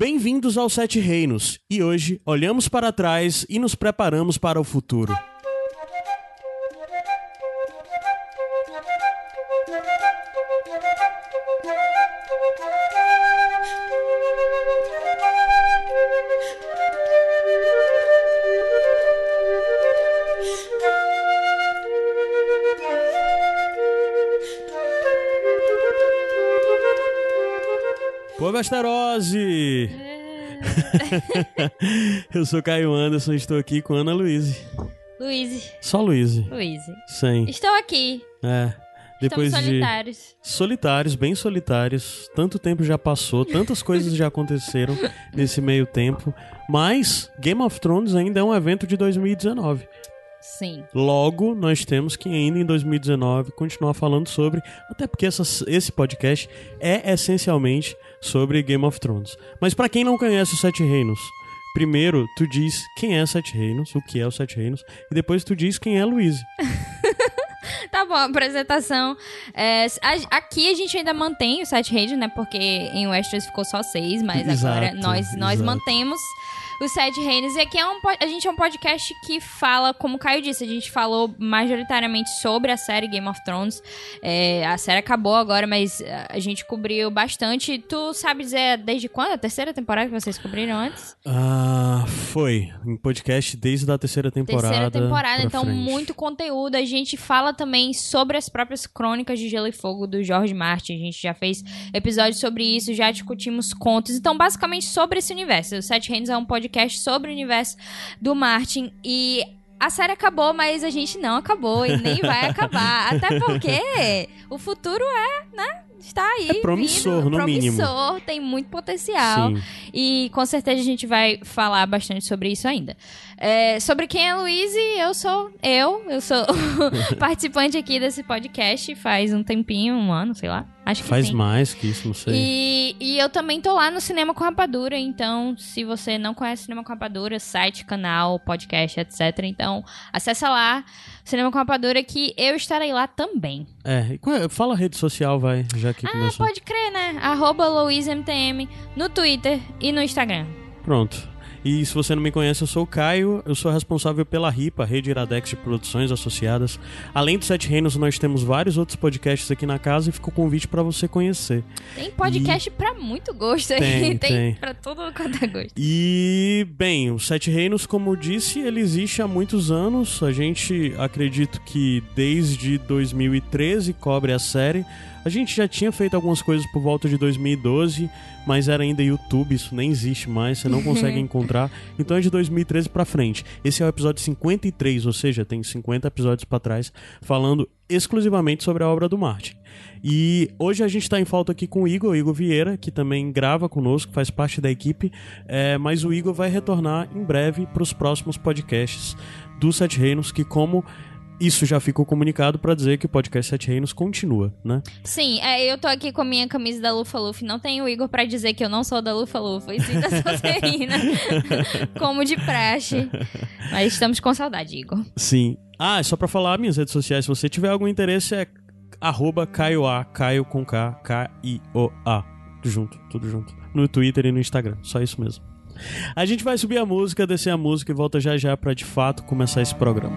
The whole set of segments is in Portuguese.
Bem-vindos aos Sete Reinos, e hoje olhamos para trás e nos preparamos para o futuro. Pô, Vesterose! Eu sou Caio Anderson e estou aqui com Ana Luíse. Luiz. Só Luíse. Luiz. Sim. Estou aqui. É. Depois Estamos de solitários. solitários, bem solitários. Tanto tempo já passou, tantas coisas já aconteceram nesse meio tempo. Mas Game of Thrones ainda é um evento de 2019. Sim. Logo, nós temos que ainda em 2019 continuar falando sobre, até porque essa- esse podcast é essencialmente sobre Game of Thrones. Mas pra quem não conhece os Sete Reinos, primeiro tu diz quem é Sete Reinos, o que é os Sete Reinos, e depois tu diz quem é Luíse. Tá bom, apresentação. É, a- aqui a gente ainda mantém os sete reis, né? Porque em Westeros ficou só seis, mas agora Exato, nós, nós exato. mantemos os sete reinos. E aqui é um, a gente é um podcast que fala, como o Caio disse, a gente falou majoritariamente sobre a série Game of Thrones. É, a série acabou agora, mas eh, a gente cobriu bastante. Tu sabe dizer desde quando? A terceira temporada que vocês cobriram antes? Ah, foi. Em podcast desde a terceira temporada. Terceira temporada, então frente. muito conteúdo. A gente fala também sobre as próprias crônicas de Gelo e Fogo do George Martin. A gente já fez episódios sobre isso, já discutimos contos. Então, basicamente, sobre esse universo. O Sete Reinos é um podcast sobre o universo do Martin e. A série acabou, mas a gente não acabou e nem vai acabar. Até porque o futuro é, né? Está aí. É promissor, vindo, no mínimo. Promissor, tem muito potencial. Sim. E com certeza a gente vai falar bastante sobre isso ainda. É, sobre quem é Luiz, eu sou eu. Eu sou participante aqui desse podcast faz um tempinho, um ano, sei lá. Acho que Faz sim. mais que isso, não sei. E, e eu também tô lá no Cinema com Rapadura, então se você não conhece Cinema com Rapadura, site, canal, podcast, etc. Então acessa lá, Cinema com Rapadura, que eu estarei lá também. É, é- fala a rede social, vai, já que Ah, começou. pode crer, né? Arroba LuizMTM no Twitter e no Instagram. Pronto. E se você não me conhece, eu sou o Caio, eu sou responsável pela RIPA, Rede Iradex de Produções Associadas. Além dos Sete Reinos, nós temos vários outros podcasts aqui na casa e fica o convite pra você conhecer. Tem podcast pra muito gosto aí. Tem, Tem, tem. pra tudo quanto é gosto. E, bem, os Sete Reinos, como eu disse, ele existe há muitos anos. A gente, acredito que desde 2013 cobre a série. A gente já tinha feito algumas coisas por volta de 2012, mas era ainda YouTube, isso nem existe mais, você não consegue encontrar. Então é de 2013 pra frente. Esse é o episódio 53, ou seja, tem 50 episódios pra trás falando exclusivamente sobre a obra do Martin. E hoje a gente está em falta aqui com o Igor, Igor Vieira, que também grava conosco, faz parte da equipe, é, mas o Igor vai retornar em breve para os próximos podcasts do Sete Reinos, que como isso já ficou comunicado para dizer que o podcast Sete Reinos continua, né? Sim, é, eu tô aqui com a minha camisa da Lufa Lufa. Não tem o Igor pra dizer que eu não sou da Lufa Lufa. E sim da Sonserina. Como de praxe. Mas estamos com saudade, Igor. Sim. Ah, só para falar minhas redes sociais, se você tiver algum interesse é arroba Caio A, Caio com K, K-I-O-A. Tudo junto, tudo junto. No Twitter e no Instagram, só isso mesmo. A gente vai subir a música, descer a música e volta já já pra de fato começar esse programa.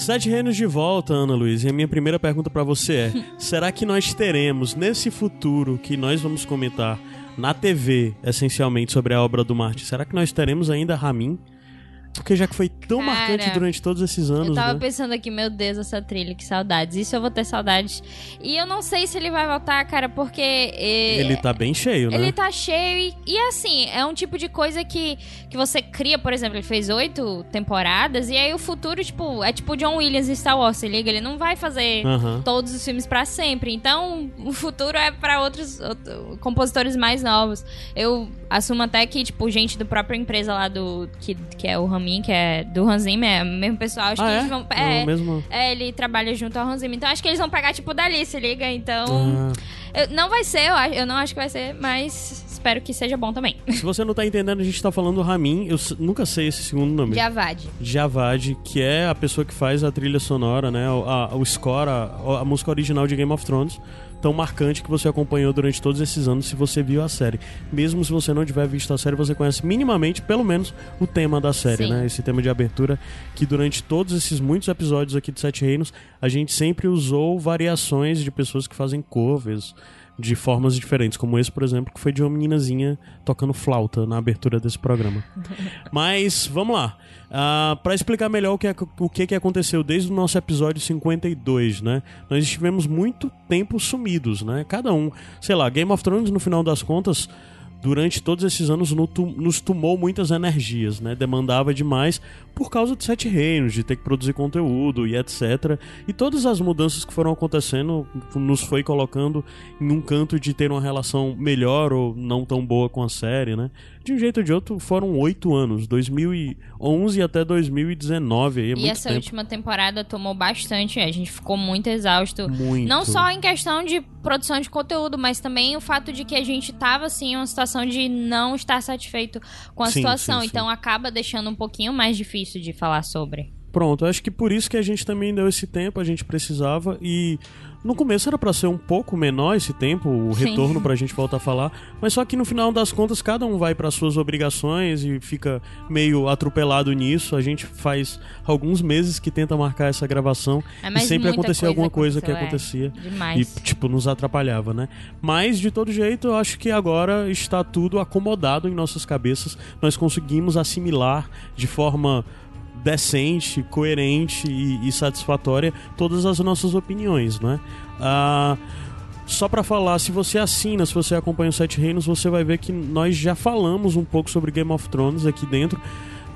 Sete Reinos de volta, Ana Luiz. E a minha primeira pergunta pra você é: será que nós teremos nesse futuro que nós vamos comentar na TV, essencialmente sobre a obra do Marte, será que nós teremos ainda Ramin? Porque já que foi tão Cara, marcante durante todos esses anos, Eu tava né? pensando aqui, meu Deus, essa trilha, que saudades. Isso eu vou ter saudades. E eu não sei se ele vai voltar, cara, porque. eh, Ele tá bem cheio, né? Ele tá cheio e, e assim, é um tipo de coisa que, que você cria, por exemplo, ele fez oito temporadas e aí o futuro, tipo, é tipo John Williams em Star Wars, se liga? Ele não vai fazer Aham. todos os filmes pra sempre. Então, o futuro é pra outros, outro- compositores mais novos. Eu assumo até que, tipo, gente do própria empresa lá do. que, que é o Ramin, que é do Hans Zimmer, é o mesmo pessoal, acho que Ah, é? eles vão. É É, mesmo... é, ele trabalha junto ao Hans Zimmer. Então acho que eles vão pegar, tipo, dali, se liga? Então. Ah, Eu- não vai ser, eu, acho- eu não acho que vai ser, mas espero que seja bom também. Se você não tá entendendo, a gente tá falando do Ramin, eu nunca sei esse segundo nome. Javad. Javad, que é a pessoa que faz a trilha sonora, né? A, o score, a, a música original de Game of Thrones tão marcante que você acompanhou durante todos esses anos se você viu a série. Mesmo se você não tiver visto a série, você conhece minimamente, pelo menos, o tema da série, Sim. né? Esse tema de abertura que durante todos esses muitos episódios aqui de Sete Reinos, a gente sempre usou variações de pessoas que fazem covers de formas diferentes, como esse, por exemplo, que foi de uma meninazinha tocando flauta na abertura desse programa. Mas, vamos lá. Uh, ah, para explicar melhor o que, é, o que, que aconteceu desde o nosso episódio 52, né? Nós estivemos muito tempo sumidos, né? Cada um, sei lá, Game of Thrones, no final das contas, durante todos esses anos nos tomou muitas energias, né? Demandava demais por causa de Sete Reinos, de ter que produzir conteúdo e etc. E todas as mudanças que foram acontecendo nos foi colocando em um canto de ter uma relação melhor ou não tão boa com a série, né? De um jeito ou de outro, foram oito anos, 2011 até 2019. Aí é e essa tempo. última temporada tomou bastante, a gente ficou muito exausto. Muito. Não só em questão de produção de conteúdo, mas também o fato de que a gente tava, assim, em uma situação de não estar satisfeito com a sim, situação. Sim, sim. Então acaba deixando um pouquinho mais difícil difícil de falar sobre. Pronto, acho que por isso que a gente também deu esse tempo, a gente precisava e no começo era para ser um pouco menor esse tempo, o Sim. retorno pra gente voltar a falar, mas só que no final das contas cada um vai para suas obrigações e fica meio atropelado nisso. A gente faz alguns meses que tenta marcar essa gravação é, e sempre acontecia alguma coisa que acontecia é, e tipo nos atrapalhava, né? Mas de todo jeito, eu acho que agora está tudo acomodado em nossas cabeças. Nós conseguimos assimilar de forma decente, coerente e, e satisfatória todas as nossas opiniões, né? Ah, só para falar, se você assina, se você acompanha os Sete Reinos, você vai ver que nós já falamos um pouco sobre Game of Thrones aqui dentro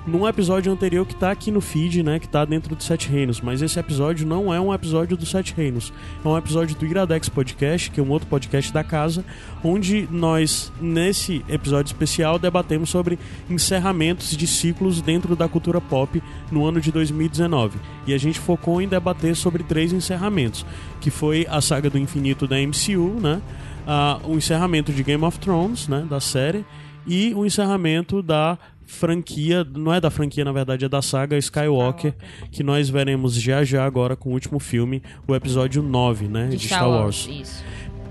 num episódio anterior que tá aqui no feed, né, que tá dentro do Sete Reinos, mas esse episódio não é um episódio do Sete Reinos, é um episódio do Iradex Podcast, que é um outro podcast da casa, onde nós, nesse episódio especial, debatemos sobre encerramentos de ciclos dentro da cultura pop no ano de 2019. E a gente focou em debater sobre três encerramentos, que foi a saga do infinito da MCU, né, uh, o encerramento de Game of Thrones, né, da série, e o encerramento da franquia, não é da franquia, na verdade, é da saga Skywalker, Skywalker, que nós veremos já já agora com o último filme, o episódio 9, né, de, de Star, Star Wars. Wars. Isso.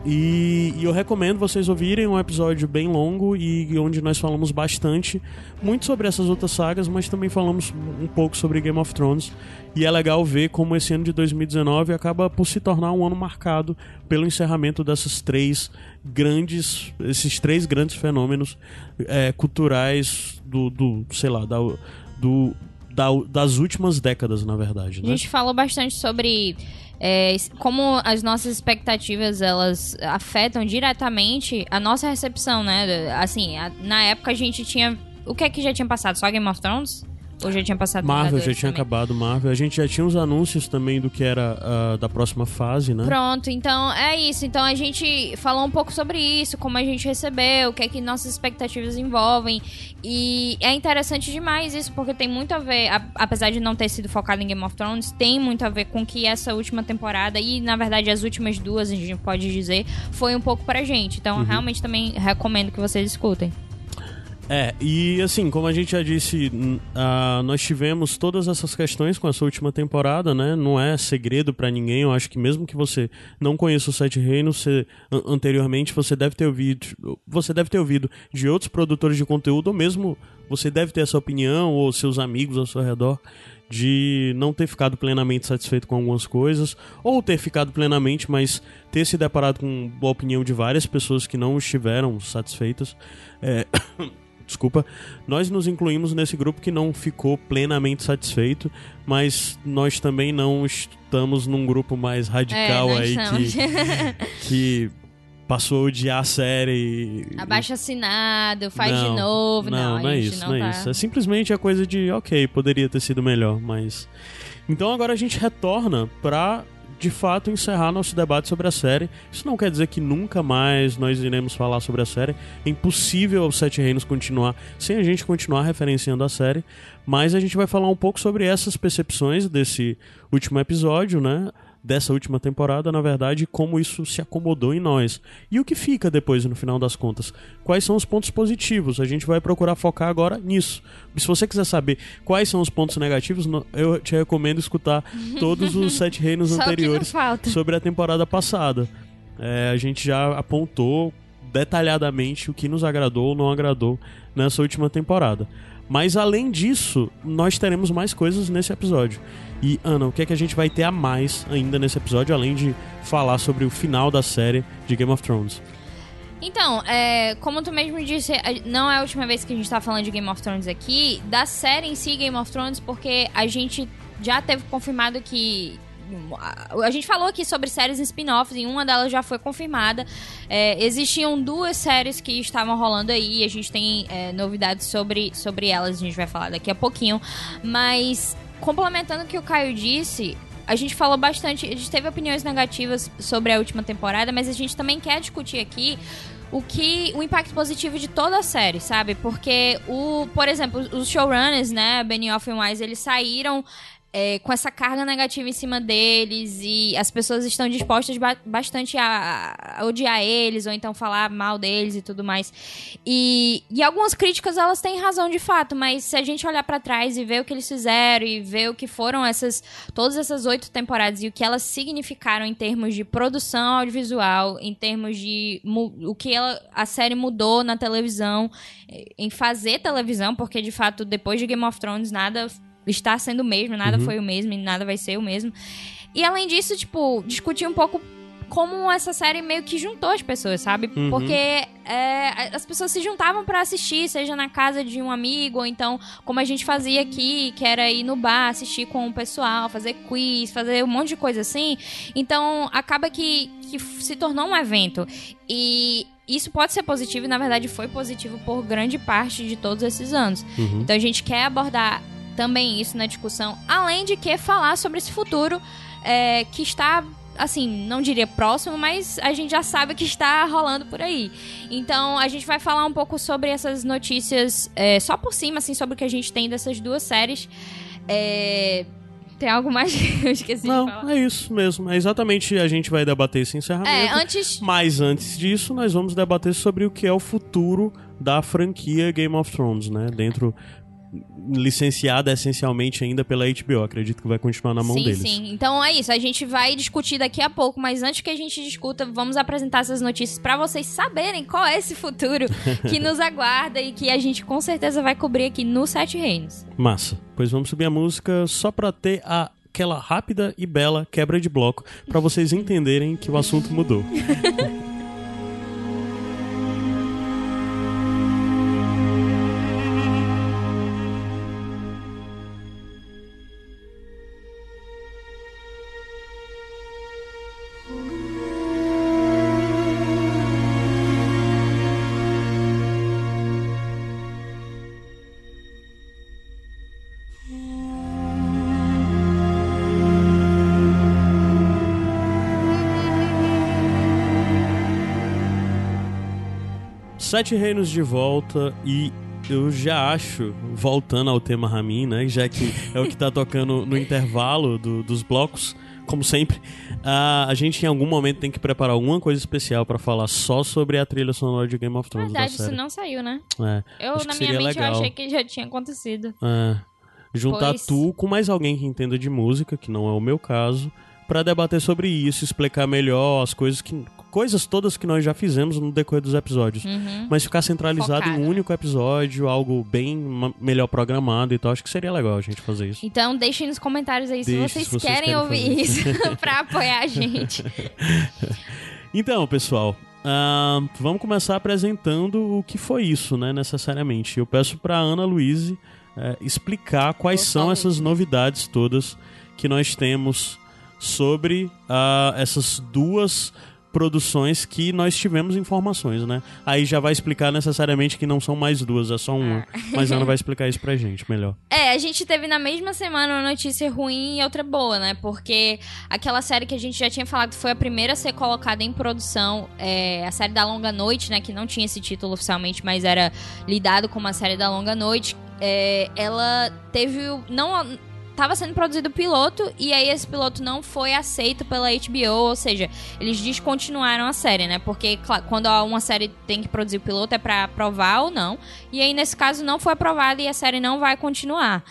E, e, eu recomendo vocês ouvirem um episódio bem longo e onde nós falamos bastante, muito sobre essas outras sagas, mas também falamos um pouco sobre Game of Thrones. E é legal ver como esse ano de 2019 acaba por se tornar um ano marcado pelo encerramento dessas três grandes, esses três grandes fenômenos é, culturais do, do, sei lá, da, do, da, das últimas décadas, na verdade. Né? A gente falou bastante sobre é, como as nossas expectativas elas afetam diretamente a nossa recepção, né? Assim, a, na época a gente tinha. O que é que já tinha passado? Só Game of Thrones? Ou já tinha passado Marvel já tinha também? acabado Marvel. A gente já tinha os anúncios também do que era uh, da próxima fase, né? Pronto, então é isso. Então a gente falou um pouco sobre isso, como a gente recebeu, o que é que nossas expectativas envolvem. E é interessante demais isso, porque tem muito a ver, a, apesar de não ter sido focado em Game of Thrones, tem muito a ver com que essa última temporada, e na verdade as últimas duas, a gente pode dizer, foi um pouco pra gente. Então uhum. realmente também recomendo que vocês escutem. É, e assim, como a gente já disse, uh, nós tivemos todas essas questões com essa última temporada, né? Não é segredo para ninguém. Eu acho que mesmo que você não conheça o Sete Reinos, você, anteriormente você deve ter ouvido, você deve ter ouvido de outros produtores de conteúdo, ou mesmo você deve ter essa opinião ou seus amigos ao seu redor de não ter ficado plenamente satisfeito com algumas coisas, ou ter ficado plenamente, mas ter se deparado com a opinião de várias pessoas que não estiveram satisfeitas. É, desculpa, nós nos incluímos nesse grupo que não ficou plenamente satisfeito, mas nós também não estamos num grupo mais radical é, aí que, que passou a odiar a série. Abaixo assinado, faz não, de novo. Não, não, não é isso, não, não é tá... isso. É simplesmente a coisa de, ok, poderia ter sido melhor, mas. Então agora a gente retorna pra de fato encerrar nosso debate sobre a série. Isso não quer dizer que nunca mais nós iremos falar sobre a série. É impossível o Sete Reinos continuar sem a gente continuar referenciando a série. Mas a gente vai falar um pouco sobre essas percepções desse último episódio, né? Dessa última temporada, na verdade, como isso se acomodou em nós. E o que fica depois, no final das contas? Quais são os pontos positivos? A gente vai procurar focar agora nisso. Se você quiser saber quais são os pontos negativos, eu te recomendo escutar todos os Sete Reinos anteriores sobre a temporada passada. É, a gente já apontou detalhadamente o que nos agradou ou não agradou nessa última temporada. Mas além disso, nós teremos mais coisas nesse episódio. E Ana, o que é que a gente vai ter a mais ainda nesse episódio, além de falar sobre o final da série de Game of Thrones? Então, é, como tu mesmo disse, não é a última vez que a gente tá falando de Game of Thrones aqui, da série em si Game of Thrones, porque a gente já teve confirmado que a gente falou aqui sobre séries spin-offs e uma delas já foi confirmada. É, existiam duas séries que estavam rolando aí e a gente tem é, novidades sobre, sobre elas, a gente vai falar daqui a pouquinho. Mas, complementando o que o Caio disse, a gente falou bastante, a gente teve opiniões negativas sobre a última temporada, mas a gente também quer discutir aqui o que o impacto positivo de toda a série, sabe? Porque o, por exemplo, os showrunners, né, Benioff e Wise, eles saíram é, com essa carga negativa em cima deles e as pessoas estão dispostas ba bastante a, a, odiar eles ou então falar mal deles e tudo mais. E, e algumas críticas elas têm razão de fato, mas se a gente olhar para trás e ver o que eles fizeram e ver o que foram essas todas essas oito temporadas e o que elas significaram em termos de produção audiovisual, em termos de o que ela, a série mudou na televisão, em fazer televisão, porque de fato depois de Game of Thrones nada está sendo o mesmo, nada uhum. foi o mesmo e nada vai ser o mesmo. E além disso, tipo, discutir um pouco como essa série meio que juntou as pessoas, sabe? Uhum. Porque é, as pessoas se juntavam para assistir, seja na casa de um amigo, ou então, como a gente fazia aqui, que era ir no bar, assistir com o pessoal, fazer quiz, fazer um monte de coisa assim. Então, acaba que, que se tornou um evento. E isso pode ser positivo, e na verdade foi positivo por grande parte de todos esses anos. Uhum. Então, a gente quer abordar também isso na discussão, além de que falar sobre esse futuro é, que está assim, não diria próximo, mas a gente já sabe que está rolando por aí. Então, a gente vai falar um pouco sobre essas notícias, é, só por cima, assim, sobre o que a gente tem dessas duas séries. É... Tem algo mais que eu esqueci não, de falar? é isso mesmo. É exatamente a gente vai debater esse encerramento. É, antes... Mas antes disso, nós vamos debater sobre o que é o futuro da franquia Game of Thrones, né? Dentro licenciada essencialmente ainda pela HBO. Acredito que vai continuar na mão sim, deles. Sim, Então é isso. A gente vai discutir daqui a pouco, mas antes que a gente discuta, vamos apresentar essas notícias para vocês saberem qual é esse futuro que nos aguarda e que a gente com certeza vai cobrir aqui no Sete Reinos. Massa. Pois vamos subir a música só para ter a aquela rápida e bela quebra de bloco para vocês entenderem que o assunto mudou. Sete Reinos de volta e eu já acho, voltando ao tema Ramin, né? Já que é o que tá tocando no intervalo do, dos blocos, como sempre, uh, a gente em algum momento tem que preparar alguma coisa especial para falar só sobre a trilha sonora de Game of Thrones. Na verdade, isso não saiu, né? É, eu, na minha mente, legal. eu achei que já tinha acontecido. É, juntar pois... tu com mais alguém que entenda de música, que não é o meu caso, para debater sobre isso, explicar melhor as coisas que coisas todas que nós já fizemos no decorrer dos episódios. Uhum. Mas ficar centralizado Focado. em um único episódio, algo bem melhor programado e tal, acho que seria legal a gente fazer isso. Então deixem nos comentários aí Deixe, se, vocês se vocês querem, querem ouvir isso pra apoiar a gente. então, pessoal, uh, vamos começar apresentando o que foi isso, né, necessariamente. Eu peço pra Ana Luiz uh, explicar quais são essas novidades todas que nós temos sobre uh, essas duas produções que nós tivemos informações, né? Aí já vai explicar necessariamente que não são mais duas, é só uma. Ah. Mas a Ana vai explicar isso pra gente melhor. É, a gente teve na mesma semana uma notícia ruim e outra boa, né? Porque aquela série que a gente já tinha falado que foi a primeira a ser colocada em produção, é, a série da Longa Noite, né? Que não tinha esse título oficialmente, mas era lidado como a série da Longa Noite. É, ela teve. Não tava sendo produzido o piloto e aí esse piloto não foi aceito pela HBO, ou seja, eles descontinuaram a série, né? Porque claro, quando uma série tem que produzir o piloto é para aprovar ou não. E aí nesse caso não foi aprovado e a série não vai continuar.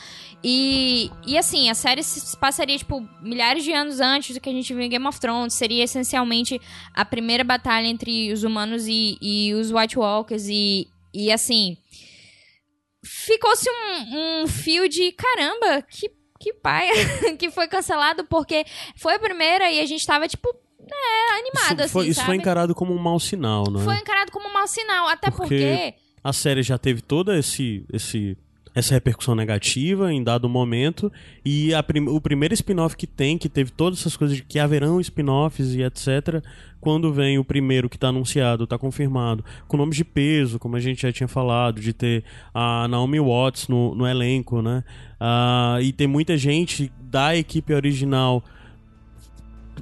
E, e assim, a série se passaria, tipo, milhares de anos antes do que a gente viu em Game of Thrones. Seria essencialmente a primeira batalha entre os humanos e, e os White Walkers. E, e assim. Ficou-se um, um fio de caramba, que, que paia, que foi cancelado porque foi a primeira e a gente tava, tipo, é, animado, isso foi, assim, Isso foi encarado como um mau sinal, né? Foi encarado como um mau sinal, até porque... porque... A série já teve todo esse, esse essa repercussão negativa em dado momento. E prim o primeiro spin-off que tem, que teve todas essas coisas de que haverão spin-offs e etc. Quando vem o primeiro que está anunciado, está confirmado, com nomes de peso, como a gente já tinha falado, de ter a Naomi Watts no, no elenco, né? Uh, e tem muita gente da equipe original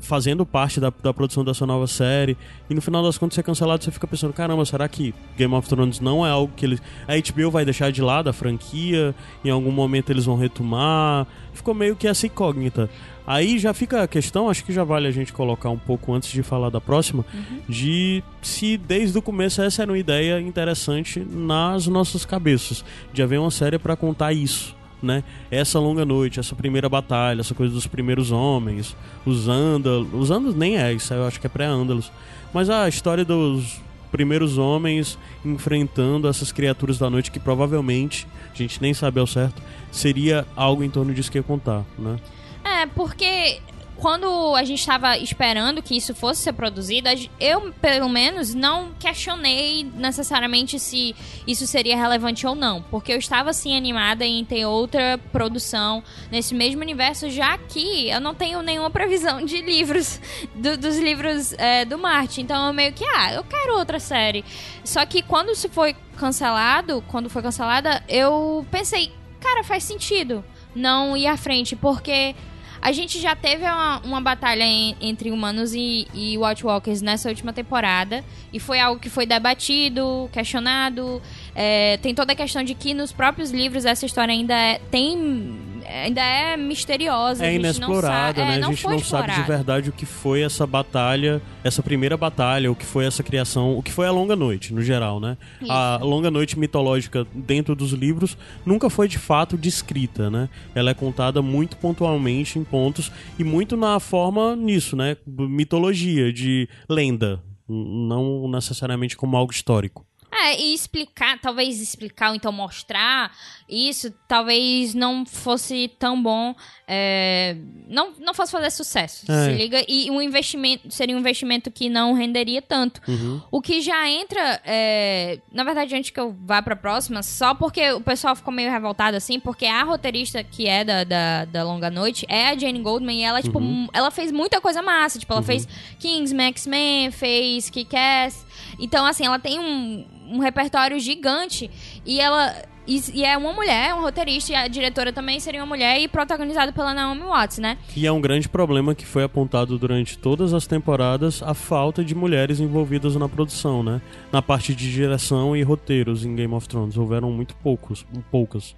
fazendo parte da, da produção dessa nova série. E no final das contas, você é cancelado, você fica pensando: caramba, será que Game of Thrones não é algo que eles. A HBO vai deixar de lado a franquia? Em algum momento eles vão retomar? Ficou meio que essa incógnita. Aí já fica a questão, acho que já vale a gente colocar um pouco antes de falar da próxima, uhum. de se desde o começo essa era uma ideia interessante nas nossas cabeças, de haver uma série para contar isso né? Essa longa noite, essa primeira batalha, essa coisa dos primeiros homens, os ândalos. Os nem é, isso eu acho que é pré-ândalos. Mas a história dos primeiros homens enfrentando essas criaturas da noite que provavelmente, a gente nem sabe ao certo, seria algo em torno disso que ia contar, né? É, porque quando a gente estava esperando que isso fosse ser produzido, eu, pelo menos, não questionei necessariamente se isso seria relevante ou não. Porque eu estava, assim, animada em ter outra produção nesse mesmo universo, já que eu não tenho nenhuma previsão de livros, do, dos livros é, do Marte. Então, eu meio que, ah, eu quero outra série. Só que quando isso foi cancelado, quando foi cancelada, eu pensei, cara, faz sentido não ir à frente, porque a gente já teve uma, uma batalha em, entre humanos e, e Walkers nessa última temporada. E foi algo que foi debatido, questionado. É, tem toda a questão de que nos próprios livros essa história ainda é, tem ainda é misteriosa. É inexplorada, né? É, a gente não sabe de verdade o que foi essa batalha, essa primeira batalha, o que foi essa criação, o que foi a Longa Noite, no geral, né? Isso. A Longa Noite mitológica dentro dos livros nunca foi de fato descrita, né? Ela é contada muito pontualmente em pontos e muito na forma nisso, né? Mitologia, de lenda, não necessariamente como algo histórico. É, e explicar, talvez explicar ou então mostrar isso, talvez não fosse tão bom, é, não, não fosse fazer sucesso, é. se liga? E um investimento, seria um investimento que não renderia tanto. Uhum. O que já entra, é, na verdade, antes que eu vá pra próxima, só porque o pessoal ficou meio revoltado assim, porque a roteirista que é da, da, da Longa Noite é a Jane Goldman e ela, tipo, uhum. ela fez muita coisa massa, tipo, ela uhum. fez Kings, X-Men, fez Kick-Ass, então, assim, ela tem um um repertório gigante. E ela. E, e, é uma mulher, uma roteirista, e a diretora também seria uma mulher e protagonizada pela Naomi Watts, né? E é um grande problema que foi apontado durante todas as temporadas a falta de mulheres envolvidas na produção, né? Na parte de direção e roteiros em Game of Thrones. Houveram muito poucos, poucas.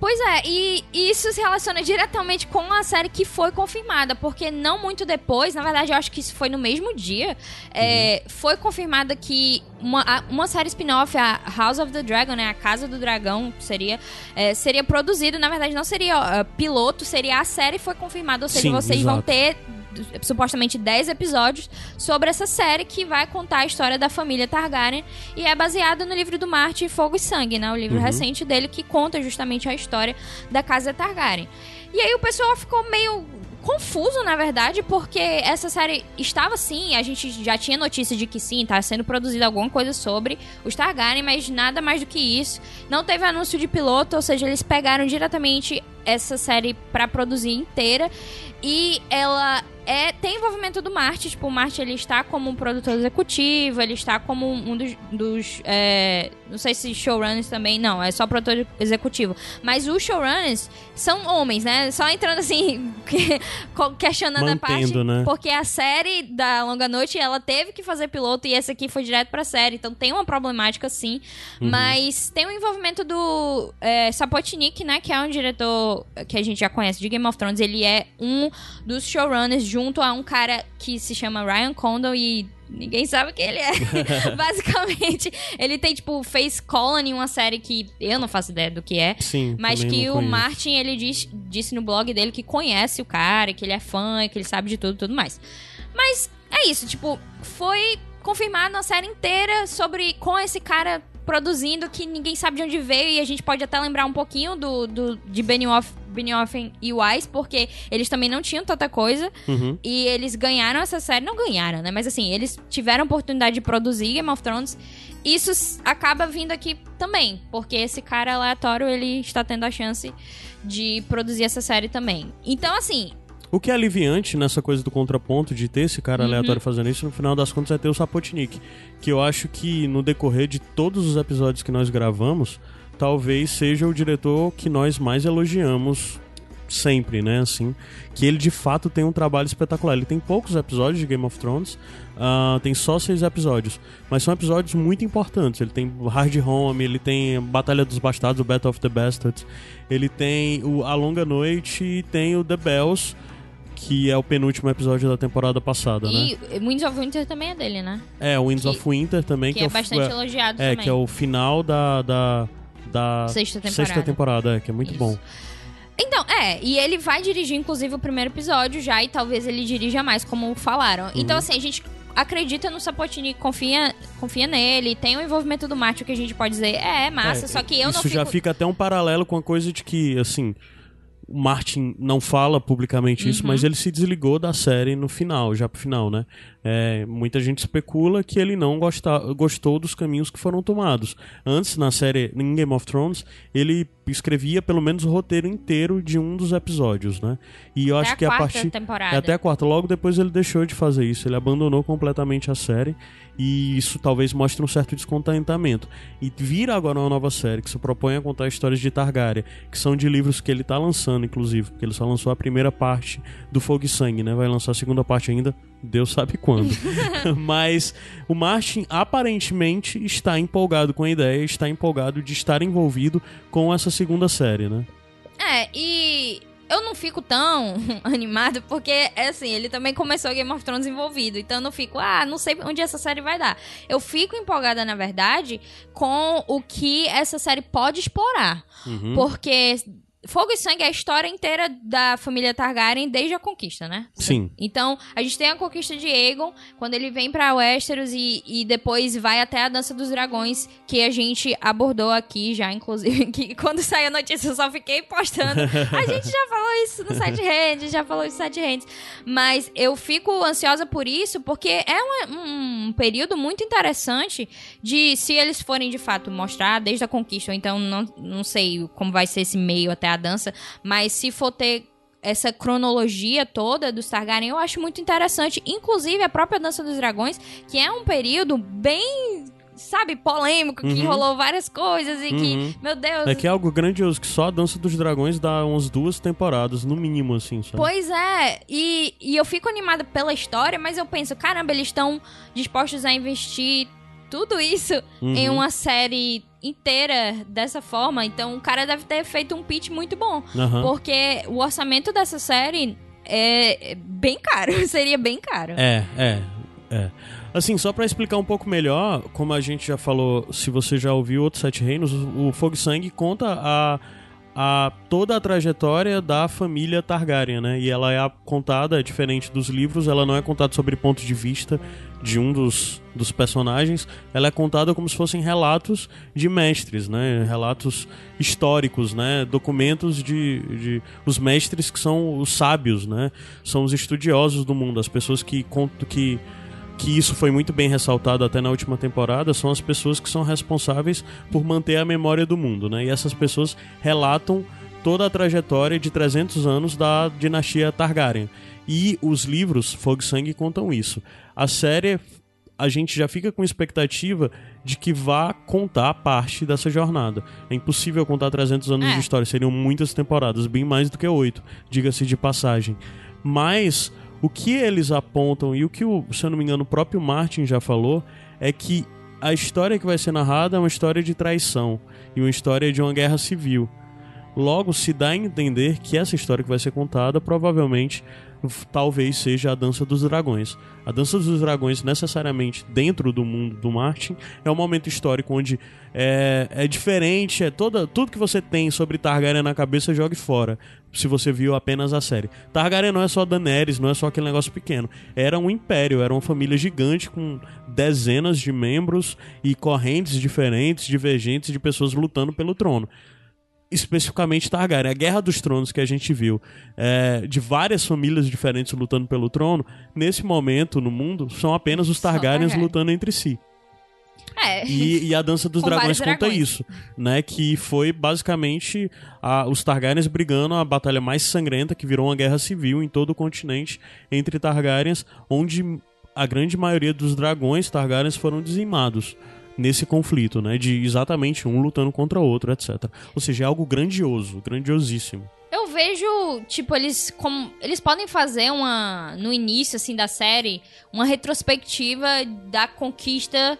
Pois é, e isso se relaciona diretamente com a série que foi confirmada, porque não muito depois, na verdade eu acho que isso foi no mesmo dia, é, uhum. foi confirmada que uma, uma série spin-off, a House of the Dragon, né, a Casa do Dragão, seria, é, seria produzida, na verdade não seria piloto, seria a série foi confirmada, ou seja, Sim, vocês exato. vão ter supostamente 10 episódios sobre essa série que vai contar a história da família Targaryen e é baseada no livro do Marte Fogo e Sangue, né? O livro uhum. recente dele que conta justamente a história da casa Targaryen. E aí o pessoal ficou meio confuso, na verdade, porque essa série estava sim, a gente já tinha notícia de que sim, tá sendo produzida alguma coisa sobre os Targaryen, mas nada mais do que isso. Não teve anúncio de piloto, ou seja, eles pegaram diretamente essa série para produzir inteira e ela é, tem envolvimento do Martin, tipo, o Martin ele está como um produtor executivo, ele está como um dos, dos é, não sei se showrunners também, não, é só produtor executivo, mas os showrunners são homens, né? Só entrando assim, questionando Mantendo, a parte, né? porque a série da Longa Noite, ela teve que fazer piloto e esse aqui foi direto pra série, então tem uma problemática sim, Uhum. mas tem o envolvimento do é, Sapotnik, né, que é um diretor que a gente já conhece de Game of Thrones, ele é um dos showrunners junto a um cara que se chama Ryan Condon e ninguém sabe quem ele é. Basicamente, ele tem tipo fez Colony, uma série que eu não faço ideia do que é. Sim. Mas que o conheço. Martin, ele diz- disse no blog dele que conhece o cara, que ele é fã, que ele sabe de tudo e tudo mais. Mas é isso, tipo, foi confirmado uma série inteira sobre com esse cara produzindo que ninguém sabe de onde veio e a gente pode até lembrar um pouquinho do, do de Benioff, Benioff e Wise, porque eles também não tinham tanta coisa Uhum. e eles ganharam essa série, não ganharam, né? Mas assim, eles tiveram a oportunidade de produzir Game of Thrones. Isso acaba vindo aqui também, porque esse cara aleatório, ele está tendo a chance de produzir essa série também. Então, assim, O que é aliviante nessa coisa do contraponto de ter esse cara Uhum. aleatório fazendo isso, no final das contas é ter o Sapotnik. Que eu acho que no decorrer de todos os episódios que nós gravamos, talvez seja o diretor que nós mais elogiamos sempre, né? Assim, que ele de fato tem um trabalho espetacular. Ele tem poucos episódios de Game of Thrones, ah, tem só seis episódios, mas são episódios muito importantes. Ele tem Hard Home, ele tem Batalha dos Bastardos, o Battle of the Bastards, ele tem o A Longa Noite e tem o The Bells, que é o penúltimo episódio da temporada passada, né? e Winds of Winter também é dele, né? É, o Winds que- of Winter também, Que, que, é o- bastante é, elogiado é, também. que é o final da, da, da Sexta temporada. sexta temporada, é, que é muito Isso. bom. Então, é, e ele vai dirigir, inclusive, o primeiro episódio já, e talvez ele dirija mais, como falaram. Então, Uhum. assim, a gente acredita no Sapotini, confia, confia nele, tem o envolvimento do Márcio que a gente pode dizer, é, é massa, É, só que eu Isso não fico... já fica até um paralelo com a coisa de que, assim, o Martin não fala publicamente isso, Uhum. mas ele se desligou da série no final, já pro final, né? É, muita gente especula que ele não gosta, gostou dos caminhos que foram tomados. Antes, na série, em Game of Thrones, ele escrevia pelo menos o roteiro inteiro de um dos episódios, né? E eu Até acho a que a partir. temporada. É até a quarta. Logo depois ele deixou de fazer isso. Ele abandonou completamente a série. E isso talvez mostre um certo descontentamento. E vira agora uma nova série que se propõe a contar histórias de Targaryen, que são de livros que ele tá lançando, inclusive. Porque ele só lançou a primeira parte do Fogo e Sangue, né? Vai lançar a segunda parte ainda. Deus sabe quando. Mas o Martin aparentemente está empolgado com a ideia, está empolgado de estar envolvido com essa segunda série, né? É, e eu não fico tão animado porque, é assim, ele também começou Game of Thrones envolvido. Então eu não fico, ah, não sei onde essa série vai dar. Eu fico empolgada, na verdade, com o que essa série pode explorar. Uhum. Porque Fogo e Sangue é a história inteira da família Targaryen desde a conquista, né? Sim. Então, a gente tem a conquista de Aegon, quando ele vem pra Westeros e, e depois vai até a Dança dos Dragões, que a gente abordou aqui já, inclusive, que quando saiu a notícia eu só fiquei postando. A gente já falou isso no Sete Hands, já falou isso no Sete Hands. Mas eu fico ansiosa por isso, porque é um, um período muito interessante de, se eles forem de fato mostrar desde a conquista, ou então não, não sei como vai ser esse meio até a dança, mas se for ter essa cronologia toda dos Targaryen, eu acho muito interessante. Inclusive, a própria Dança dos Dragões, que é um período bem, sabe, polêmico, que Uhum. rolou várias coisas e Uhum. que, meu Deus... É que é algo grandioso, que só a Dança dos Dragões dá umas duas temporadas, no mínimo, assim, sabe? Pois é, e, e eu fico animada pela história, mas eu penso, caramba, eles estão dispostos a investir tudo isso Uhum. em uma série inteira dessa forma, então o cara deve ter feito um pitch muito bom. Aham. Porque o orçamento dessa série é é bem caro, seria bem caro. É, é, é. Assim, só pra explicar um pouco melhor, como a gente já falou, se você já ouviu outros Sete Reinos, o Fogo e Sangue conta a, a toda a trajetória da família Targaryen, né? E ela é a- contada, diferente dos livros, ela não é contada sobre ponto de vista de um dos, dos personagens, ela é contada como se fossem relatos de mestres, né? Relatos históricos, né? Documentos de, de os mestres que são os sábios, né? São os estudiosos do mundo, as pessoas que contam que que isso foi muito bem ressaltado até na última temporada, são as pessoas que são responsáveis por manter a memória do mundo, né? E essas pessoas relatam toda a trajetória de 300 anos da dinastia Targaryen. E os livros Fogo e Sangue contam isso. A série a gente já fica com expectativa de que vá contar parte dessa jornada. É impossível contar 300 anos É. de história, seriam muitas temporadas, bem mais do que oito, diga-se de passagem. Mas o que eles apontam e o que, o, se eu não me engano, o próprio Martin já falou é que a história que vai ser narrada é uma história de traição e uma história de uma guerra civil. Logo, se dá a entender que essa história que vai ser contada provavelmente talvez seja a Dança dos Dragões. A Dança dos Dragões, necessariamente dentro do mundo do Martin, é um momento histórico onde é, é diferente, é toda, tudo que você tem sobre Targaryen na cabeça jogue fora. Se você viu apenas a série. Targaryen não é só Daenerys, não é só aquele negócio pequeno. Era um império, era uma família gigante com dezenas de membros e correntes diferentes, divergentes de pessoas lutando pelo trono especificamente Targaryen. A Guerra dos Tronos que a gente viu, é, de várias famílias diferentes lutando pelo trono, nesse momento no mundo, são apenas os Targaryens Targaryen. lutando entre si. É. E, e a Dança dos Dragões conta dragões. isso, né? Que foi basicamente a- os Targaryens brigando a batalha mais sangrenta, que virou uma guerra civil em todo o continente entre Targaryens, onde a grande maioria dos dragões Targaryens foram dizimados nesse conflito, né? De exatamente um lutando contra o outro, etc. Ou seja, é algo grandioso, grandiosíssimo. Eu vejo, tipo, eles como eles podem fazer uma no início assim da série, uma retrospectiva da conquista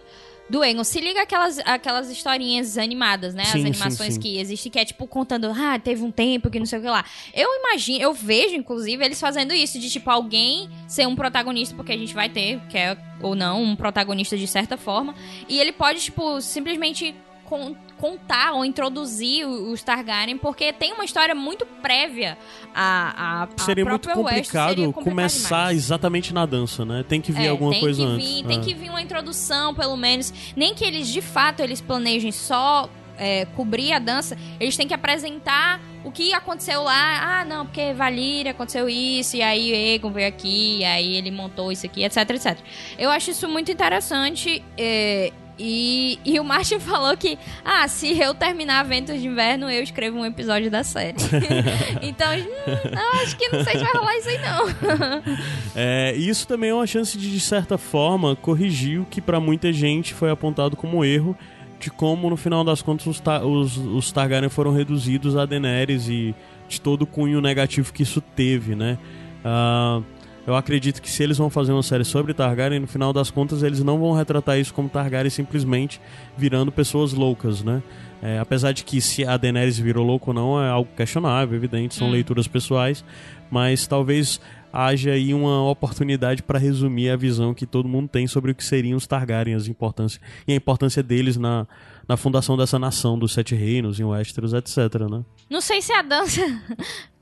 do Aegon. Se liga aquelas aquelas historinhas animadas, né? Sim, As sim, animações sim. que existem que é tipo contando, ah, teve um tempo que não sei o que lá. Eu imagino, eu vejo inclusive eles fazendo isso de tipo alguém ser um protagonista porque a gente vai ter, quer ou não, um protagonista de certa forma, e ele pode tipo simplesmente con- contar ou introduzir o- os Targaryen, porque tem uma história muito prévia a, a, a Seria muito West, complicado, seria complicado começar demais. exatamente na dança, né? Tem que vir É, alguma coisa que antes. vir, Tem É. que vir uma introdução, pelo menos. Nem que eles, de fato, eles planejem só é, cobrir a dança. Eles têm que apresentar o que aconteceu lá. Ah, não, porque Valíria aconteceu isso, e aí Egon veio aqui, e aí ele montou isso aqui, etc, etc. Eu acho isso muito interessante. é, e, e o Martin falou que, ah, se eu terminar Ventos de Inverno, eu escrevo um episódio da série. então, hum, acho que não sei se vai rolar isso aí, não. É, isso também é uma chance de, de certa forma, corrigir o que pra muita gente foi apontado como erro de como, no final das contas, os, Ta- os, os Targaryen foram reduzidos a Daenerys e de todo o cunho negativo que isso teve, né? Ah, eu acredito que se eles vão fazer uma série sobre Targaryen, no final das contas, eles não vão retratar isso como Targaryen simplesmente virando pessoas loucas, né? É, apesar de que se a Daenerys virou louco ou não é algo questionável, evidente, são Hum. leituras pessoais, mas talvez haja aí uma oportunidade para resumir a visão que todo mundo tem sobre o que seriam os Targaryen as importância, e a importância deles na, na fundação dessa nação dos Sete Reinos, em Westeros, etc, né? Não sei se a dança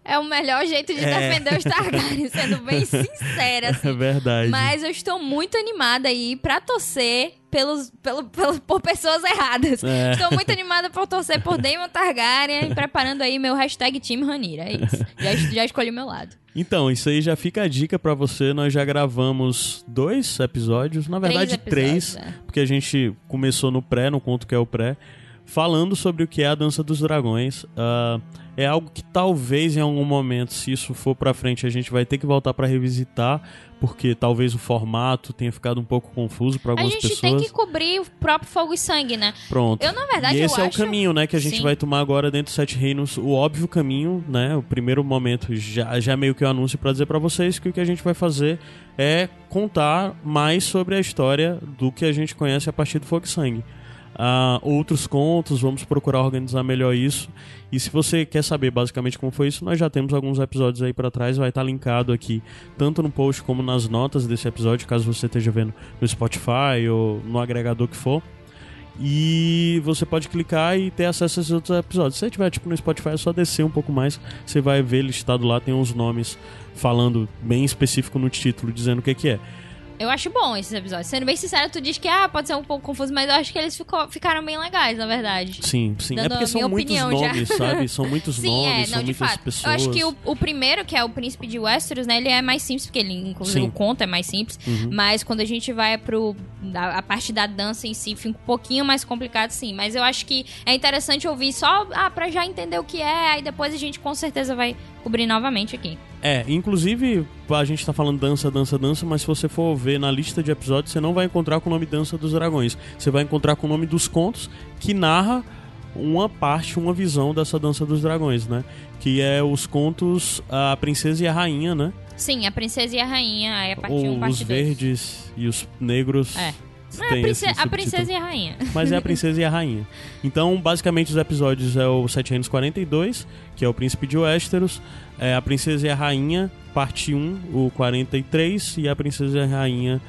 é o melhor jeito de É. defender os Targaryen, sendo bem sincera, É assim. verdade. Mas eu estou muito animada aí pra torcer pelos, pelo, pelo- por pessoas erradas. É. Estou muito animada por torcer por Daemon Targaryen, preparando aí meu hashtag Team Ranira. É isso. Já, já escolhi o meu lado. Então, isso aí já fica a dica pra você. Nós já gravamos dois episódios, na verdade episódios, três, é. porque a gente começou no pré, no conto que é o pré, falando sobre o que é a Dança dos Dragões. Ah, é algo que talvez em algum momento, se isso for pra frente, a gente vai ter que voltar pra revisitar, porque talvez o formato tenha ficado um pouco confuso pra A algumas gente pessoas. tem que cobrir o próprio Fogo e Sangue, né? Pronto. Eu, na verdade, e esse eu é acho... o caminho, né, que a gente Sim. vai tomar agora dentro dos Sete Reinos. O óbvio caminho, né, o primeiro momento, já, já meio que o anúncio pra dizer pra vocês que o que a gente vai fazer é contar mais sobre a história do que a gente conhece a partir do Fogo e Sangue. Ah, outros contos, vamos procurar organizar melhor isso. E se você quer saber basicamente como foi isso, nós já temos alguns episódios aí pra trás, vai estar linkado aqui, tanto no post como nas notas desse episódio, caso você esteja vendo no Spotify ou no agregador que for. E você pode clicar e ter acesso a esses outros episódios. Se você tiver tipo no Spotify, é só descer um pouco mais, você vai ver listado lá, tem uns nomes falando bem específico no título, dizendo o que, que é. Eu acho bom esses episódios. Sendo bem sincero, tu diz que ah, pode ser um pouco confuso, mas eu acho que eles ficou- ficaram bem legais, na verdade. Sim, sim. é Dando porque a são minha muitos opinião já. nomes, sabe? São muitos Sim, nomes, é, são não, de muitas fato. pessoas. Eu acho que o, o primeiro, que é o Príncipe de Westeros, né, ele é mais simples, porque ele, inclusive, Sim. o conto é mais simples. Uhum. Mas quando a gente vai pro. A, a parte da dança em si fica um pouquinho mais complicado, sim. Mas eu acho que é interessante ouvir só ah, pra já entender o que é, aí depois a gente com certeza vai cobrir novamente aqui. É, inclusive, a gente tá falando dança, dança, dança, mas se você for ver na lista de episódios, você não vai encontrar com o nome Dança dos Dragões. Você vai encontrar com o nome dos contos que narra uma parte, uma visão dessa Dança dos Dragões, né? Que é os contos A Princesa e a Rainha, né? Sim, a princesa e a rainha, aí a parte 1, Ou parte os 2. verdes e os negros. É. Não, é tem a, prince- esse a princesa e a rainha. Mas é a princesa e a rainha. Então, basicamente, os episódios é o Sete Reinos 42, que é o Príncipe de Westeros, é a princesa e a rainha, parte 1, o 43, e a princesa e a rainha,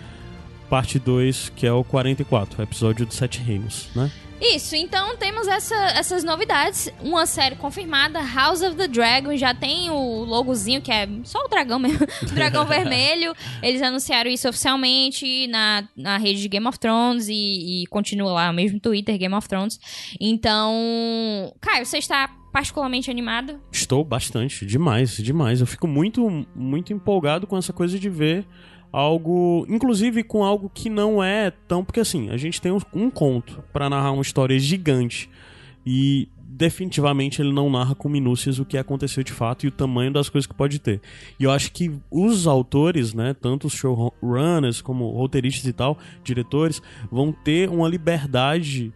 parte 2, que é o 44, o episódio dos Sete Reinos, né? Isso, então temos essa- essas novidades. Uma série confirmada, House of the Dragon, já tem o logozinho, que é só o dragão mesmo, o dragão vermelho. Eles anunciaram isso oficialmente na, na rede de Game of Thrones e, e continua lá, o mesmo Twitter, Game of Thrones. Então, Caio, você está particularmente animado? Estou bastante, demais, demais. Eu fico muito, muito empolgado com essa coisa de ver algo, inclusive com algo que não é tão, porque assim, a gente tem um, um conto pra narrar uma história gigante e definitivamente ele não narra com minúcias o que aconteceu de fato e o tamanho das coisas que pode ter. E eu acho que os autores, né, tanto os showrunners como roteiristas e tal, diretores, vão ter uma liberdade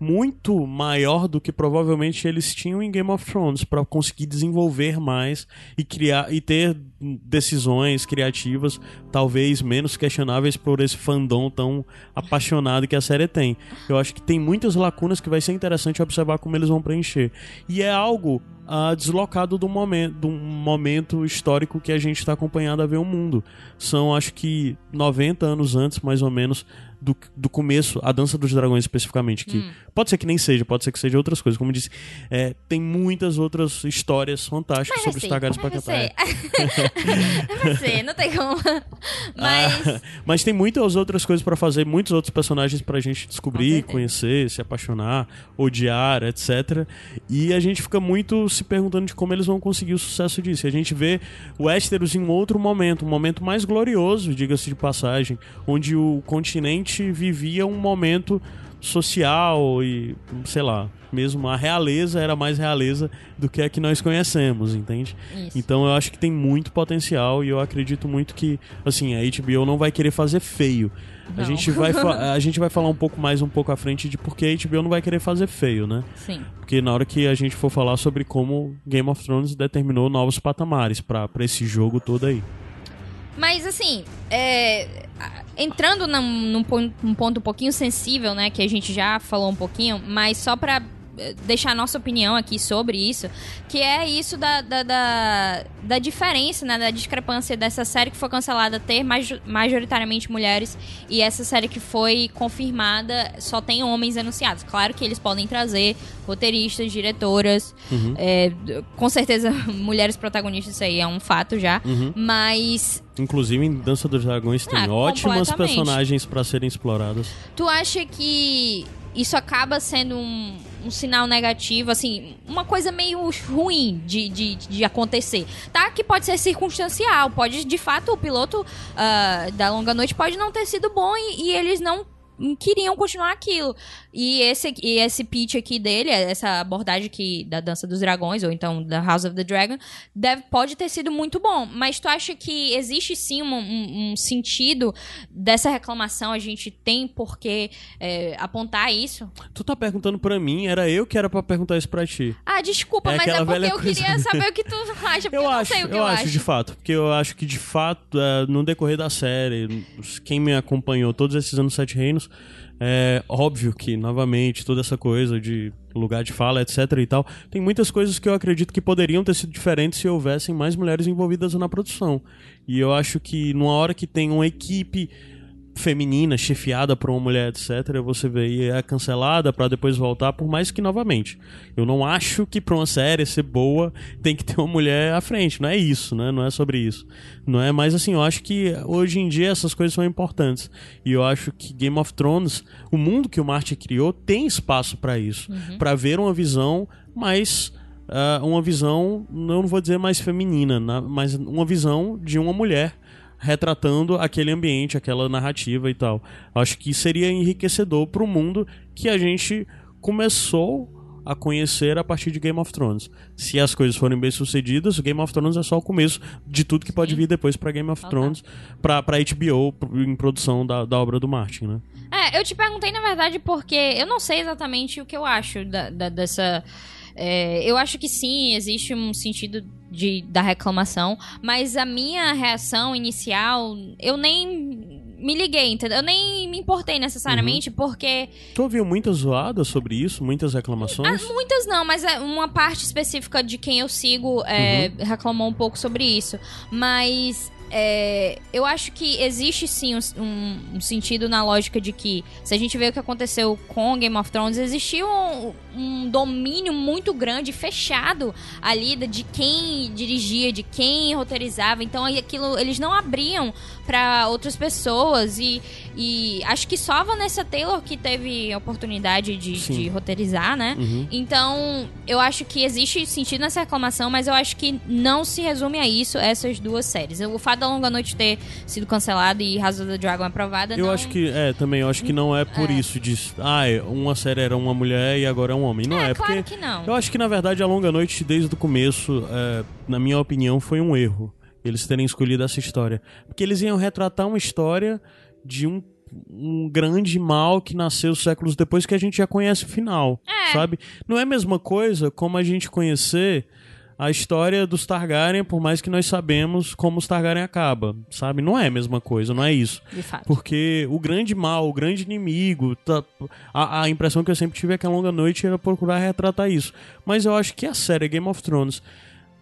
muito maior do que provavelmente eles tinham em Game of Thrones para conseguir desenvolver mais e criar e ter decisões criativas talvez menos questionáveis por esse fandom tão apaixonado que a série tem. Eu acho que tem muitas lacunas que vai ser interessante observar como eles vão preencher. E é algo ah, deslocado do momento, do momento histórico que a gente está acompanhado a ver o mundo. São, acho que, 90 anos antes, mais ou menos, do, do começo, a Dança dos Dragões especificamente, que pode ser que nem seja, pode ser que seja outras coisas. Como eu disse, é, tem muitas outras histórias fantásticas sobre os Targaryens vai pra ser. cantar. vai ser, não tem como. Mas, Ah, mas tem muitas outras coisas pra fazer, muitos outros personagens pra gente descobrir, conhecer, se apaixonar, odiar, etc. E a gente fica muito se perguntando de como eles vão conseguir o sucesso disso. A gente vê o Westeros em um outro momento, um momento mais glorioso, diga-se de passagem, onde o continente vivia um momento social e, sei lá, mesmo a realeza era mais realeza do que a que nós conhecemos, entende? Isso. Então eu acho que tem muito potencial e eu acredito muito que, assim, a HBO não vai querer fazer feio. A gente, vai a gente vai falar um pouco mais um pouco à frente de porque a HBO não vai querer fazer feio, né? sim. Porque na hora que a gente for falar sobre como Game of Thrones determinou novos patamares pra pra esse jogo todo aí. Mas assim, é, entrando num, num pon- num ponto um pouquinho sensível, né, que a gente já falou um pouquinho, mas só pra deixar a nossa opinião aqui sobre isso, que é isso da, da, da, da diferença, né, da discrepância dessa série que foi cancelada ter maj- majoritariamente mulheres e essa série que foi confirmada só tem homens anunciados. Claro que eles podem trazer roteiristas, diretoras, Uhum. é, com certeza mulheres protagonistas, isso aí é um fato já, Uhum. mas Inclusive em Dança dos Dragões tem Ah, ótimas personagens pra serem exploradas. Tu acha que isso acaba sendo um, um sinal negativo, assim, uma coisa meio ruim de, de, de acontecer? Tá? Que pode ser circunstancial, pode, de fato, o piloto ah, da Longa Noite pode não ter sido bom e, e eles não queriam continuar aquilo. E esse, e esse pitch aqui dele, essa abordagem aqui da Dança dos Dragões, ou então da House of the Dragon, deve, pode ter sido muito bom. Mas tu acha que existe sim um, um- um sentido dessa reclamação? A gente tem por que é, apontar isso? Tu tá perguntando pra mim, era eu que era pra perguntar isso pra ti. Ah, desculpa, É mas é porque eu coisa. queria saber o que tu acha, porque eu, Eu acho, que eu, eu, acho, de fato, porque eu acho que de fato, é, no decorrer da série, quem me acompanhou todos esses anos Sete Reinos, é óbvio que, novamente, toda essa coisa de lugar de fala, etc e tal, tem muitas coisas que eu acredito que poderiam ter sido diferentes se houvessem mais mulheres envolvidas na produção. E eu acho que numa hora que tem uma equipe feminina, chefiada por uma mulher, etc., você vê e é cancelada pra depois voltar, por mais que novamente. Eu não acho que pra uma série ser boa tem que ter uma mulher à frente, não é isso, né? Não é sobre isso. Não é, mas assim, eu acho que hoje em dia essas coisas são importantes. E eu acho que Game of Thrones, o mundo que o Martin criou, tem espaço pra isso, Pra ver uma visão mais ah, uma visão, eu não vou dizer mais feminina, na- mas uma visão de uma mulher retratando aquele ambiente, aquela narrativa e tal. Acho que seria enriquecedor para o mundo que a gente começou a conhecer a partir de Game of Thrones. Se as coisas forem bem sucedidas, o Game of Thrones é só o começo de tudo que pode vir depois para Game of Thrones, pra, pra HBO, em produção da, da obra do Martin, né? É, eu te perguntei, na verdade, porque eu não sei exatamente o que eu acho da, da- dessa. É, eu acho que sim, existe um sentido de, da reclamação, mas a minha reação inicial, eu nem me liguei, entendeu? Eu nem me importei necessariamente, porque Tu ouviu muitas zoadas sobre isso? Muitas reclamações? Ah, muitas não, mas é uma parte específica de quem eu sigo é, reclamou um pouco sobre isso. Mas é, eu acho que existe sim um, um- sentido na lógica de que, se a gente vê o que aconteceu com Game of Thrones, existia um, um domínio muito grande, fechado ali de quem dirigia, de quem roteirizava. Então aquilo eles não abriam para outras pessoas e, e acho que só a Vanessa Taylor que teve a oportunidade de, de roteirizar, né? Uhum. Então, eu acho que existe sentido nessa reclamação, mas eu acho que não se resume a isso, essas duas séries. O fato da Longa Noite ter sido cancelado e House of the Dragon aprovada, Eu não... acho que, é, também, eu acho que não é por isso de, ah, é, uma série era uma mulher e agora é um homem. Não é, É, claro porque que não. eu acho que, na verdade, a Longa Noite, desde o começo, é, na minha opinião, foi um erro. Eles terem escolhido essa história. Porque eles iam retratar uma história de um, um grande mal que nasceu séculos depois que a gente já conhece o final, É. sabe? Não é a mesma coisa como a gente conhecer a história dos Targaryen, por mais que nós sabemos como os Targaryen acaba, sabe? Não é a mesma coisa, não é isso. De fato. Porque o grande mal, o grande inimigo, tá- a, a impressão que eu sempre tive é que a Longa Noite era procurar retratar isso. Mas eu acho que a série Game of Thrones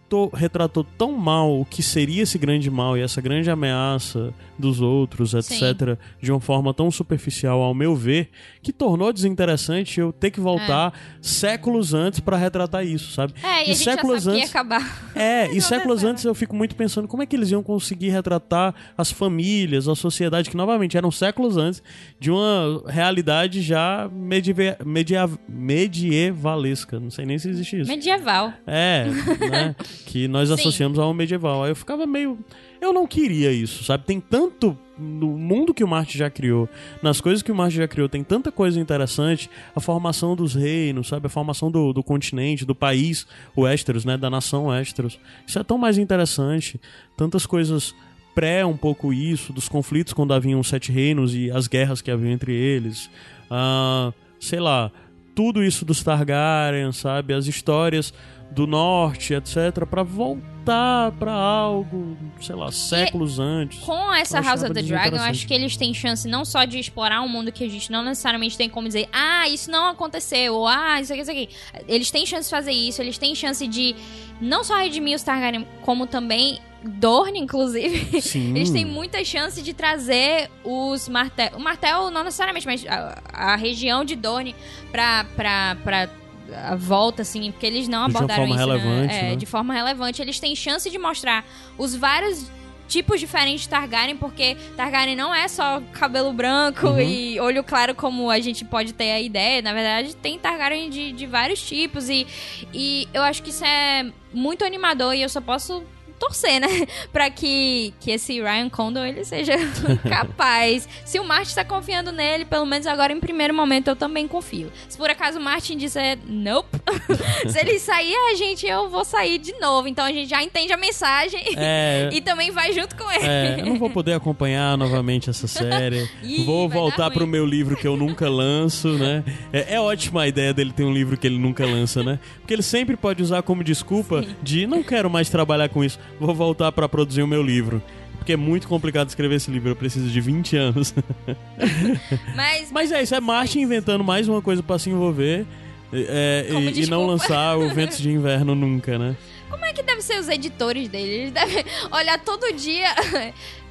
to- retratou tão mal o que seria esse grande mal e essa grande ameaça dos outros, etc., de uma forma tão superficial, ao meu ver, que tornou desinteressante eu ter que voltar séculos antes pra retratar isso, sabe? É, e, a gente já séculos antes acabar. é, e séculos antes eu fico muito pensando como é que eles iam conseguir retratar as famílias, a sociedade, que novamente eram séculos antes de uma realidade já medieve- media- medievalesca. Não sei nem se existe isso. Medieval. É, né? Que nós Sim. associamos ao medieval. Aí eu ficava meio. Eu não queria isso, sabe? Tem tanto. No mundo que o Marte já criou, nas coisas que o Marte já criou, tem tanta coisa interessante. A formação dos reinos, sabe? A formação do, do continente, do país, o Westeros, né? Da nação Westeros. Isso é tão mais interessante. Tantas coisas pré um pouco isso, dos conflitos quando haviam os sete reinos e as guerras que haviam entre eles. Ah, sei lá, tudo isso dos Targaryen, sabe? As histórias do norte, etc, Pra voltar pra algo, sei lá, séculos antes. Com essa House of the Dragon, eu acho que eles têm chance não só de explorar um mundo que a gente não necessariamente tem como dizer, ah, isso não aconteceu, ou ah, isso aqui, isso aqui. Eles têm chance de fazer isso, eles têm chance de não só redimir os Targaryen, como também Dorne, inclusive. Sim. Eles têm muita chance de trazer os martel. O martel não necessariamente, mas a, a região de Dorne pra, pra, pra a volta, assim, porque eles não De abordaram forma isso. relevante, né? É, né? de forma relevante. Eles têm chance de mostrar os vários tipos diferentes de Targaryen, porque Targaryen não é só cabelo branco Uhum. e olho claro como a gente pode ter a ideia. Na verdade, tem Targaryen de, de vários tipos e, e eu acho que isso é muito animador e eu só posso torcer, né? pra que, que esse Ryan Condon ele seja capaz. Se o Martin tá confiando nele, pelo menos agora em primeiro momento eu também confio. Se por acaso o Martin disser nope, se ele sair, a gente, eu vou sair de novo. Então a gente já entende a mensagem É, e também vai junto com ele. é, eu não vou poder acompanhar novamente essa série. Ih, vou voltar pro meu livro que eu nunca lanço, né? É, é ótima a ideia dele ter um livro que ele nunca lança, né? Porque ele sempre pode usar como desculpa de não quero mais trabalhar com isso, vou voltar pra produzir o meu livro. Porque é muito complicado escrever esse livro, eu preciso de 20 anos. Mas, Mas é isso, é Martin inventando mais uma coisa pra se envolver é, e, e não lançar o Ventos de Inverno nunca, né? como é que deve ser os editores dele? Eles devem olhar todo dia.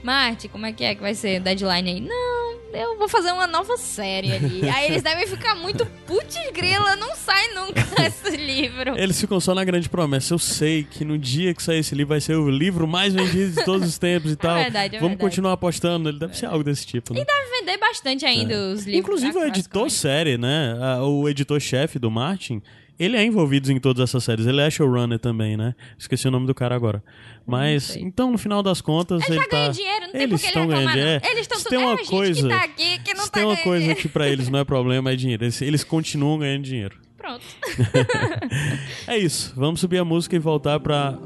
Martin, como é que é que vai ser o deadline aí? Não, eu vou fazer uma nova série ali. Aí eles devem ficar muito putz grila, não sai nunca esse livro. Eles ficam só na grande promessa. Eu sei que no dia que sair esse livro vai ser o livro mais vendido de todos os tempos e tal. verdade, é Vamos verdade. continuar apostando. Ele deve ser algo desse tipo, né? Deve vender bastante ainda os livros. Inclusive o editor série, né? O editor-chefe do Martin, ele é envolvido em todas essas séries. Ele é showrunner também, né? Esqueci o nome do cara agora. Mas, então, no final das contas, ele, Ele tá ganhando dinheiro, não tem Eles ele estão reclamar, ganhando dinheiro. Eles estão tem uma é coisa- que tá aqui que não Se tá tem uma ganhando coisa dinheiro. que pra eles não é problema, é dinheiro. Eles, eles continuam ganhando dinheiro. Pronto. é isso. Vamos subir a música e voltar pra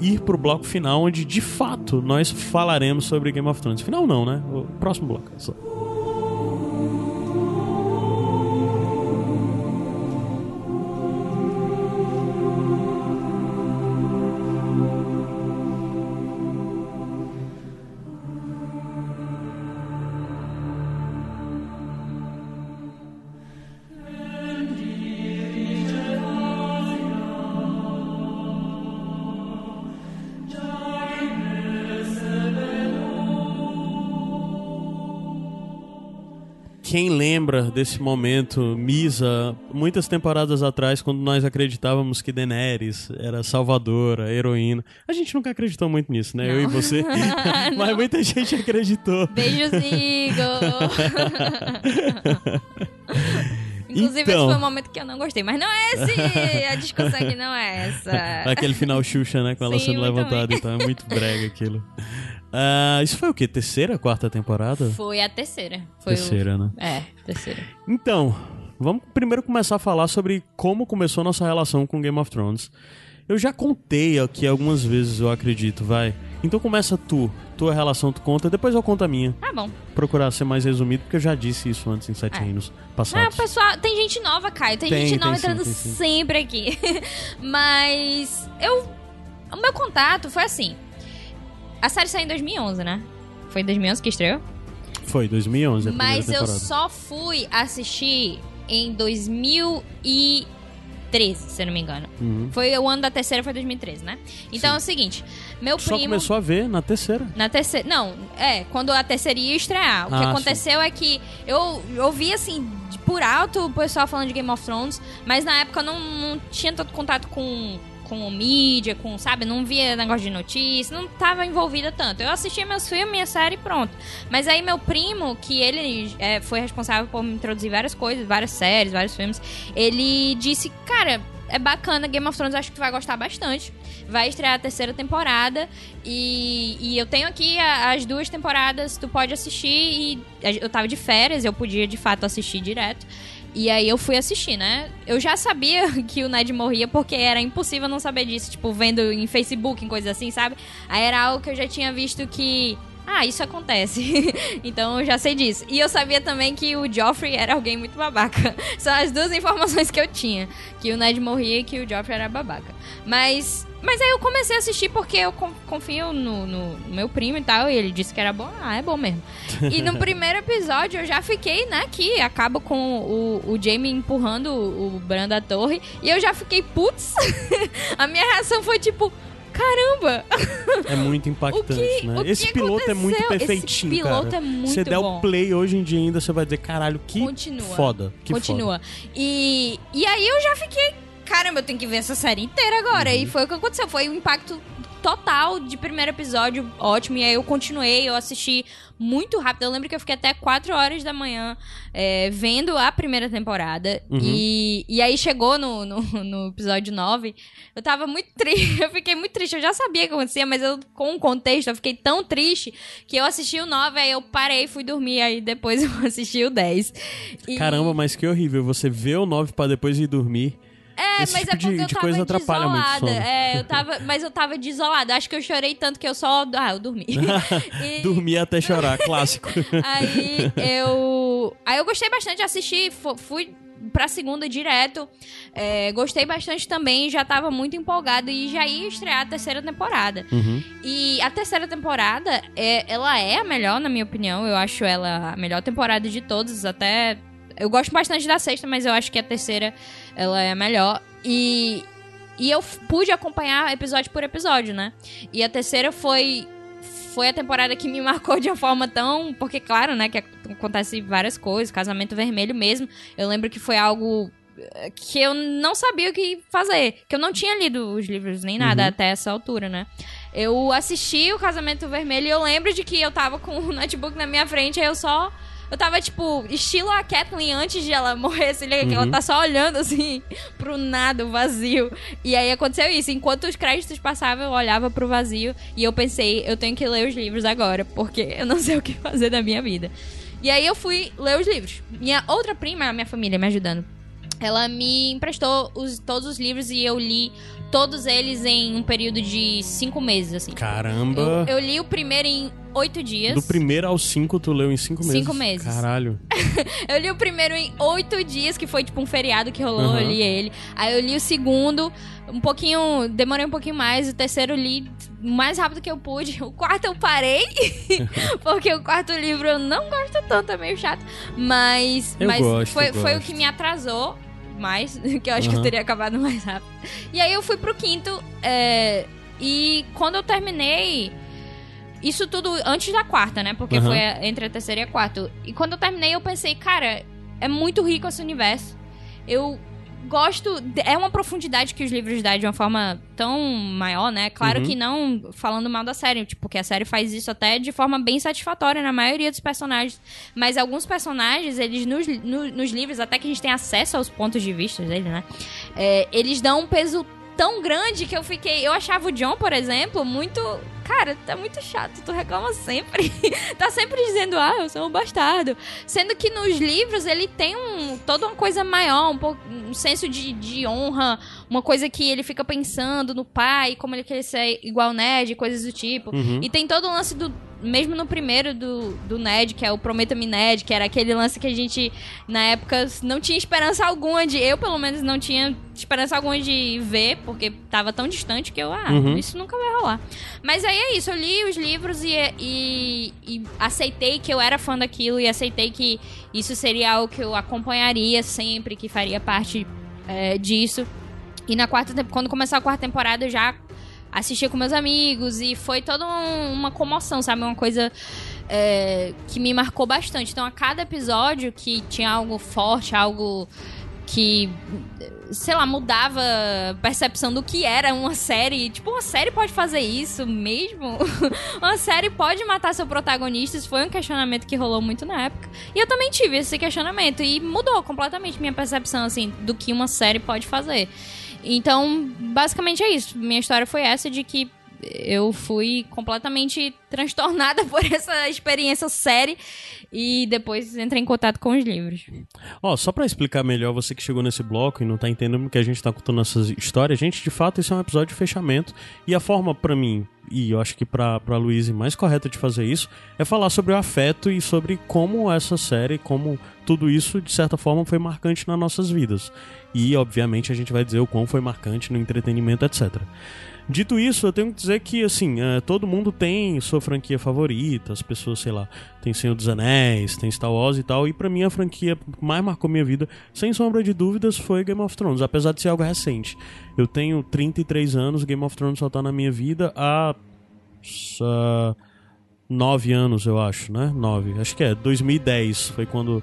ir pro bloco final, onde de fato nós falaremos sobre Game of Thrones. Final não, né? O próximo bloco. Só. Lembra desse momento, Misa, muitas temporadas atrás, quando nós acreditávamos que Daenerys era salvadora, heroína. A gente nunca acreditou muito nisso, né? Não. Eu e você. Mas muita gente acreditou. Beijos, Igor! Inclusive, então, esse foi um momento que eu não gostei. Mas não é esse! A discussão aqui não é essa. Aquele final Xuxa, né? Com ela Sim, sendo levantada. Então é muito brega aquilo. Uh, isso foi o quê? Terceira, quarta temporada? Foi a terceira. Foi terceira, o... né? É, terceira. Então, vamos primeiro começar a falar sobre como começou nossa relação com Game of Thrones. Eu já contei aqui algumas vezes, eu acredito, vai. Então começa tu, tua relação tu conta, depois eu conto a minha. Tá bom. Procurar ser mais resumido, porque eu já disse isso antes em sete é. anos passados. Não, pessoal, tem gente nova, Caio. Tem, tem gente nova entrando sim, sim. sempre aqui. Mas eu. O meu contato foi assim. A série saiu em 2011, né? Foi em 2011 que estreou? Foi, 2011. Mas eu só fui assistir em 2013, se eu não me engano. Uhum. Foi o ano da terceira, foi 2013, né? Então Sim. é o seguinte, meu primo... Só começou a ver na terceira. Na terceira, não, é, quando a terceira ia estrear. O ah, que aconteceu sim. é que eu ouvi, assim, por alto o pessoal falando de Game of Thrones, mas na época eu não, não tinha tanto contato com com mídia, com, sabe, não via negócio de notícia, não tava envolvida tanto. Eu assistia meus filmes, minha série e pronto. Mas aí meu primo, que ele é, foi responsável por me introduzir várias coisas, várias séries, vários filmes, ele disse, cara, é bacana, Game of Thrones acho que tu vai gostar bastante. Vai estrear a terceira temporada e, e eu tenho aqui a, as duas temporadas, tu pode assistir e eu tava de férias, eu podia de fato assistir direto. E aí eu fui assistir, né? Eu já sabia que o Ned morria porque era impossível não saber disso, tipo, vendo em Facebook, em coisas assim, sabe? Aí era algo que eu já tinha visto que ah, isso acontece. então eu já sei disso. E eu sabia também que o Joffrey era alguém muito babaca. São as duas informações que eu tinha. Que o Ned morria e que o Joffrey era babaca. Mas mas aí eu comecei a assistir porque eu confio no, no, meu primo e tal, e ele disse que era bom. Ah, é bom mesmo. E no primeiro episódio eu já fiquei, né, que acaba com o, o Jamie empurrando o, o Bran da torre, e eu já fiquei, putz. a minha reação foi tipo, caramba! É muito impactante, que, né? Esse piloto aconteceu? é muito perfeitinho, Esse piloto cara. é muito Você der o play hoje em dia ainda, você vai dizer, caralho, que Continua. foda. Que Continua. Foda. E, e aí eu já fiquei caramba, eu tenho que ver essa série inteira agora. Uhum. E foi o que aconteceu. Foi um impacto total de primeiro episódio, ótimo. E aí eu continuei, eu assisti muito rápido. Eu lembro que eu fiquei até 4 horas da manhã é, vendo a primeira temporada. Uhum. E, e aí chegou no, no, no, episódio 9. Eu tava muito triste. Eu fiquei muito triste. Eu já sabia o que acontecia, mas eu, com o contexto, eu fiquei tão triste que eu assisti o 9, aí eu parei, fui dormir. Aí depois eu assisti o 10. E... Caramba, mas que horrível. Você vê o 9 para depois ir dormir. É, Esse mas tipo é porque de, eu tava coisa atrapalha desolada. É, eu tava, mas eu tava desolada. Acho que eu chorei tanto que eu só. Ah, eu dormi. e... Dormi até chorar, clássico. aí eu. Aí eu gostei bastante de assistir. Fui pra segunda direto. É, gostei bastante também, já tava muito empolgada e já ia estrear a terceira temporada. Uhum. E a terceira temporada, é, ela é a melhor, na minha opinião. Eu acho ela a melhor temporada de todos, até eu gosto bastante da sexta, mas eu acho que a terceira ela é a melhor. E, e eu pude acompanhar episódio por episódio, né? E a terceira foi foi a temporada que me marcou de uma forma tão. Porque, claro, né, que acontece várias coisas, casamento vermelho mesmo. Eu lembro que foi algo eh, que eu não sabia o que fazer. Que eu não tinha lido os livros nem nada uhum. até essa altura, né? Eu assisti o Casamento Vermelho e eu lembro de que eu tava com o notebook na minha frente, aí eu só eu tava, tipo, estilo a Kathleen antes de ela morrer, assim, uhum. ela tá só olhando, assim, pro nada, o vazio. E aí aconteceu isso. Enquanto os créditos passavam, eu olhava pro vazio e eu pensei, eu tenho que ler os livros agora, porque eu não sei o que fazer da minha vida. E aí eu fui ler os livros. Minha outra prima, minha família me ajudando. ela me emprestou os, todos os livros e eu li todos eles em um período de cinco meses, assim. Caramba! Eu, eu li o primeiro em oito dias. Do primeiro ao cinco, tu leu em cinco meses? Cinco meses. Caralho. eu li o primeiro em oito dias, que foi tipo um feriado que rolou, uhum. eu li ele. Aí eu li o segundo, um pouquinho. Demorei um pouquinho mais. O terceiro eu li o mais rápido que eu pude. O quarto eu parei, porque o quarto livro eu não gosto tanto, é meio chato. Mas, eu mas gosto, foi, foi o que me atrasou mais, que eu acho uhum. que eu teria acabado mais rápido. E aí eu fui pro quinto, é, e quando eu terminei. Isso tudo antes da quarta, né? Porque uhum. foi entre a terceira e a quarta. E quando eu terminei, eu pensei, cara, é muito rico esse universo. Eu gosto. É uma profundidade que os livros dão de uma forma tão maior, né? Claro uhum. que não falando mal da série, tipo, porque a série faz isso até de forma bem satisfatória na maioria dos personagens. Mas alguns personagens, eles nos, no, nos livros, até que a gente tem acesso aos pontos de vista deles, né? É, eles dão um peso tão grande que eu fiquei. Eu achava o John, por exemplo, muito. Cara, tá muito chato, tu reclama sempre. tá sempre dizendo, ah, eu sou um bastardo. Sendo que nos livros ele tem um, toda uma coisa maior, um, pouco, um senso de, de honra, uma coisa que ele fica pensando no pai, como ele quer ser igual Ned, coisas do tipo. Uhum. E tem todo o lance do, mesmo no primeiro do, do Ned, que é o Prometa-me Ned, que era aquele lance que a gente, na época, não tinha esperança alguma de. Eu, pelo menos, não tinha esperança alguma de ver, porque tava tão distante que eu, ah, uhum. isso nunca vai rolar. Mas aí é isso, eu li os livros e, e, e, aceitei que eu era fã daquilo e aceitei que isso seria algo que eu acompanharia sempre, que faria parte é, disso. E na quarta, quando começar a quarta temporada, eu já assistia com meus amigos e foi toda uma comoção, sabe? Uma coisa é, que me marcou bastante. Então, a cada episódio que tinha algo forte, algo que, sei lá, mudava a percepção do que era uma série. Tipo, uma série pode fazer isso mesmo? uma série pode matar seu protagonista? Isso foi um questionamento que rolou muito na época. E eu também tive esse questionamento e mudou completamente minha percepção, assim, do que uma série pode fazer. Então, basicamente é isso. Minha história foi essa de que eu fui completamente transtornada por essa experiência série e depois entrei em contato com os livros. Ó, oh, só para explicar melhor, você que chegou nesse bloco e não tá entendendo que a gente tá contando essas histórias, gente, de fato, esse é um episódio de fechamento e a forma para mim e eu acho que pra, pra Luísa mais correta de fazer isso é falar sobre o afeto e sobre como essa série, como tudo isso, de certa forma, foi marcante nas nossas vidas. E, obviamente, a gente vai dizer o quão foi marcante no entretenimento, etc. Dito isso, eu tenho que dizer que, assim, é, todo mundo tem sua franquia favorita, as pessoas, sei lá, tem Senhor dos Anéis, tem Star Wars e tal, e para mim a franquia mais marcou minha vida, sem sombra de dúvidas, foi Game of Thrones, apesar de ser algo recente. Eu tenho 33 anos, Game of Thrones só tá na minha vida há. Uh, nove anos, eu acho, né? Nove. Acho que é. 2010 foi quando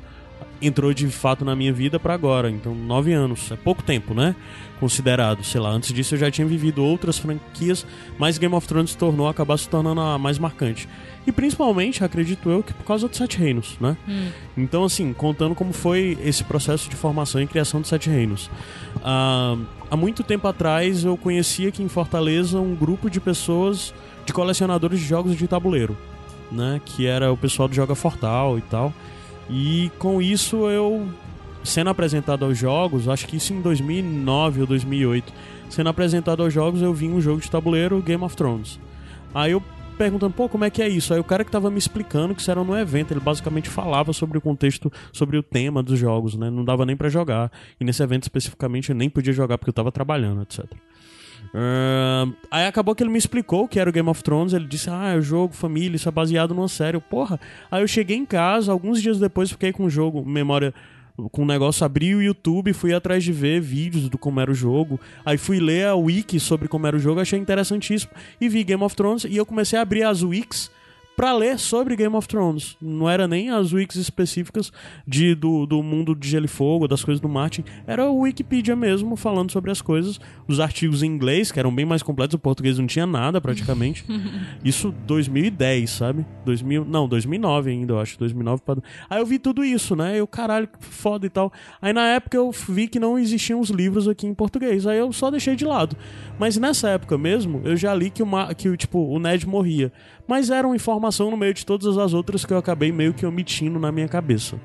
entrou de fato na minha vida para agora. Então, nove anos. É pouco tempo, né? Considerado. Sei lá, antes disso eu já tinha vivido outras franquias, mas Game of Thrones tornou, acabar se tornando a mais marcante. E principalmente, acredito eu, que por causa dos Sete Reinos, né? Hum. Então, assim, contando como foi esse processo de formação e criação dos Sete Reinos. Ah, há muito tempo atrás eu conhecia aqui em Fortaleza um grupo de pessoas, de colecionadores de jogos de tabuleiro, né? Que era o pessoal do Joga Fortal e tal. E com isso eu sendo apresentado aos jogos, acho que isso em 2009 ou 2008, sendo apresentado aos jogos, eu vi um jogo de tabuleiro Game of Thrones. Aí eu perguntando, pô, como é que é isso? Aí o cara que tava me explicando que isso era no evento, ele basicamente falava sobre o contexto, sobre o tema dos jogos, né? Não dava nem para jogar. E nesse evento especificamente eu nem podia jogar porque eu tava trabalhando, etc. Uh, aí acabou que ele me explicou que era o Game of Thrones. Ele disse: Ah, é o jogo, família, isso é baseado numa série. Porra. Aí eu cheguei em casa, alguns dias depois fiquei com o jogo, memória com o negócio, abri o YouTube, fui atrás de ver vídeos do como era o jogo. Aí fui ler a wiki sobre como era o jogo, achei interessantíssimo. E vi Game of Thrones e eu comecei a abrir as wikis para ler sobre Game of Thrones. Não era nem as wikis específicas de, do, do mundo de Gelo e Fogo, das coisas do Martin. Era o Wikipedia mesmo, falando sobre as coisas. Os artigos em inglês, que eram bem mais completos, o português não tinha nada praticamente. isso 2010, sabe? 2000, não, 2009 ainda, eu acho. 2009 pra... Aí eu vi tudo isso, né? Eu, caralho, foda e tal. Aí na época eu vi que não existiam os livros aqui em português. Aí eu só deixei de lado. Mas nessa época mesmo, eu já li que, uma, que tipo, o Ned morria mas era uma informação no meio de todas as outras que eu acabei meio que omitindo na minha cabeça.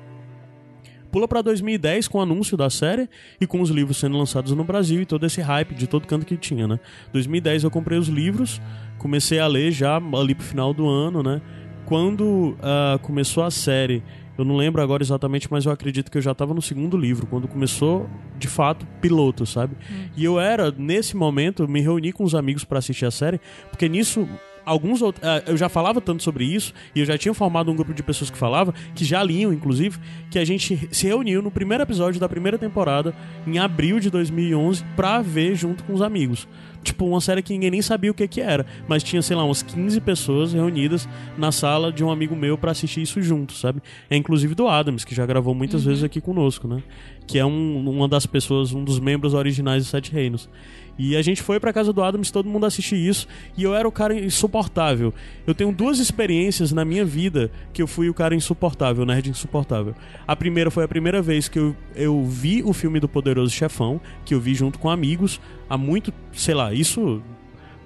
pula pra 2010 com o anúncio da série e com os livros sendo lançados no Brasil e todo esse hype de todo canto que tinha, né? 2010 eu comprei os livros, comecei a ler já ali pro final do ano, né? Quando uh, começou a série, eu não lembro agora exatamente, mas eu acredito que eu já estava no segundo livro, quando começou, de fato, piloto, sabe? Hum. E eu era, nesse momento, me reuni com os amigos para assistir a série, porque nisso alguns outros. Uh, eu já falava tanto sobre isso, e eu já tinha formado um grupo de pessoas que falava, que já liam, inclusive, que a gente se reuniu no primeiro episódio da primeira temporada, em abril de 2011, pra ver junto com os amigos. Tipo, uma série que ninguém nem sabia o que, que era, mas tinha, sei lá, umas 15 pessoas reunidas na sala de um amigo meu para assistir isso junto, sabe? É inclusive do Adams, que já gravou muitas uhum. vezes aqui conosco, né? Que é um, uma das pessoas, um dos membros originais do Sete Reinos. E a gente foi pra casa do Adams, todo mundo assistia isso, e eu era o cara insuportável. Eu tenho duas experiências na minha vida que eu fui o cara insuportável, nerd insuportável. A primeira foi a primeira vez que eu, eu vi o filme do Poderoso Chefão, que eu vi junto com amigos, há muito, sei lá, isso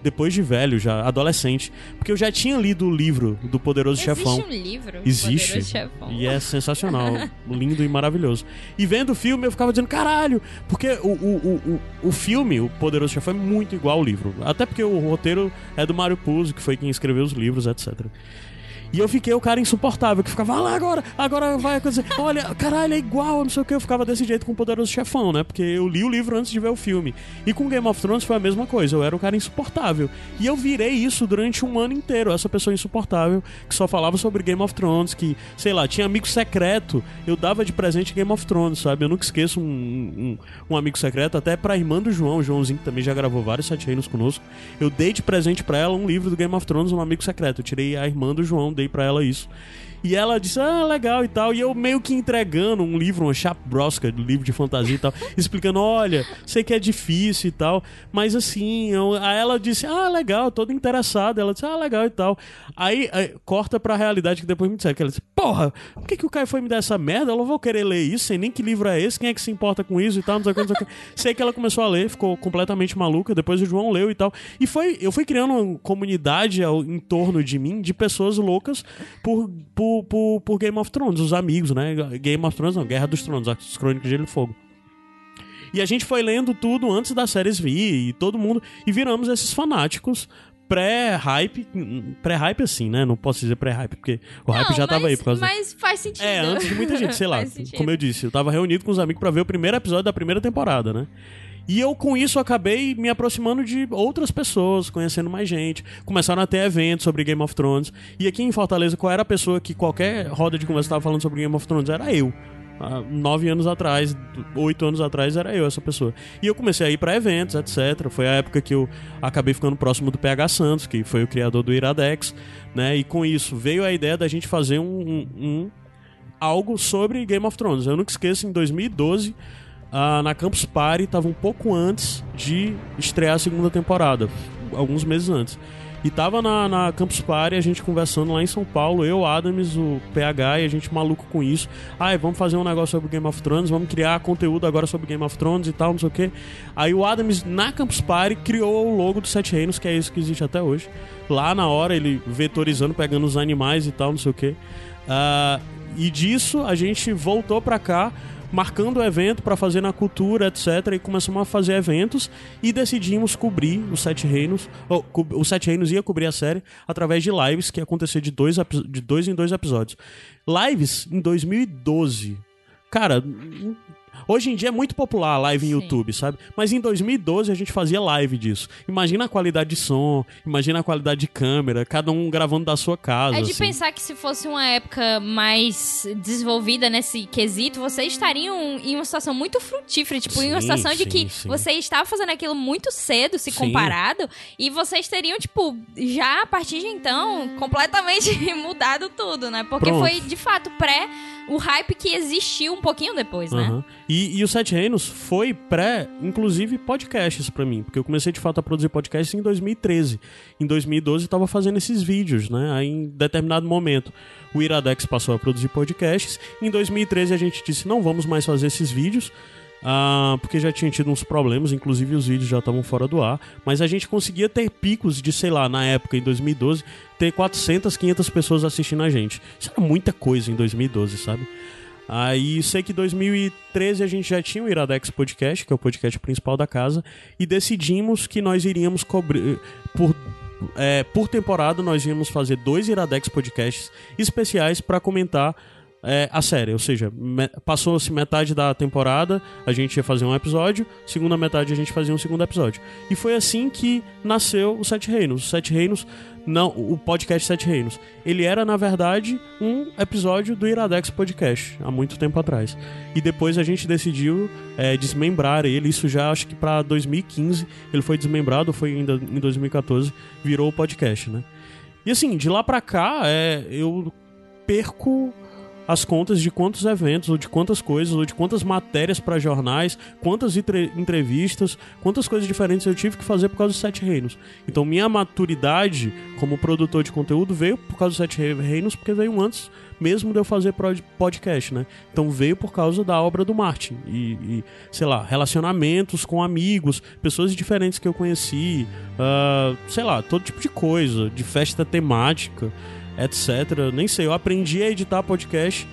depois de velho, já adolescente. Porque eu já tinha lido o livro do Poderoso Existe Chefão. Existe um livro? Existe. Poderoso Chefão. E é sensacional. lindo e maravilhoso. E vendo o filme, eu ficava dizendo, caralho! Porque o, o, o, o filme, o Poderoso Chefão, é muito igual ao livro. Até porque o roteiro é do Mario Puzo, que foi quem escreveu os livros, etc. E eu fiquei o cara insuportável, que ficava, ah lá agora, agora vai acontecer. Olha, caralho, é igual, não sei o que. Eu ficava desse jeito com o Poderoso Chefão, né? Porque eu li o livro antes de ver o filme. E com Game of Thrones foi a mesma coisa, eu era o cara insuportável. E eu virei isso durante um ano inteiro, essa pessoa insuportável, que só falava sobre Game of Thrones, que, sei lá, tinha amigo secreto, eu dava de presente Game of Thrones, sabe? Eu nunca esqueço um, um, um amigo secreto, até pra irmã do João, o Joãozinho, que também já gravou vários Sete Reinos conosco. Eu dei de presente para ela um livro do Game of Thrones, um amigo secreto. Eu tirei a irmã do João, dei para ela isso. E ela disse, ah, legal e tal. E eu meio que entregando um livro, uma chaprosca de livro de fantasia e tal, explicando, olha, sei que é difícil e tal, mas assim, eu... aí ela disse, ah, legal, toda interessada. Ela disse, ah, legal e tal. Aí, aí corta pra realidade que depois me disseram, que ela disse, porra, por que, que o Caio foi me dar essa merda? Eu não vou querer ler isso, sei nem que livro é esse, quem é que se importa com isso e tal, não sei o que, não sei o que. Sei que ela começou a ler, ficou completamente maluca, depois o João leu e tal. E foi, eu fui criando uma comunidade ao, em torno de mim de pessoas loucas por, por por, por, Game of Thrones, os amigos, né? Game of Thrones não, Guerra dos Tronos, as Crônicas de Gelo e Fogo. E a gente foi lendo tudo antes das séries vir e todo mundo. E viramos esses fanáticos pré-hype. Pré-hype assim, né? Não posso dizer pré-hype, porque o não, hype já mas, tava aí por causa. Mas faz sentido. É, antes de muita gente, sei lá. como eu disse, eu tava reunido com os amigos para ver o primeiro episódio da primeira temporada, né? E eu, com isso, acabei me aproximando de outras pessoas, conhecendo mais gente. Começaram a ter eventos sobre Game of Thrones. E aqui em Fortaleza, qual era a pessoa que qualquer roda de conversa estava falando sobre Game of Thrones? Era eu. Há nove anos atrás, oito anos atrás, era eu essa pessoa. E eu comecei a ir para eventos, etc. Foi a época que eu acabei ficando próximo do PH Santos, que foi o criador do Iradex, né? E com isso veio a ideia da gente fazer um, um, um algo sobre Game of Thrones. Eu nunca esqueço, em 2012 ah, na Campus Party estava um pouco antes de estrear a segunda temporada, alguns meses antes. E tava na, na Campus Party, a gente conversando lá em São Paulo, eu, Adams, o PH, e a gente maluco com isso. Ai, vamos fazer um negócio sobre Game of Thrones, vamos criar conteúdo agora sobre Game of Thrones e tal, não sei o quê. Aí o Adams, na Campus Party, criou o logo do Sete Reinos, que é isso que existe até hoje. Lá na hora, ele vetorizando, pegando os animais e tal, não sei o quê. Uh, e disso, a gente voltou pra cá marcando o evento para fazer na cultura, etc. E começamos a fazer eventos e decidimos cobrir os Sete Reinos. O Sete Reinos ia cobrir a série através de lives que ia acontecer de dois, de dois em dois episódios. Lives em 2012. Cara, Hoje em dia é muito popular a live em Sim. YouTube, sabe? Mas em 2012 a gente fazia live disso. Imagina a qualidade de som, imagina a qualidade de câmera, cada um gravando da sua casa. É de assim. pensar que se fosse uma época mais desenvolvida nesse quesito, vocês estariam em uma situação muito frutífera, tipo, sim, em uma situação sim, de que sim. você estava fazendo aquilo muito cedo, se comparado, e vocês teriam, tipo, já a partir de então, completamente mudado tudo, né? Porque Pronto. foi, de fato, pré o hype que existiu um pouquinho depois, né? Uhum. E, e o Sete Reinos foi pré, inclusive, podcasts para mim, porque eu comecei de fato a produzir podcasts em 2013. Em 2012 eu tava fazendo esses vídeos, né? Aí em determinado momento o Iradex passou a produzir podcasts. Em 2013 a gente disse: não vamos mais fazer esses vídeos. Uh, porque já tinha tido uns problemas, inclusive os vídeos já estavam fora do ar, mas a gente conseguia ter picos de, sei lá, na época, em 2012, ter 400, 500 pessoas assistindo a gente. Isso era muita coisa em 2012, sabe? Aí sei que em 2013 a gente já tinha o Iradex Podcast, que é o podcast principal da casa, e decidimos que nós iríamos cobrir por é, por temporada nós íamos fazer dois Iradex podcasts especiais para comentar é, a série, ou seja, passou-se metade da temporada, a gente ia fazer um episódio, segunda metade a gente fazia um segundo episódio. E foi assim que nasceu o Sete Reinos. O Sete Reinos, não, o podcast Sete Reinos. Ele era, na verdade, um episódio do Iradex Podcast, há muito tempo atrás. E depois a gente decidiu é, desmembrar ele, isso já acho que para 2015 ele foi desmembrado, foi ainda em 2014, virou o podcast, né? E assim, de lá pra cá, é, eu perco as contas de quantos eventos, ou de quantas coisas, ou de quantas matérias para jornais, quantas entrevistas, quantas coisas diferentes eu tive que fazer por causa dos Sete Reinos. Então minha maturidade como produtor de conteúdo veio por causa dos Sete Reinos, porque veio antes mesmo de eu fazer podcast, né? Então veio por causa da obra do Martin. E, e sei lá, relacionamentos com amigos, pessoas diferentes que eu conheci, uh, sei lá, todo tipo de coisa, de festa temática etc. Nem sei, eu aprendi a editar podcast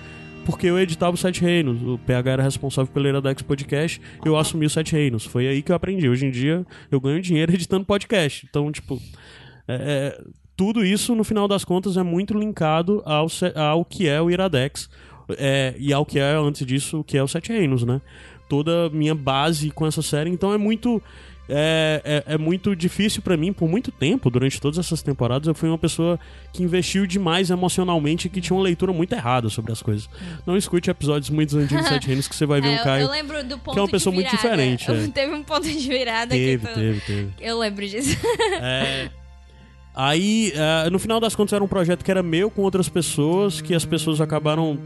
porque eu editava o Sete Reinos. O PH era responsável pelo Iradex Podcast, eu assumi o Sete Reinos. Foi aí que eu aprendi. Hoje em dia eu ganho dinheiro editando podcast. Então, tipo, é, é, tudo isso, no final das contas, é muito linkado ao, ao que é o Iradex. É, e ao que é, antes disso, o que é o Sete Reinos, né? Toda minha base com essa série. Então é muito é, é, é, muito difícil para mim, por muito tempo, durante todas essas temporadas, eu fui uma pessoa que investiu demais emocionalmente e que tinha uma leitura muito errada sobre as coisas. Não escute episódios muito antigos de Sete Reinos que você vai ver é, um Caio. Eu lembro do ponto que é uma pessoa muito diferente. É. Teve um ponto de virada teve, que teve, teve. Eu lembro disso. É. Aí, uh, no final das contas, era um projeto que era meu com outras pessoas, que as pessoas acabaram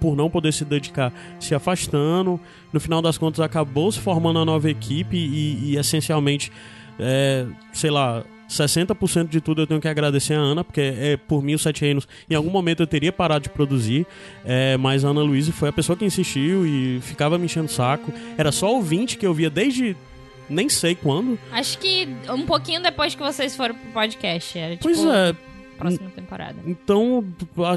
por não poder se dedicar, se afastando. No final das contas, acabou se formando a nova equipe e, e essencialmente, é, sei lá, 60% de tudo eu tenho que agradecer a Ana, porque é, por mim, os Sete Reinos, em algum momento eu teria parado de produzir, é, mas a Ana Luísa foi a pessoa que insistiu e ficava me enchendo o saco. Era só ouvinte que eu via desde nem sei quando. Acho que um pouquinho depois que vocês foram pro podcast. Era, tipo... Pois é, próxima temporada. Então,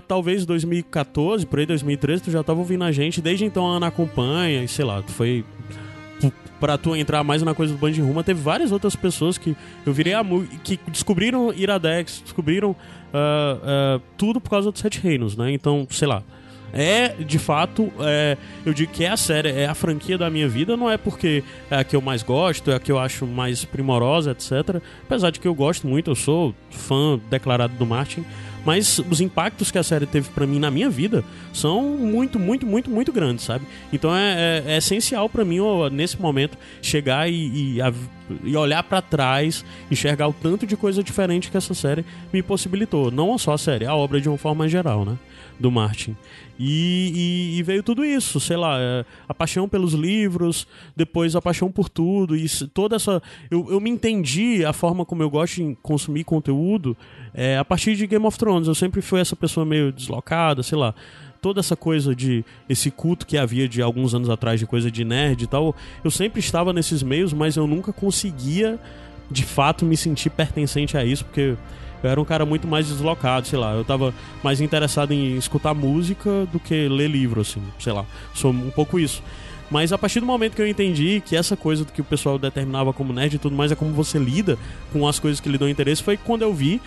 talvez 2014, por aí 2013, tu já tava ouvindo a gente. Desde então a Ana acompanha e sei lá, tu foi para tu entrar mais na coisa do Band Ruma, teve várias outras pessoas que eu virei a que descobriram Iradex, descobriram uh, uh, tudo por causa dos Sete Reinos, né? Então, sei lá, é, de fato, é, eu digo que é a série, é a franquia da minha vida, não é porque é a que eu mais gosto, é a que eu acho mais primorosa, etc. Apesar de que eu gosto muito, eu sou fã declarado do Martin, mas os impactos que a série teve para mim na minha vida são muito, muito, muito, muito grandes, sabe? Então é, é, é essencial para mim, nesse momento, chegar e, e, a, e olhar para trás, enxergar o tanto de coisa diferente que essa série me possibilitou. Não só a série, a obra de uma forma geral, né? Do Martin. E, e, e, veio tudo isso, sei lá, é, a paixão pelos livros, depois a paixão por tudo, e toda essa. Eu, eu me entendi a forma como eu gosto de consumir conteúdo é, a partir de Game of Thrones. Eu sempre fui essa pessoa meio deslocada, sei lá. Toda essa coisa de. Esse culto que havia de alguns anos atrás, de coisa de nerd e tal. Eu sempre estava nesses meios, mas eu nunca conseguia de fato me sentir pertencente a isso, porque eu era um cara muito mais deslocado, sei lá. Eu tava mais interessado em escutar música do que ler livro, assim, sei lá. Sou um pouco isso. Mas a partir do momento que eu entendi que essa coisa que o pessoal determinava como nerd e tudo mais é como você lida com as coisas que lhe dão interesse, foi quando eu vi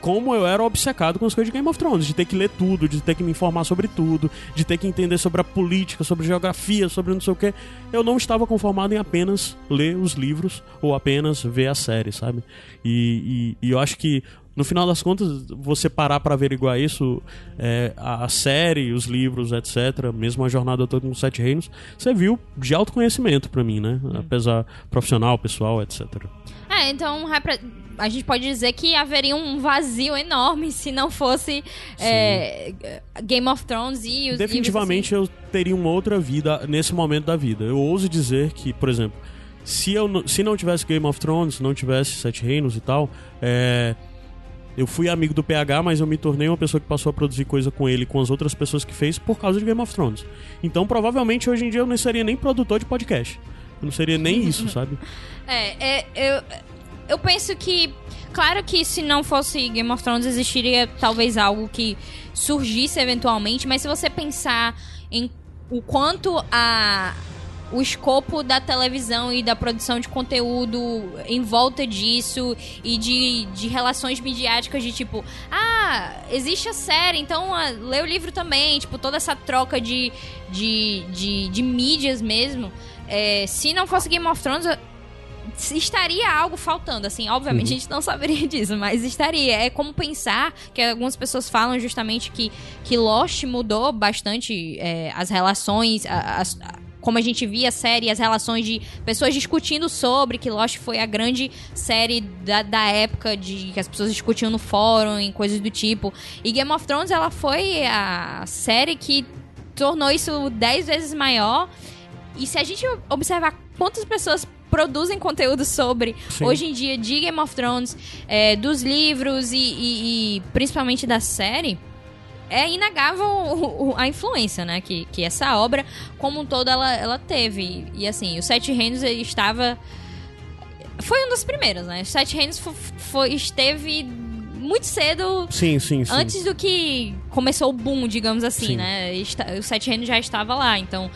como eu era obcecado com as coisas de Game of Thrones, de ter que ler tudo, de ter que me informar sobre tudo, de ter que entender sobre a política, sobre geografia, sobre não sei o que. Eu não estava conformado em apenas ler os livros ou apenas ver a série, sabe? E, e, e eu acho que no final das contas, você parar para averiguar isso, é, a, série, os livros, etc., mesmo a jornada toda com Sete Reinos, você viu de autoconhecimento para mim, né? Hum. Apesar profissional, pessoal, etc. É, então a gente pode dizer que haveria um vazio enorme se não fosse é, Game of Thrones e os Definitivamente assim. eu teria uma outra vida nesse momento da vida. Eu ouso dizer que, por exemplo, se, eu, se não tivesse Game of Thrones, não tivesse Sete Reinos e tal, é, eu fui amigo do PH, mas eu me tornei uma pessoa que passou a produzir coisa com ele, com as outras pessoas que fez, por causa de Game of Thrones. Então, provavelmente, hoje em dia eu não seria nem produtor de podcast. Eu não seria nem isso, sabe? É, é eu, eu penso que. Claro que se não fosse Game of Thrones, existiria talvez algo que surgisse eventualmente, mas se você pensar em o quanto a o escopo da televisão e da produção de conteúdo em volta disso e de, de relações midiáticas de tipo, ah, existe a série, então ah, lê o livro também, tipo, toda essa troca de, de, de, de mídias mesmo. É, se não fosse Game of Thrones, estaria algo faltando, assim, obviamente uhum. a gente não saberia disso, mas estaria. É como pensar que algumas pessoas falam justamente que, que Lost mudou bastante é, as relações, as, como a gente via a série, as relações de pessoas discutindo sobre, que Lost foi a grande série da, da época de que as pessoas discutiam no fórum e coisas do tipo. E Game of Thrones, ela foi a série que tornou isso dez vezes maior. E se a gente observar quantas pessoas produzem conteúdo sobre Sim. hoje em dia de Game of Thrones, é, dos livros e, e, e principalmente da série, é inegável a influência, né? Que, que essa obra, como um todo, ela, ela teve. E assim, o Sete Reinos estava. Foi um dos primeiros, né? O Sete Reinos foi, foi, esteve muito cedo. Sim, sim, sim. Antes do que começou o boom, digamos assim, sim. né? O Sete Reinos já estava lá, então.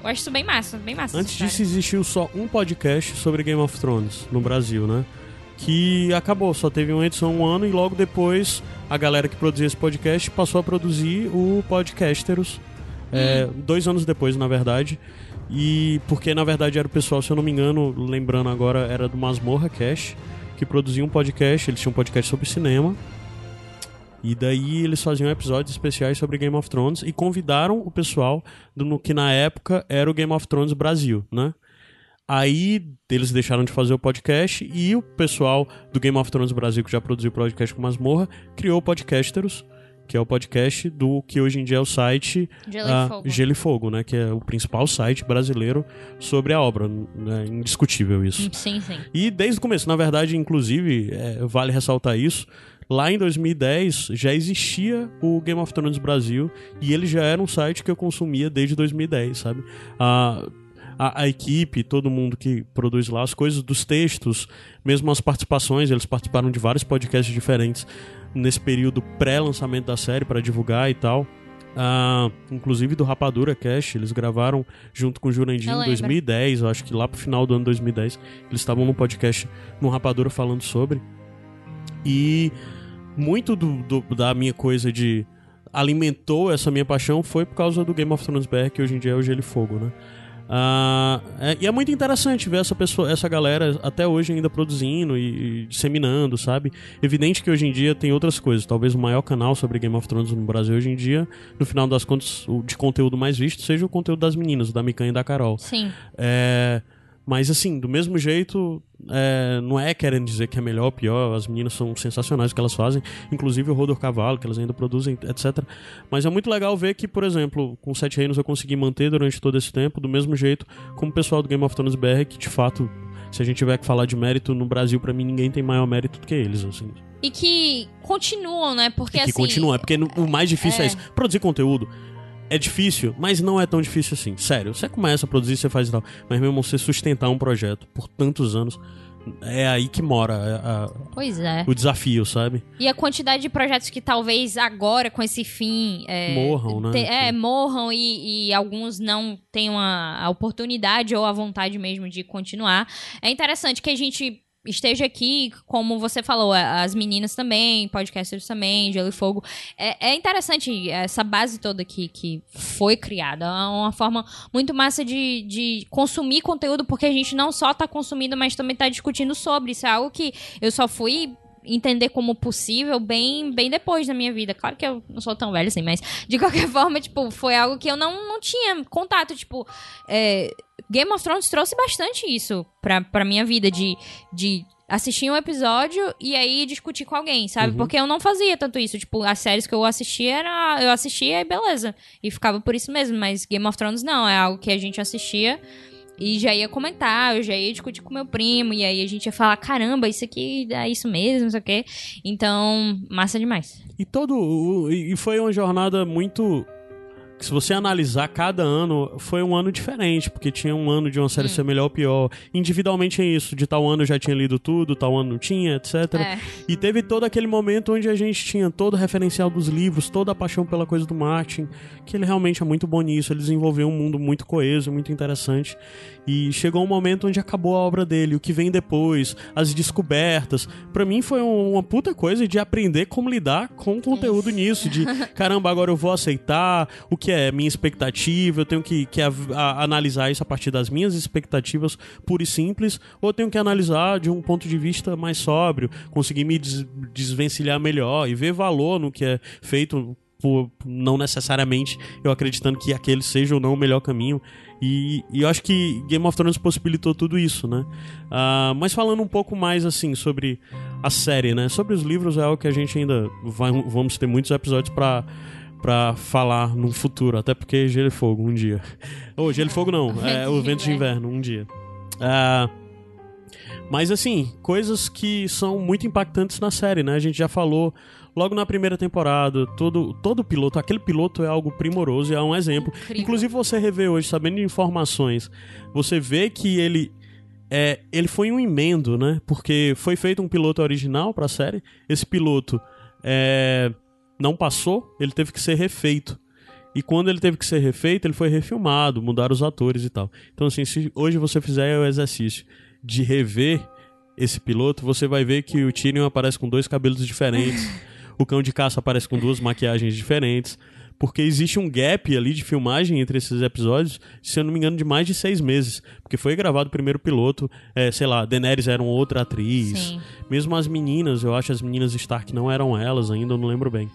Eu acho isso bem massa, bem massa. Antes disso existiu só um podcast sobre Game of Thrones no Brasil, né? Que acabou, só teve uma edição um ano e logo depois a galera que produzia esse podcast passou a produzir o Podcasteros. É, hum. dois anos depois, na verdade. E porque, na verdade, era o pessoal, se eu não me engano, lembrando agora, era do Masmorra Cash, que produzia um podcast. Eles tinham um podcast sobre cinema. E daí eles faziam episódios especiais sobre Game of Thrones e convidaram o pessoal do no que na época era o Game of Thrones Brasil, né? Aí eles deixaram de fazer o podcast e o pessoal do Game of Thrones Brasil, que já produziu o podcast com Masmorra, criou o Podcasteros, que é o podcast do que hoje em dia é o site Gelo, uh, e, Fogo. Gelo e Fogo, né? Que é o principal site brasileiro sobre a obra. É indiscutível isso. Sim, sim. E desde o começo, na verdade, inclusive, é, vale ressaltar isso. Lá em 2010 já existia o Game of Thrones Brasil e ele já era um site que eu consumia desde 2010, sabe? Uh, a, a, equipe, todo mundo que produz lá, as coisas dos textos, mesmo as participações, eles participaram de vários podcasts diferentes nesse período pré-lançamento da série para divulgar e tal. Uh, inclusive do Rapadura Cash, eles gravaram junto com o Jurandir em 2010, eu acho que lá pro final do ano 2010, eles estavam no podcast no Rapadura falando sobre. E muito do, do, da minha coisa de alimentou essa minha paixão foi por causa do Game of Thrones BR, que hoje em dia é o Gelo e Fogo, né? Uh, é, e é muito interessante ver essa pessoa, essa galera até hoje ainda produzindo e, e, disseminando, sabe? Evidente que hoje em dia tem outras coisas. Talvez o maior canal sobre Game of Thrones no Brasil hoje em dia, no final das contas, o de conteúdo mais visto seja o conteúdo das meninas, da Mikan e da Carol. Sim. É, mas assim, do mesmo jeito, é, não é querendo dizer que é melhor ou pior, as meninas são sensacionais o que elas fazem, inclusive o Rodor Cavalo, que elas ainda produzem, etc. Mas é muito legal ver que, por exemplo, com Sete Reinos eu consegui manter durante todo esse tempo, do mesmo jeito como o pessoal do Game of Thrones BR, que de fato, se a gente tiver que falar de mérito no Brasil, para mim ninguém tem maior mérito do que eles, assim. E que continuam, né? Porque e que assim. continuam, é porque o mais difícil é, é isso. Produzir conteúdo é difícil, mas não é tão difícil assim. Sério, você começa a produzir, você faz e tal. Mas mesmo você sustentar um projeto por tantos anos, é aí que mora a, a, pois é. o desafio, sabe? E a quantidade de projetos que talvez agora, com esse fim. É, morram, né? Te, é, morram e, e, alguns não tenham a, a oportunidade ou a vontade mesmo de continuar. É interessante que a gente esteja aqui, como você falou, as meninas também, podcasters também, Gelo e Fogo. É, é interessante essa base toda que, que foi criada. É uma forma muito massa de, de consumir conteúdo, porque a gente não só está consumindo, mas também está discutindo sobre. Isso é algo que eu só fui entender como possível bem, bem depois da minha vida. Claro que eu não sou tão velha assim, mas de qualquer forma, tipo, foi algo que eu não, não tinha contato. Tipo, é, Game of Thrones trouxe bastante isso pra, pra minha vida, de, de assistir um episódio e aí discutir com alguém, sabe? Uhum. Porque eu não fazia tanto isso. Tipo, as séries que eu assistia era. Eu assistia e beleza. E ficava por isso mesmo. Mas Game of Thrones não, é algo que a gente assistia e já ia comentar, eu já ia discutir com meu primo, e aí a gente ia falar, caramba, isso aqui é isso mesmo, não sei o quê. Então, massa demais. E todo. E foi uma jornada muito se você analisar cada ano, foi um ano diferente, porque tinha um ano de uma série hum. ser melhor ou pior. Individualmente é isso, de tal ano eu já tinha lido tudo, tal ano não tinha, etc. É. E teve todo aquele momento onde a gente tinha todo o referencial dos livros, toda a paixão pela coisa do Martin, que ele realmente é muito bom nisso, ele desenvolveu um mundo muito coeso, muito interessante. E chegou um momento onde acabou a obra dele, o que vem depois, as descobertas. para mim foi uma puta coisa de aprender como lidar com o conteúdo nisso, de caramba, agora eu vou aceitar o que é minha expectativa, eu tenho que, que a, a, analisar isso a partir das minhas expectativas pura e simples, ou eu tenho que analisar de um ponto de vista mais sóbrio, conseguir me des, desvencilhar melhor e ver valor no que é feito por não necessariamente eu acreditando que aquele seja ou não o melhor caminho. E, e, eu acho que Game of Thrones possibilitou tudo isso, né? Uh, mas falando um pouco mais, assim, sobre a série, né? Sobre os livros é algo que a gente ainda vai, vamos ter muitos episódios para para falar no futuro, até porque Gelo e Fogo um dia. Ou oh, Gelo e Fogo não, é o Vento de Inverno um dia. Uh, mas assim, coisas que são muito impactantes na série, né? A gente já falou logo na primeira temporada, todo, todo piloto, aquele piloto é algo primoroso e é um exemplo. Incrível. Inclusive você revê hoje, sabendo de informações, você vê que ele é, ele foi um emendo, né? Porque foi feito um piloto original para a série. Esse piloto é, não passou, ele teve que ser refeito. E quando ele teve que ser refeito, ele foi refilmado, mudaram os atores e tal. Então, assim, se hoje você fizer o exercício de rever esse piloto, você vai ver que o Tyrion aparece com dois cabelos diferentes. O cão de caça aparece com duas maquiagens diferentes. Porque existe um gap ali de filmagem entre esses episódios, se eu não me engano, de mais de seis meses. Porque foi gravado o primeiro piloto, é, sei lá, Daenerys era outra atriz. Sim. Mesmo as meninas, eu acho as meninas Stark não eram elas ainda, eu não lembro bem.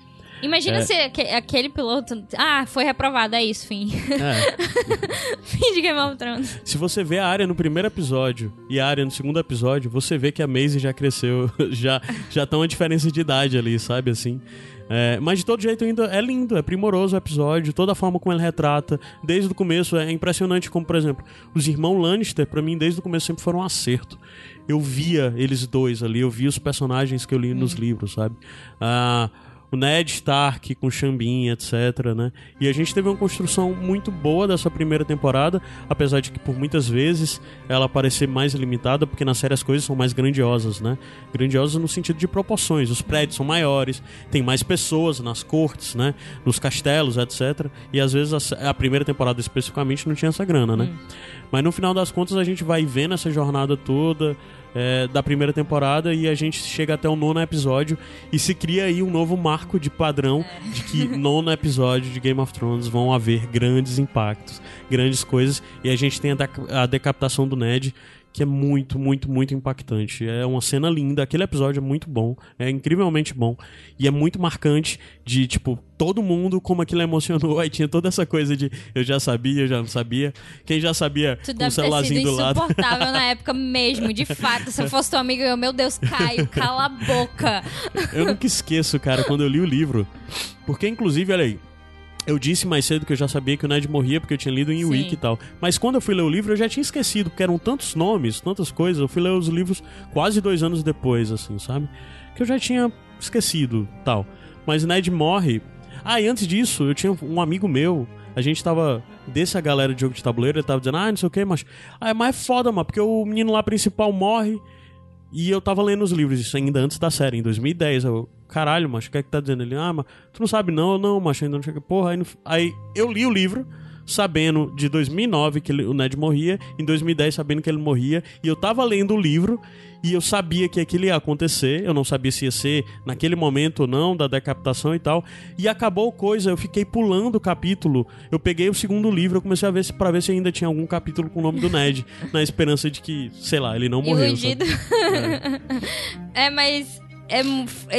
Imagina é. se aquele piloto. Ah, foi reprovado, é isso, fim. É. fim de Game of Thrones. Se você vê a área no primeiro episódio e a área no segundo episódio, você vê que a Maisie já cresceu, já já tá uma diferença de idade ali, sabe assim? É, mas de todo jeito ainda é lindo, é primoroso o episódio, toda a forma como ele retrata, desde o começo é impressionante como, por exemplo, os irmãos Lannister, para mim desde o começo sempre foram um acerto. Eu via eles dois ali, eu via os personagens que eu li nos hum. livros, sabe? Ah, o Ned Stark com Xambin, etc, né? E a gente teve uma construção muito boa dessa primeira temporada, apesar de que por muitas vezes ela parecer mais limitada, porque na série as coisas são mais grandiosas, né? Grandiosas no sentido de proporções, os prédios são maiores, tem mais pessoas nas cortes, né? Nos castelos, etc. E às vezes a, a primeira temporada especificamente não tinha essa grana, né? Hum. Mas no final das contas a gente vai vendo essa jornada toda, é, da primeira temporada e a gente chega até o nono episódio e se cria aí um novo marco de padrão é. de que nono episódio de Game of Thrones vão haver grandes impactos, grandes coisas e a gente tem a, a decapitação do Ned que é muito, muito, muito impactante. É uma cena linda, aquele episódio é muito bom, é incrivelmente bom e é muito marcante de tipo todo mundo como aquilo emocionou. Aí tinha toda essa coisa de eu já sabia, eu já não sabia. Quem já sabia tu com o celularzinho do lado. insuportável na época mesmo, de fato. Se eu fosse teu amigo, eu, meu Deus, Caio, cala a boca. Eu nunca esqueço, cara, quando eu li o livro. Porque, inclusive, olha aí, eu disse mais cedo que eu já sabia que o Ned morria porque eu tinha lido em Wiki e tal. Mas quando eu fui ler o livro, eu já tinha esquecido, porque eram tantos nomes, tantas coisas. Eu fui ler os livros quase dois anos depois, assim, sabe? Que eu já tinha esquecido tal. Mas Ned morre. Ah, e antes disso, eu tinha um amigo meu. A gente tava. Dessa galera de jogo de tabuleiro, ele tava dizendo, ah, não sei o que, mas. Ah, é mais foda, mano, porque o menino lá principal morre. E eu tava lendo os livros, isso ainda antes da série, em 2010. Eu, caralho, macho, o que é que tá dizendo? Ele, ah, mas tu não sabe não, não, macho, ainda não chega. Porra, aí, aí eu li o livro sabendo de 2009 que ele, o Ned morria, em 2010 sabendo que ele morria, e eu tava lendo o livro e eu sabia que aquilo ia acontecer, eu não sabia se ia ser naquele momento ou não, da decapitação e tal, e acabou coisa, eu fiquei pulando o capítulo, eu peguei o segundo livro, eu comecei a ver se, pra ver se ainda tinha algum capítulo com o nome do Ned, na esperança de que, sei lá, ele não morreu. Iludido. É. é, mas é,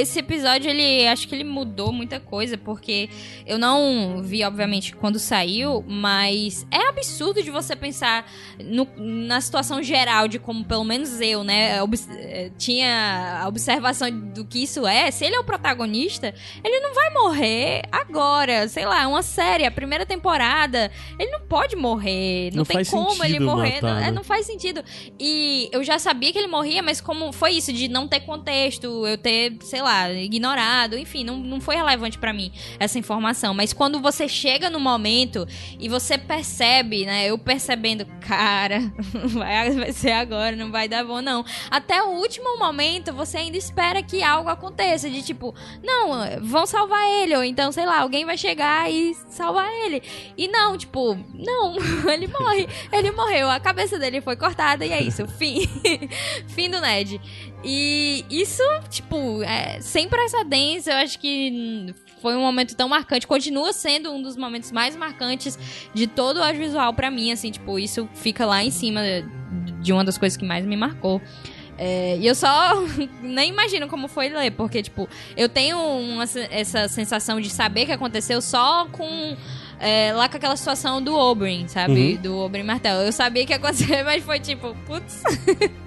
esse episódio, ele acho que ele mudou muita coisa, porque eu não vi, obviamente, quando saiu, mas é absurdo de você pensar no, na situação geral de como, pelo menos eu, né, ob, eh, tinha a observação do que isso é. Se ele é o protagonista, ele não vai morrer agora, sei lá, é uma série, a primeira temporada, ele não pode morrer, não, não tem como ele morrer, matar, não, é, né? não faz sentido. E eu já sabia que ele morria, mas como foi isso de não ter contexto, eu ter, sei lá, ignorado, enfim, não, não foi relevante para mim essa informação. Mas quando você chega no momento e você percebe, né? Eu percebendo, cara, vai, vai ser agora, não vai dar bom, não. Até o último momento, você ainda espera que algo aconteça. De tipo, não, vão salvar ele. Ou então, sei lá, alguém vai chegar e salvar ele. E não, tipo, não, ele morre. Ele morreu, a cabeça dele foi cortada e é isso, fim. fim do Ned. E isso, tipo, é, sem precedentes, eu acho que foi um momento tão marcante, continua sendo um dos momentos mais marcantes de todo o audiovisual para mim, assim, tipo, isso fica lá em cima de uma das coisas que mais me marcou. É, e eu só nem imagino como foi ler, porque, tipo, eu tenho uma, essa sensação de saber que aconteceu só com. É, lá com aquela situação do Oberyn, sabe? Uhum. Do Oberyn Martel. Eu sabia que ia acontecer, mas foi tipo, putz.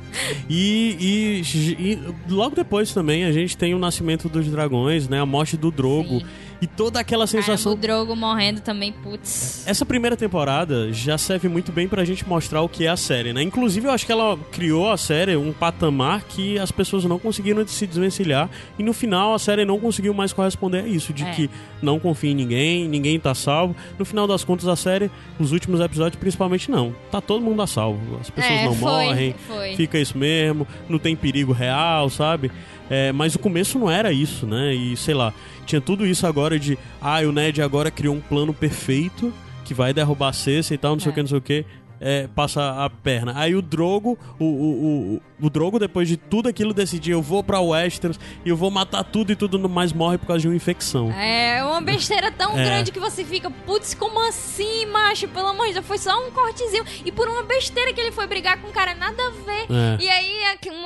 E, e, e, logo depois também a gente tem o nascimento dos dragões, né? A morte do Drogo. Sim. E toda aquela sensação. Cara, o Drogo morrendo também, putz. Essa primeira temporada já serve muito bem pra gente mostrar o que é a série, né? Inclusive, eu acho que ela criou a série um patamar que as pessoas não conseguiram se desvencilhar. E no final, a série não conseguiu mais corresponder a isso: de é. que não confia em ninguém, ninguém tá salvo. No final das contas, a série, os últimos episódios, principalmente, não. Tá todo mundo a salvo. As pessoas é, não foi, morrem, foi. fica isso mesmo, não tem perigo real, sabe? É, mas o começo não era isso, né? E sei lá, tinha tudo isso agora de, ah, o Ned agora criou um plano perfeito que vai derrubar a Cersei e tal, não sei o é. que, não sei o que é, passa a perna. Aí o Drogo, o, o, o, o Drogo, depois de tudo aquilo, decidiu: eu vou pra Westeros e eu vou matar tudo e tudo mais morre por causa de uma infecção. É uma besteira tão é. grande que você fica, putz, como assim, macho? Pelo amor de Deus, foi só um cortezinho. E por uma besteira que ele foi brigar com um cara, nada a ver. É. E aí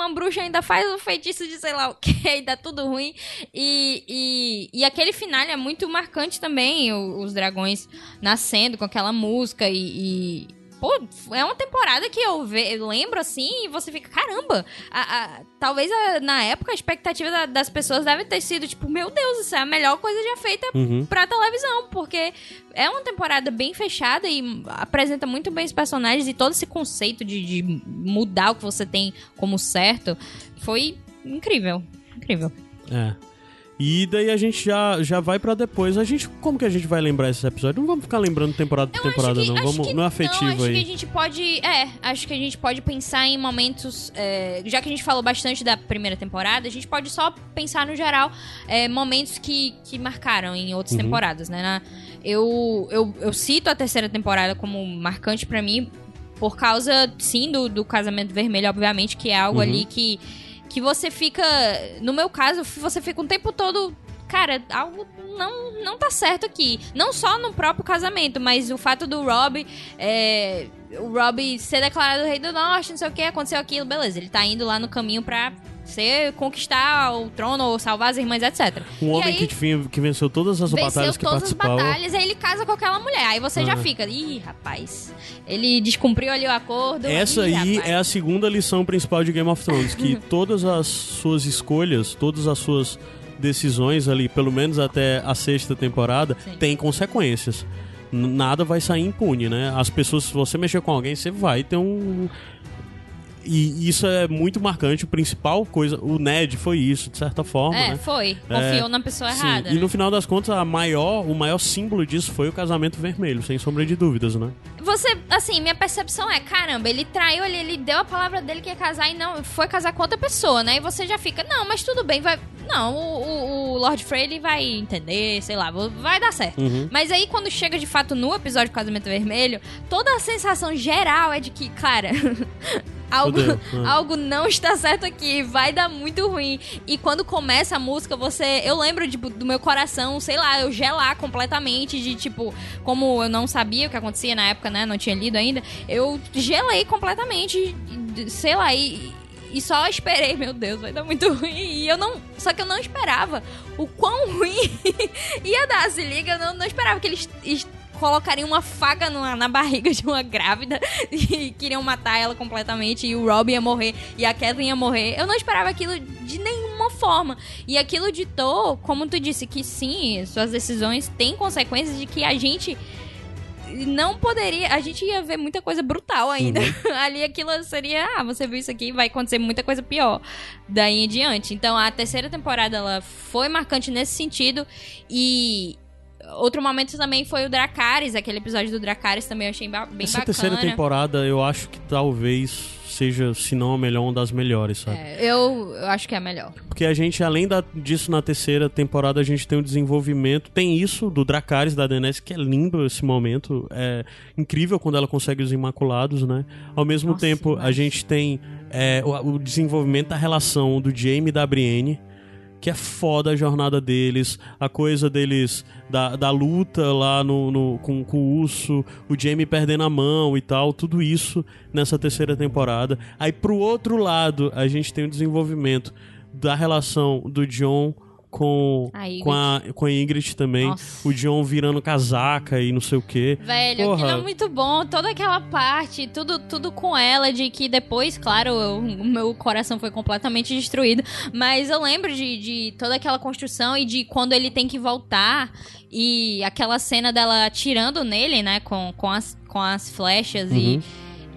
uma bruxa ainda faz o feitiço de sei lá o que, e dá tudo ruim. E, e, e aquele final é muito marcante também, os dragões nascendo com aquela música e, e pô, é uma temporada que eu, ve, eu lembro assim e você fica, caramba, a, a, talvez a, na época a expectativa da, das pessoas deve ter sido tipo, meu Deus, isso é a melhor coisa já feita uhum. pra televisão, porque é uma temporada bem fechada e apresenta muito bem os personagens e todo esse conceito de, de mudar o que você tem como certo foi incrível, incrível. É. E daí a gente já, já vai para depois. A gente, como que a gente vai lembrar esses episódios? Não vamos ficar lembrando temporada por temporada, que, não. Vamos, não é afetivo não, acho aí. que a gente pode. É, acho que a gente pode pensar em momentos. É, já que a gente falou bastante da primeira temporada, a gente pode só pensar no geral é, momentos que, que marcaram em outras uhum. temporadas, né? Na, eu, eu, eu cito a terceira temporada como marcante para mim por causa, sim, do, do casamento vermelho, obviamente, que é algo uhum. ali que que você fica. No meu caso, você fica um tempo todo. Cara, algo não, não tá certo aqui. Não só no próprio casamento, mas o fato do Rob. É, o Rob ser declarado rei do norte, não sei o que, aconteceu aquilo, beleza. Ele tá indo lá no caminho pra ser conquistar o trono ou salvar as irmãs, etc. Um e homem aí, que, que venceu todas as batalhas que todas as batalhas, aí ele casa com aquela mulher. Aí você já fica, ih, rapaz, ele descumpriu ali o acordo. Essa ih, aí rapaz. é a segunda lição principal de Game of Thrones, que todas as suas escolhas, todas as suas decisões ali, pelo menos até a sexta temporada, Sim. têm consequências nada vai sair impune, né? As pessoas, se você mexer com alguém, você vai ter um, e isso é muito marcante. O principal coisa, o Ned foi isso, de certa forma. É, né? foi. Confiou é, na pessoa sim. errada. E né? no final das contas, a maior, o maior símbolo disso foi o casamento vermelho, sem sombra de dúvidas, né? Você, assim, minha percepção é: caramba, ele traiu, ele, ele deu a palavra dele que ia casar e não foi casar com outra pessoa, né? E você já fica, não, mas tudo bem, vai. Não, o, o, o Lord Frey ele vai entender, sei lá, vai dar certo. Uhum. Mas aí quando chega de fato no episódio do Casamento Vermelho, toda a sensação geral é de que, cara. algo, algo não está certo aqui, vai dar muito ruim. E quando começa a música, você. Eu lembro tipo, do meu coração, sei lá, eu gelar completamente, de tipo, como eu não sabia o que acontecia na época, né? Não tinha lido ainda, eu gelei completamente, sei lá, e, e só esperei, meu Deus, vai dar muito ruim. E eu não. Só que eu não esperava o quão ruim ia dar. Se liga, eu não, não esperava que eles colocariam uma faca na, na barriga de uma grávida e queriam matar ela completamente e o Rob ia morrer e a Kathleen ia morrer. Eu não esperava aquilo de nenhuma forma. E aquilo ditou, como tu disse, que sim, suas decisões têm consequências de que a gente não poderia. A gente ia ver muita coisa brutal ainda. Uhum. Ali aquilo seria. Ah, você viu isso aqui, vai acontecer muita coisa pior daí em diante. Então a terceira temporada ela foi marcante nesse sentido. E. Outro momento também foi o Dracarys, aquele episódio do Dracarys também eu achei bem Essa bacana. terceira temporada eu acho que talvez seja, se não a melhor, uma das melhores, sabe? É, eu, eu acho que é a melhor. Porque a gente, além da- disso, na terceira temporada, a gente tem o desenvolvimento. Tem isso do Dracarys, da Daenerys, que é lindo esse momento. É incrível quando ela consegue os Imaculados, né? Ao mesmo Nossa, tempo, a demais. gente tem é, o, o desenvolvimento da relação do Jaime e da Brienne. Que é foda a jornada deles, a coisa deles, da, da luta lá no, no- com, com o urso, o Jamie perdendo a mão e tal, tudo isso nessa terceira temporada. Aí pro outro lado, a gente tem o desenvolvimento da relação do John com A com a, com a Ingrid também. Nossa. O John virando casaca e não sei o quê. Velho, Porra. aquilo é muito bom. Toda aquela parte, tudo, tudo com ela, de que depois, claro, o meu coração foi completamente destruído. Mas eu lembro de, de toda aquela construção e de quando ele tem que voltar. E aquela cena dela atirando nele, né? Com, com, as, com as flechas Uhum. e.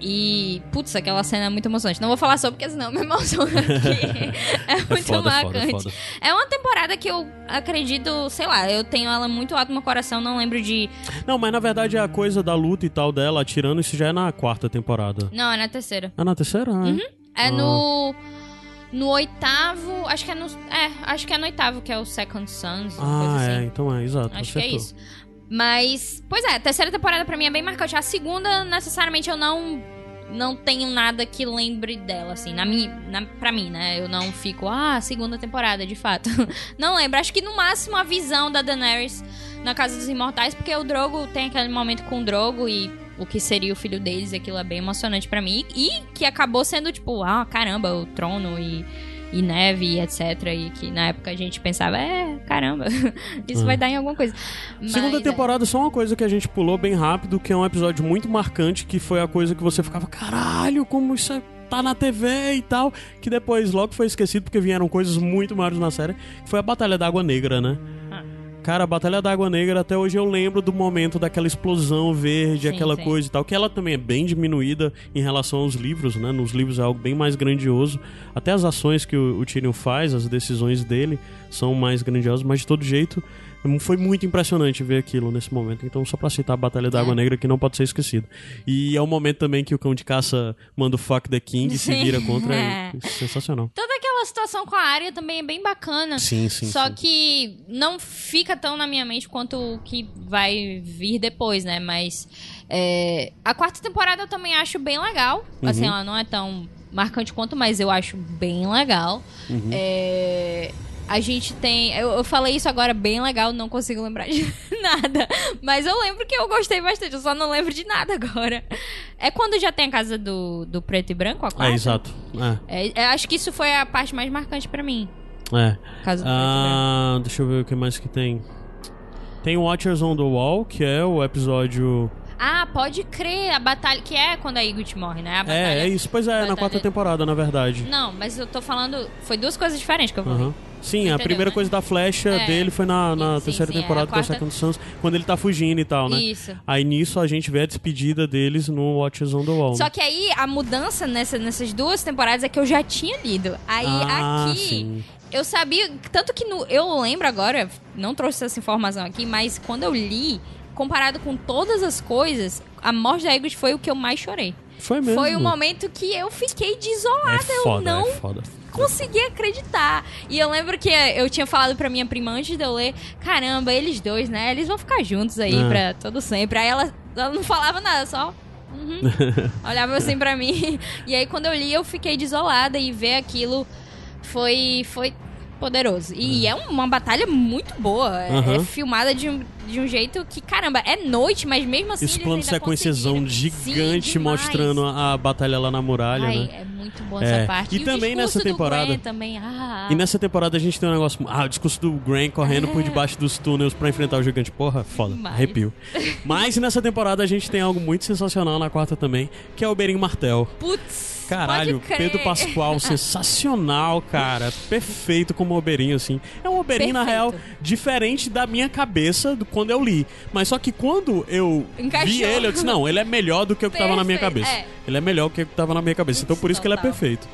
E, putz, aquela cena é muito emocionante. Não vou falar sobre, porque senão me emociono aqui. É muito É foda, foda, marcante. foda. É uma temporada que eu acredito, sei lá, eu tenho ela muito alto no meu coração, não lembro de. Não, mas na verdade a coisa da luta e tal dela atirando, isso já é na quarta temporada. Não, é na terceira. É na terceira? Ah, É Ah. no. No oitavo. Acho que é no. É, acho que é no oitavo, que é o Second Sons. Ah, é, assim. então é, exato. Acho que é acertou. isso. Mas. Pois é, a terceira temporada pra mim é bem marcante. A segunda, necessariamente, eu não. Não tenho nada que lembre dela, assim, na na, pra mim, né? Eu não fico, ah, segunda temporada, de fato. não lembro. Acho que no máximo a visão da Daenerys na Casa dos Imortais, porque o Drogo tem aquele momento com o Drogo e o que seria o filho deles, aquilo é bem emocionante pra mim. E que acabou sendo, tipo, ah, caramba, o trono e, e neve e etc. E que na época a gente pensava, é, caramba, isso Ah. vai dar em alguma coisa. Segunda Mas, é. temporada, só uma coisa que a gente pulou bem rápido, que é um episódio muito marcante, que foi a coisa que você ficava, caralho, como isso é- tá na TV e tal, que depois logo foi esquecido porque vieram coisas muito maiores na série, que foi a Batalha da Água Negra, né? Cara, a Batalha da Água Negra, até hoje eu lembro do momento daquela explosão verde, Sim, aquela sim. coisa e tal, que ela também é bem diminuída em relação aos livros, né? Nos livros é algo bem mais grandioso. Até as ações que o, o Tyrion faz, as decisões dele são mais grandiosas, mas de todo jeito foi muito impressionante ver aquilo nesse momento. Então, só pra citar a Batalha da É. Água Negra, que não pode ser esquecido. E é o momento também que o cão de caça manda o fuck the king e se vira contra. É. É sensacional. Toda aquela situação com a área também é bem bacana. Sim, sim. Só sim. que não fica tão na minha mente quanto o que vai vir depois, né? Mas é, a quarta temporada eu também acho bem legal. Uhum. Assim, ela não é tão marcante quanto, mas eu acho bem legal. Uhum. É, a gente tem. Eu, eu falei isso agora bem legal, não consigo lembrar de nada. Mas eu lembro que eu gostei bastante, eu só não lembro de nada agora. É quando já tem a casa do, do preto e branco, a quarta? É, exato. É, É, é, acho que isso foi a parte mais marcante pra mim. é. Casa do Ah, deixa eu ver o que mais que tem. Tem Watchers on the Wall, que é o episódio. Ah, pode crer, a batalha. Que é quando a Ygritte morre, né? A batalha. É, é isso. Pois é, na quarta temporada, na verdade. Não, mas eu tô falando. Foi duas coisas diferentes que eu falei. Aham. Sim, a Entendeu, primeira né? coisa da flecha É. dele foi na, na Sim, terceira sim, é, temporada, a é o quarta- Second Sons, quando ele tá fugindo e tal, né? Isso. Aí nisso a gente vê a despedida deles no Watchers on the Wall. Só né? que aí a mudança nessa, nessas duas temporadas é que eu já tinha lido. Aí ah, aqui. sim. Eu sabia, tanto que no, eu lembro agora, não trouxe essa informação aqui, mas quando eu li, comparado com todas as coisas, a morte da Ygritte foi o que eu mais chorei. Foi mesmo. Foi o momento que eu fiquei desolada, É foda, eu não é foda. consegui acreditar. E eu lembro que eu tinha falado pra minha prima antes de eu ler, caramba, eles dois, né, eles vão ficar juntos aí É. pra todo sempre. Aí ela, ela não falava nada, só... uhum. Olhava assim pra mim. E aí quando eu li, eu fiquei desolada e ver aquilo foi foi poderoso. E é uma batalha muito boa. É- É, Aham. filmada de um, de um jeito que, caramba, é noite, mas mesmo assim Esse plano sequenciazão gigante Sim, mostrando a, a batalha lá na muralha, Ai, né? é muito bom É. essa parte. E o também nessa temporada- também. Ah, E nessa temporada a gente tem um negócio. Ah, o discurso do Gran correndo É. por debaixo dos túneis pra enfrentar o gigante. Porra, foda. Demais. Arrepio. Mas nessa temporada a gente tem algo muito sensacional na quarta também, que é o Beren Martel. Putz, Caralho. Pedro Pascoal, sensacional, cara. Perfeito como Oberyn, assim. É um Oberyn, na real, diferente da minha cabeça do, quando eu li. Mas só que quando eu Encaixou. vi ele, eu disse, não, ele é melhor do que o que tava na minha cabeça. é. Ele é melhor do que o que tava na minha cabeça. Então por isso que ele é perfeito.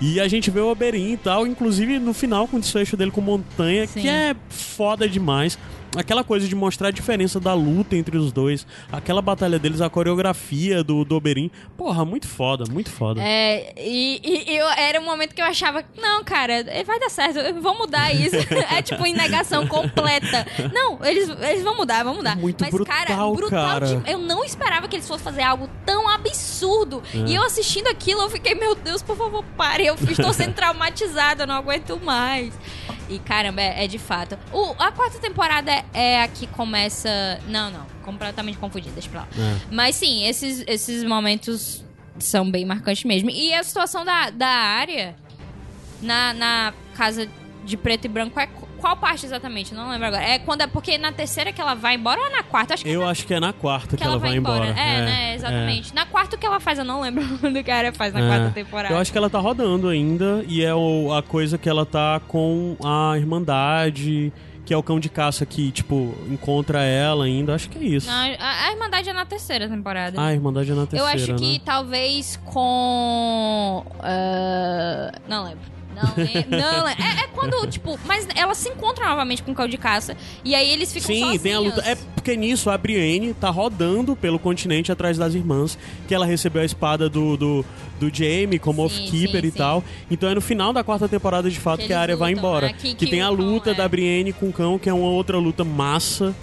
E a gente vê o Oberyn e tal, inclusive no final com o desfecho dele com Montanha, Sim. que é foda demais. Aquela coisa de mostrar a diferença da luta entre os dois, aquela batalha deles, a coreografia do, do Oberyn. Porra, muito foda, muito foda. É, e, e eu, era um momento que eu achava, não, cara, vai dar certo, vão mudar isso. é tipo em negação completa. Não, eles, eles vão mudar, vão mudar. Muito Mas, cara, brutal, brutal cara. de- eu não esperava que eles fossem fazer algo tão absurdo. É. E eu assistindo aquilo, eu fiquei, meu Deus, por favor, pare. Eu estou sendo traumatizada, eu não aguento mais. E caramba, é, é de fato. O- a quarta temporada é, é a que começa. Não, não, completamente confundida, deixa pra lá. É. Mas sim, esses, esses momentos são bem marcantes mesmo. E a situação da, da área na, na casa de preto e branco é qu- qual parte exatamente? Não lembro agora. É quando é porque na terceira que ela vai embora ou é na quarta? Acho que, Eu acho que é na quarta que, que ela, vai embora. É, É, né? Exatamente. Na quarta o que ela faz, eu não lembro do que a área faz na É. quarta temporada. Eu acho que ela tá rodando ainda e é o- a coisa que ela tá com a Irmandade, que é o cão de caça que, tipo, encontra ela ainda. Acho que é isso. Não, a, a Irmandade é na terceira temporada. Ah, a Irmandade é na eu terceira, acho que né? talvez com. ah, não lembro. Não, lembro. não. É, é quando, tipo, mas elas se encontram novamente com o cão de caça. E aí eles ficam Sim, sozinhos. tem a luta. É porque nisso a Brienne tá rodando pelo continente atrás das irmãs, que ela recebeu a espada do, do, do Jaime como sim, e sim. tal. Então é no final da quarta temporada, de fato, Que que, a área vai embora. né? Que- Que, que tem a cão, luta é. da Brienne com o cão, que é uma outra luta massa.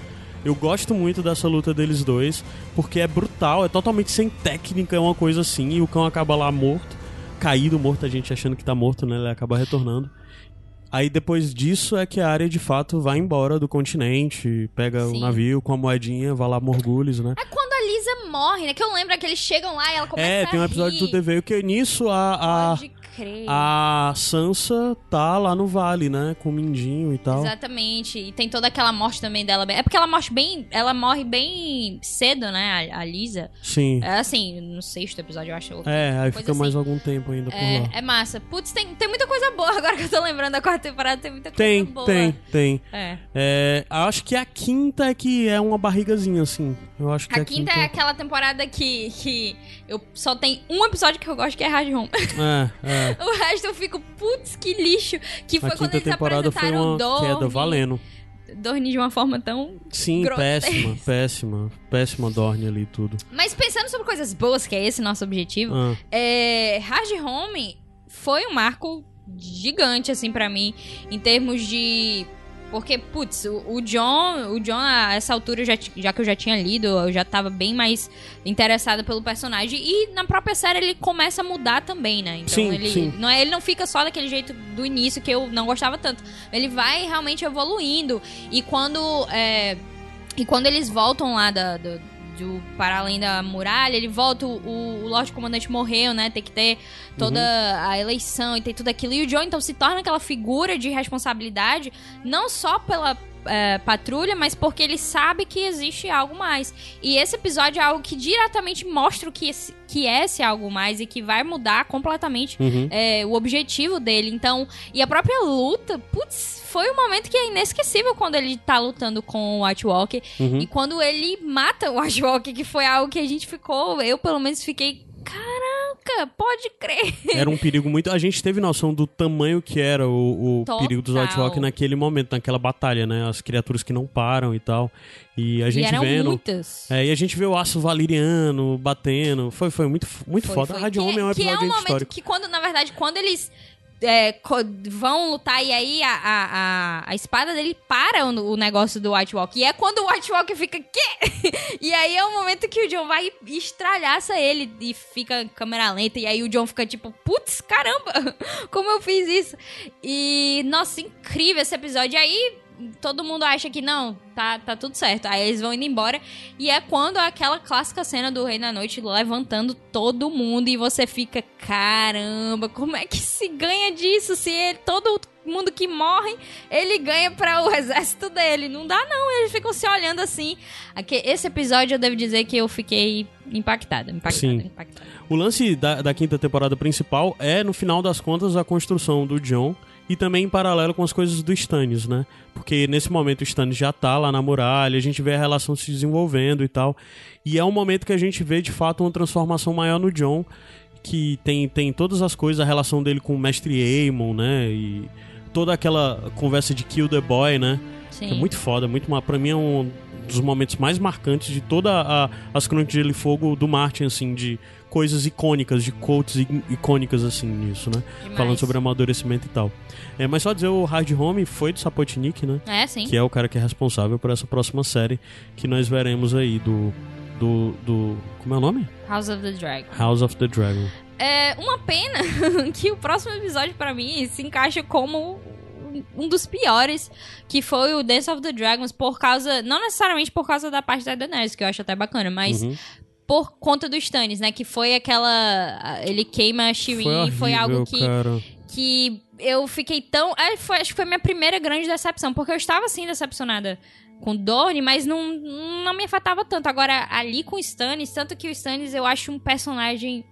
Eu gosto muito dessa luta deles dois, porque é brutal, é totalmente sem técnica, é uma coisa assim, e o cão acaba lá morto, caído, morto, a gente achando que tá morto, né? Ele acaba retornando. Aí depois disso é que a área de fato vai embora do continente, pega Sim. o navio com a moedinha, vai lá Morgulhos, né? É quando a Lisa morre, né? Que eu lembro que eles chegam lá e ela começa É, a tem um episódio do TV que nisso a, a, Pode crer. a Sansa tá lá no vale, né? Com o Mindinho e tal. Exatamente. E tem toda aquela morte também dela. É porque ela morre bem. Ela morre bem cedo, né? A, a Lisa. Sim. É assim, no sexto episódio, eu acho. É, aí Coisa fica assim. mais algum tempo ainda por lá. É, é massa. Putz, tem, tem muita coisa boa agora que eu tô lembrando da quarta temporada. Tem muita coisa Tem, boa. tem, tem. É. É, acho que a quinta é que é uma barrigazinha, assim. Eu acho que A quinta é aquela temporada que, que eu só tem um episódio que eu gosto que é Hard Home. É, é. o resto eu fico, putz, que lixo. Que foi a quando eles temporada foi apresentaram uma Dorne. queda valendo. Dorne de uma forma tão Sim, Grotesco. péssima, péssima. Péssima Dorne ali tudo. Mas pensando sobre coisas boas, que é esse nosso objetivo, Ah, é, Hard Home foi um marco gigante, assim, pra mim, em termos de. Porque, putz, o, o John, o John, a essa altura, já, já que eu já tinha lido, eu já tava bem mais interessada pelo personagem. E na própria série ele começa a mudar também, né? Então Sim, ele, sim. Não é, ele não fica só daquele jeito do início que eu não gostava tanto. Ele vai realmente evoluindo. E quando. é, e quando eles voltam lá da, do, do para além da muralha, ele volta, o, o Lorde Comandante morreu, né? Tem que ter toda Uhum. a eleição e tem tudo aquilo. E o John, então, se torna aquela figura de responsabilidade, não só pela é, patrulha, mas porque ele sabe que existe algo mais. E esse episódio é algo que diretamente mostra o que, esse- que é esse algo mais e que vai mudar completamente uhum. é, o objetivo dele. Então, e a própria luta, putz, foi um momento que é inesquecível quando ele tá lutando com o White Walker. Uhum. E quando ele mata o White Walker, que foi algo que a gente ficou, eu pelo menos fiquei, caraca, pode crer. Era um perigo muito. A gente teve noção do tamanho que era o, o perigo dos Walk naquele momento, naquela batalha, né? As criaturas que não param e tal. E a e gente eram vendo. muitas. É, e a gente vê o aço valeriano batendo. Foi, foi muito, muito Foi, foda. foi. Rádio que, Homem é um que é episódio um momento histórico. que quando, na verdade, quando eles é, vão lutar e aí a, a, a, a espada dele para o, o negócio do White Walker. E é quando o White Walker fica, quê? e aí é o momento que o John vai e estralhaça ele e fica câmera lenta. E aí o John fica tipo, putz, caramba, como eu fiz isso? E, nossa, incrível esse episódio. E aí todo mundo acha que não, tá, tá tudo certo. Aí eles vão indo embora. E é quando aquela clássica cena do Rei da Noite levantando todo mundo e você fica, caramba, como é que se ganha disso? Se ele, todo mundo que morre, ele ganha para o exército dele. Não dá, não. Eles ficam se olhando assim. Aqui, esse episódio eu devo dizer que eu fiquei impactada. Impactada, Sim. impactada. O lance da, da quinta temporada principal é, no final das contas, a construção do John e também em paralelo com as coisas do Stannis, né? Porque nesse momento o Stannis já tá lá na muralha, a gente vê a relação se desenvolvendo e tal. E é um momento que a gente vê de fato uma transformação maior no John, que tem, tem todas as coisas, a relação dele com o mestre Aemon, né? E toda aquela conversa de Kill the Boy, né? Sim. É muito foda, muito ma- pra mim é um dos momentos mais marcantes de toda a, as Crônicas de Gelo e Fogo do Martin, assim, de coisas icônicas, de quotes icônicas, assim, nisso, né? Demais. Falando sobre amadurecimento e tal. É, mas só dizer, o Hard Home foi do Sapotnik, né? É, sim. Que é o cara que é responsável por essa próxima série que nós veremos aí do... Do, do. Como é o nome? House of the Dragon. House of the Dragon. É uma pena que o próximo episódio, pra mim, se encaixa como um dos piores, que foi o Dance of the Dragons, por causa. Não necessariamente por causa da parte da Daenerys, que eu acho até bacana, mas Uhum. Por conta do Stannis, né? Que foi aquela. Ele queima a Shireen, Foi, foi, algo que. Cara. que eu fiquei tão. é, foi- acho que foi minha primeira grande decepção, porque eu estava assim decepcionada com o Dorne, mas não, não me afetava tanto. Agora, ali com o Stannis, tanto que o Stannis eu acho um personagem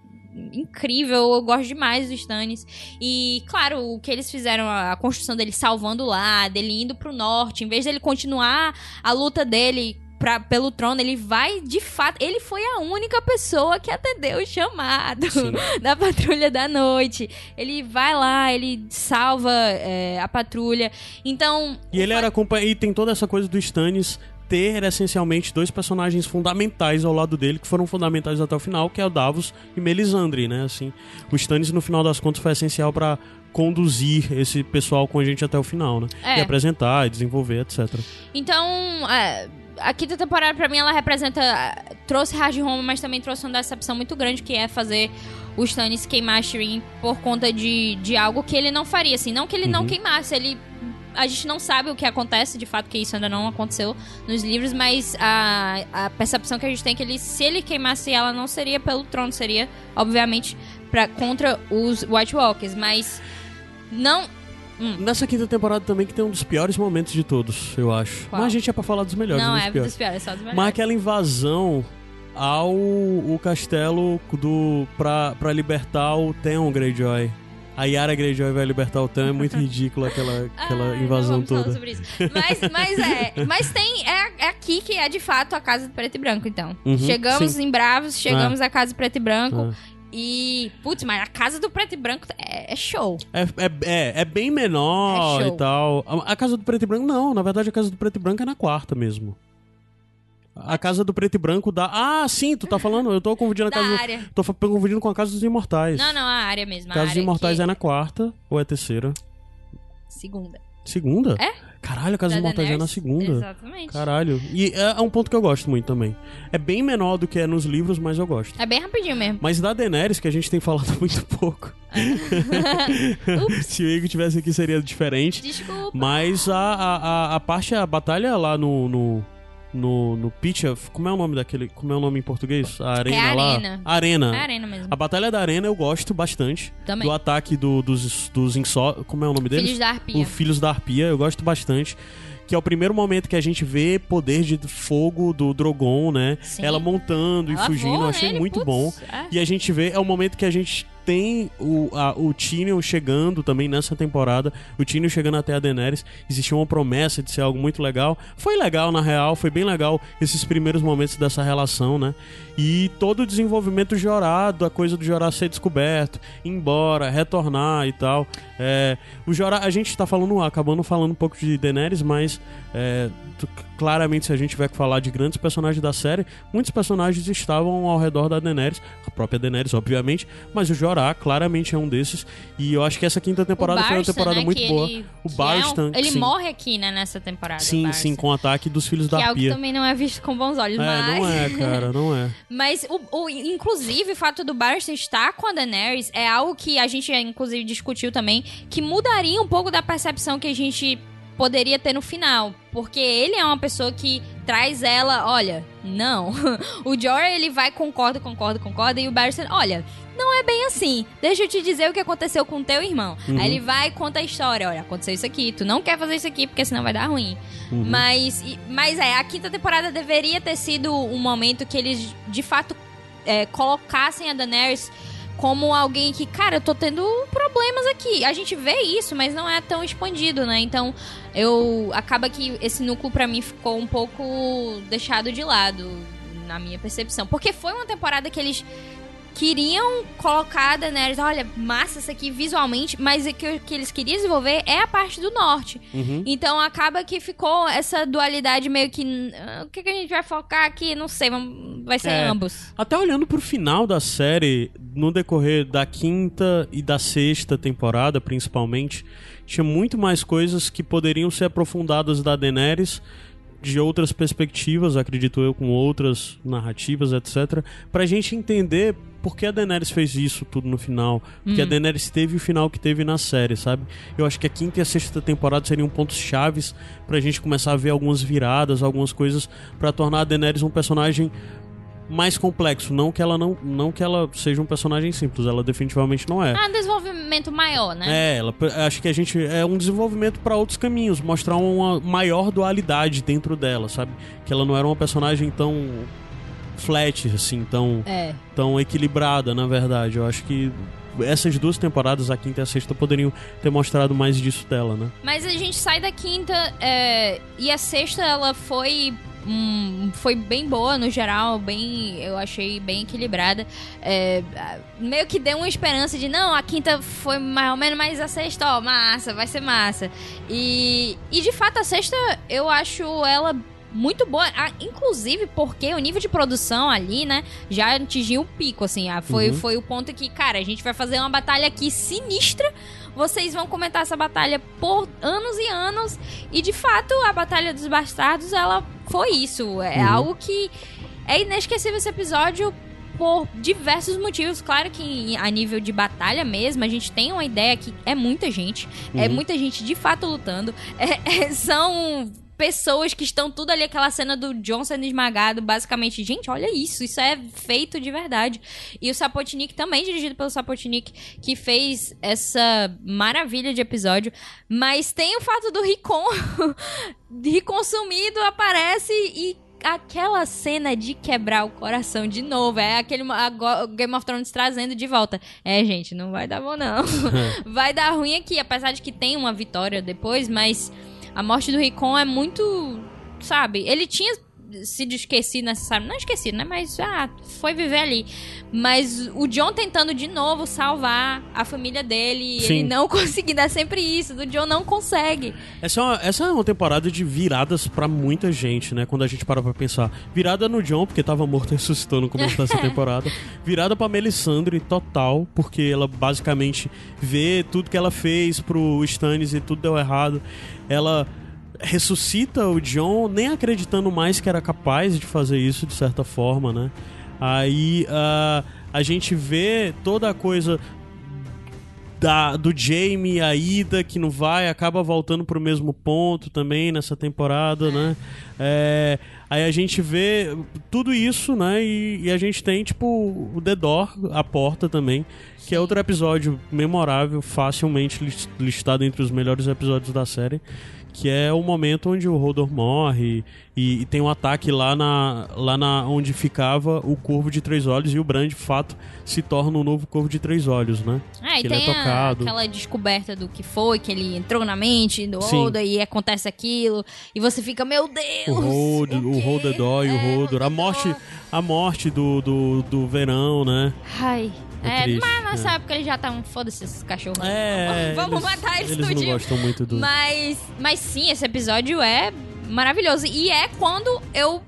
incrível, eu gosto demais do Stannis. E, claro, o que eles fizeram, a a construção dele salvando lá, dele indo pro norte, em vez dele continuar a luta dele. Pra, pelo trono, ele vai de fato. Ele foi a única pessoa que atendeu o chamado Sim. da patrulha da noite. Ele vai lá, ele salva é, a patrulha. Então. E ele era e tem toda essa coisa do Stannis ter essencialmente dois personagens fundamentais ao lado dele que foram fundamentais até o final, que é o Davos e Melisandre, né? Assim, o Stannis no final das contas foi essencial pra conduzir esse pessoal com a gente até o final, né? É. E apresentar, e desenvolver, etc. Então, é, a quinta temporada, pra mim, ela representa. Trouxe Hard Home, mas também trouxe uma decepção muito grande, que é fazer o Stannis queimar a Shireen por conta de, de algo que ele não faria, assim. Não que ele não Uhum. queimasse, ele. A gente não sabe o que acontece, de fato, que isso ainda não aconteceu nos livros, mas a, a percepção que a gente tem é que ele, se ele queimasse ela, não seria pelo trono, seria, obviamente, pra, contra os White Walkers. Mas não. Nessa quinta temporada também que tem um dos piores momentos de todos, eu acho. Qual? Mas a gente é pra falar dos melhores, não não dos é piores. dos piores, é só dos melhores. Mas aquela invasão ao o castelo do pra, pra libertar o Theon Greyjoy. A Yara Greyjoy vai libertar o Theon, é muito ridículo aquela, aquela Ai, invasão não vamos falar toda. sobre isso. Mas, mas é. Mas tem. É, é aqui que é de fato a casa do preto e branco, então. Uhum, chegamos sim. em Bravos, chegamos à casa do preto e branco. Ah. E. Putz, mas a casa do preto e branco é, é show. É, é, é, é bem menor É e tal. A, a casa do preto e branco, não. Na verdade, a casa do preto e branco é na quarta mesmo. A casa do preto e branco dá. Ah, sim, tu tá falando. Eu tô confundindo a Da casa. área. Tô confundindo com a casa dos imortais. Não, não, a área mesmo. A Casa dos imortais que... é na quarta ou é terceira? Segunda. Segunda? É? Caralho, a casa Da dos imortais é na segunda. Exatamente. Caralho. E é, é um ponto que eu gosto muito também. É bem menor do que é nos livros, mas eu gosto. É bem rapidinho mesmo. Mas da Daenerys, que a gente tem falado muito pouco. Se o Igor tivesse aqui seria diferente. Desculpa. Mas a, a, a, a parte, a batalha lá no. no no, no pitch, como é o nome daquele. Como é o nome em português? A arena É lá. arena. Arena. É a arena mesmo. A batalha da arena eu gosto bastante. Também. Do ataque do, dos, dos insó... Como é o nome deles? Filhos da Arpia. O Filhos da Arpia, eu gosto bastante. Que é o primeiro momento que a gente vê poder de fogo do Drogon, né? Sim. Ela montando e Ela fugindo, eu achei muito putz, bom. é. E a gente vê, é o momento que a gente tem o, a, o Tyrion chegando também nessa temporada. O Tyrion chegando até a Daenerys. Existia uma promessa de ser algo muito legal. Foi legal, na real, foi bem legal esses primeiros momentos dessa relação, né? E todo o desenvolvimento jorado, a coisa do Jorah ser descoberto, ir embora, retornar e tal. É, o Jorah, a gente tá falando, acabando falando um pouco de Daenerys, mas é, claramente se a gente tiver que falar de grandes personagens da série, muitos personagens estavam ao redor da Daenerys, a própria Daenerys, obviamente, mas o Jorah claramente é um desses. E eu acho que essa quinta temporada foi uma Barstan, temporada né, muito boa. o que é um- Barstan, ele sim. morre aqui, né, nessa temporada. Sim, Barstan. sim, com o ataque dos filhos Que da é algo que Arpia. também não é visto com bons olhos, É, mas... não é, cara, não é. Mas, o, o- inclusive, o fato do Barstan estar com a Daenerys é algo que a gente, inclusive, discutiu também, que mudaria um pouco da percepção que a gente poderia ter no final. Porque ele é uma pessoa que traz ela, olha, não. o Jorah, ele vai, concorda, concorda, concorda, e o Barristan, olha, não é bem assim. Deixa eu te dizer o que aconteceu com teu irmão. Uhum. Aí ele vai e conta a história. Olha, aconteceu isso aqui. Tu não quer fazer isso aqui porque senão vai dar ruim. Uhum. Mas, mas é, a quinta temporada deveria ter sido um momento que eles de fato é, colocassem a Daenerys como alguém que, cara, eu tô tendo problemas aqui. A gente vê isso, mas não é tão expandido, né? Então, eu acaba que esse núcleo para mim ficou um pouco deixado de lado na minha percepção, porque foi uma temporada que eles queriam colocar a Daenerys, olha, massa isso aqui visualmente, mas o que, que eles queriam desenvolver é a parte do norte. Uhum. Então acaba que ficou essa dualidade meio que. Uh, o que, que, a gente vai focar aqui? Não sei, vamos, vai ser é, ambos. Até olhando pro final da série, no decorrer da quinta e da sexta temporada, principalmente, tinha muito mais coisas que poderiam ser aprofundadas da Daenerys de outras perspectivas, acredito eu, com outras narrativas, etc. Pra gente entender por que a Daenerys fez isso tudo no final. Porque hum. a Daenerys teve o final que teve na série, sabe? Eu acho que a quinta e a sexta temporada seriam pontos chaves pra gente começar a ver algumas viradas, algumas coisas para tornar a Daenerys um personagem mais complexo. Não que ela não, não que ela seja um personagem simples, ela definitivamente não é. Ah, um desenvolvimento maior, né? É, ela, acho que a gente é um desenvolvimento para outros caminhos, mostrar uma maior dualidade dentro dela, sabe? Que ela não era uma personagem tão flat, assim, tão, é. tão equilibrada, na verdade. Eu acho que essas duas temporadas, a quinta e a sexta, poderiam ter mostrado mais disso dela, né? Mas a gente sai da quinta é, e a sexta, ela foi Hum, foi bem boa no geral, bem, eu achei bem equilibrada. É, meio que deu uma esperança de não, a quinta foi mais ou menos, mas a sexta, ó, massa, vai ser massa. E, e de fato a sexta eu acho ela muito boa, ah, inclusive porque o nível de produção ali, né, já atingiu o pico, assim, ah, foi, uhum. foi o ponto que, cara, a gente vai fazer uma batalha aqui sinistra, vocês vão comentar essa batalha por anos e anos, e de fato a Batalha dos Bastardos, ela foi isso, é uhum. algo que é inesquecível esse episódio por diversos motivos. Claro que a nível de batalha mesmo, a gente tem uma ideia que é muita gente, é uhum. é muita gente de fato lutando. É, é, são pessoas que estão tudo ali, aquela cena do John sendo esmagado, basicamente, gente, olha isso, isso é feito de verdade. E o Sapotnik também, dirigido pelo Sapotnik, que fez essa maravilha de episódio. Mas tem o fato do Ricon, Ricon sumido, aparece e aquela cena de quebrar o coração de novo. É aquele Game of Thrones trazendo de volta. É, gente, não vai dar bom, não. vai dar ruim aqui, apesar de que tem uma vitória depois, mas a morte do Ricon é muito. Sabe? Ele tinha sido esquecido necessário. Não esquecido, né? Mas ah, foi viver ali. Mas o John tentando de novo salvar a família dele. Sim. Ele não conseguindo. É sempre isso. O John não consegue. Essa é uma, essa é uma temporada de viradas para muita gente, né? Quando a gente para pra pensar. Virada no John, porque tava morto e ressuscitou no começo dessa temporada. Virada pra Melisandre total, porque ela basicamente vê tudo que ela fez pro Stannis e tudo deu errado. Ela ressuscita o John, nem acreditando mais que era capaz de fazer isso de certa forma, né? Aí uh, a gente vê toda a coisa da, do Jamie, a Ida, que não vai, acaba voltando pro mesmo ponto também nessa temporada, né? É, aí a gente vê tudo isso, né? E, e, a gente tem, tipo, o The Door, a porta também, que é outro episódio memorável, facilmente listado entre os melhores episódios da série que é o momento onde o Hodor morre e, e, tem um ataque lá na, lá na onde ficava o Corvo de Três Olhos e o Bran, de fato, se torna um novo Corvo de Três Olhos, né? Ah, que e tem é a, aquela descoberta do que foi, que ele entrou na mente do Hodor e acontece aquilo, e você fica, meu Deus! O Hodor, o, o Hodor e o é, Hodor. A morte, a morte do, do, do verão, né? Ai... É, é mas nessa é. época eles já estavam, foda-se esses cachorros. É, Vamos eles, matar eles, eles não gostam muito do... Mas, mas sim, esse episódio é maravilhoso. E é quando eu...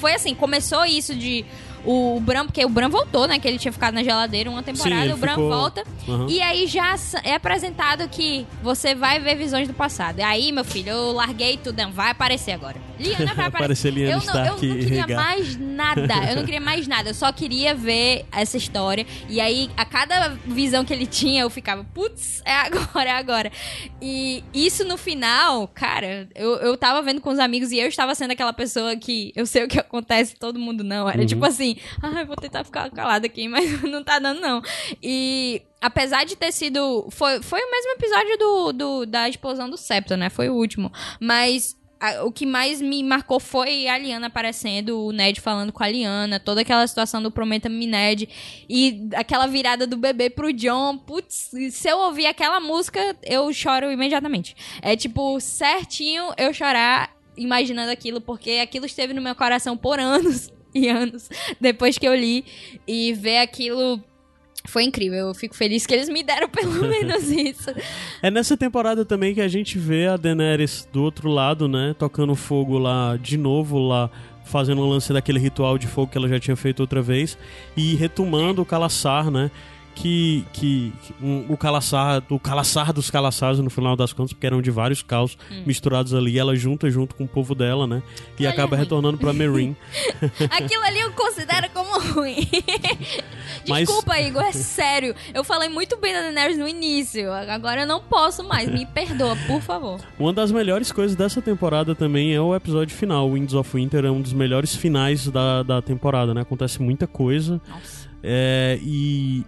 Foi assim, começou isso de o, o Bran, porque o Bran voltou, né? Que ele tinha ficado na geladeira uma temporada, ele o Bran ficou- volta. Aham. E aí já é apresentado que você vai ver visões do passado. E aí, meu filho, eu larguei tudo, não, vai aparecer agora. Liana vai aparecer. Lyanna eu, não, eu não queria regar. mais nada. Eu não queria mais nada. Eu só queria ver essa história. E aí, a cada visão que ele tinha, eu ficava, putz, é agora, é agora. E isso no final, cara, eu, eu tava vendo com os amigos e eu estava sendo aquela pessoa que eu sei o que acontece, todo mundo não. Era Uhum. tipo assim, ah, vou tentar ficar calada aqui, mas não tá dando, não. E apesar de ter sido. Foi, foi o mesmo episódio do, do- da explosão do septo, né? Foi o último. Mas. o que mais me marcou foi a Liana aparecendo, o Ned falando com a Liana, toda aquela situação do Prometa-me Ned e aquela virada do bebê pro John. Putz, se eu ouvir aquela música, eu choro imediatamente. É tipo, certinho eu chorar imaginando aquilo, porque aquilo esteve no meu coração por anos e anos depois que eu li. E ver aquilo foi incrível. Eu fico feliz que eles me deram pelo menos isso. É nessa temporada também que a gente vê a Daenerys do outro lado, né? Tocando fogo lá de novo, lá fazendo o lance daquele ritual de fogo que ela já tinha feito outra vez. E retomando o Calaçar, né? Que, que, que um- o Calaçar, o Calaçar dos Calaçares no final das contas, porque eram de vários caos misturados ali, ela junta junto com o povo dela, né? E Olha, acaba ruim. retornando pra Meereen. Aquilo ali eu considero como ruim. Mas- Desculpa, Igor, é sério. Eu falei muito bem da Daenerys no início. Agora eu não posso mais. Me perdoa, por favor. Uma das melhores coisas dessa temporada também é o episódio final. Winds of Winter é um dos melhores finais da, da temporada, né? Acontece muita coisa. Nossa. É, e,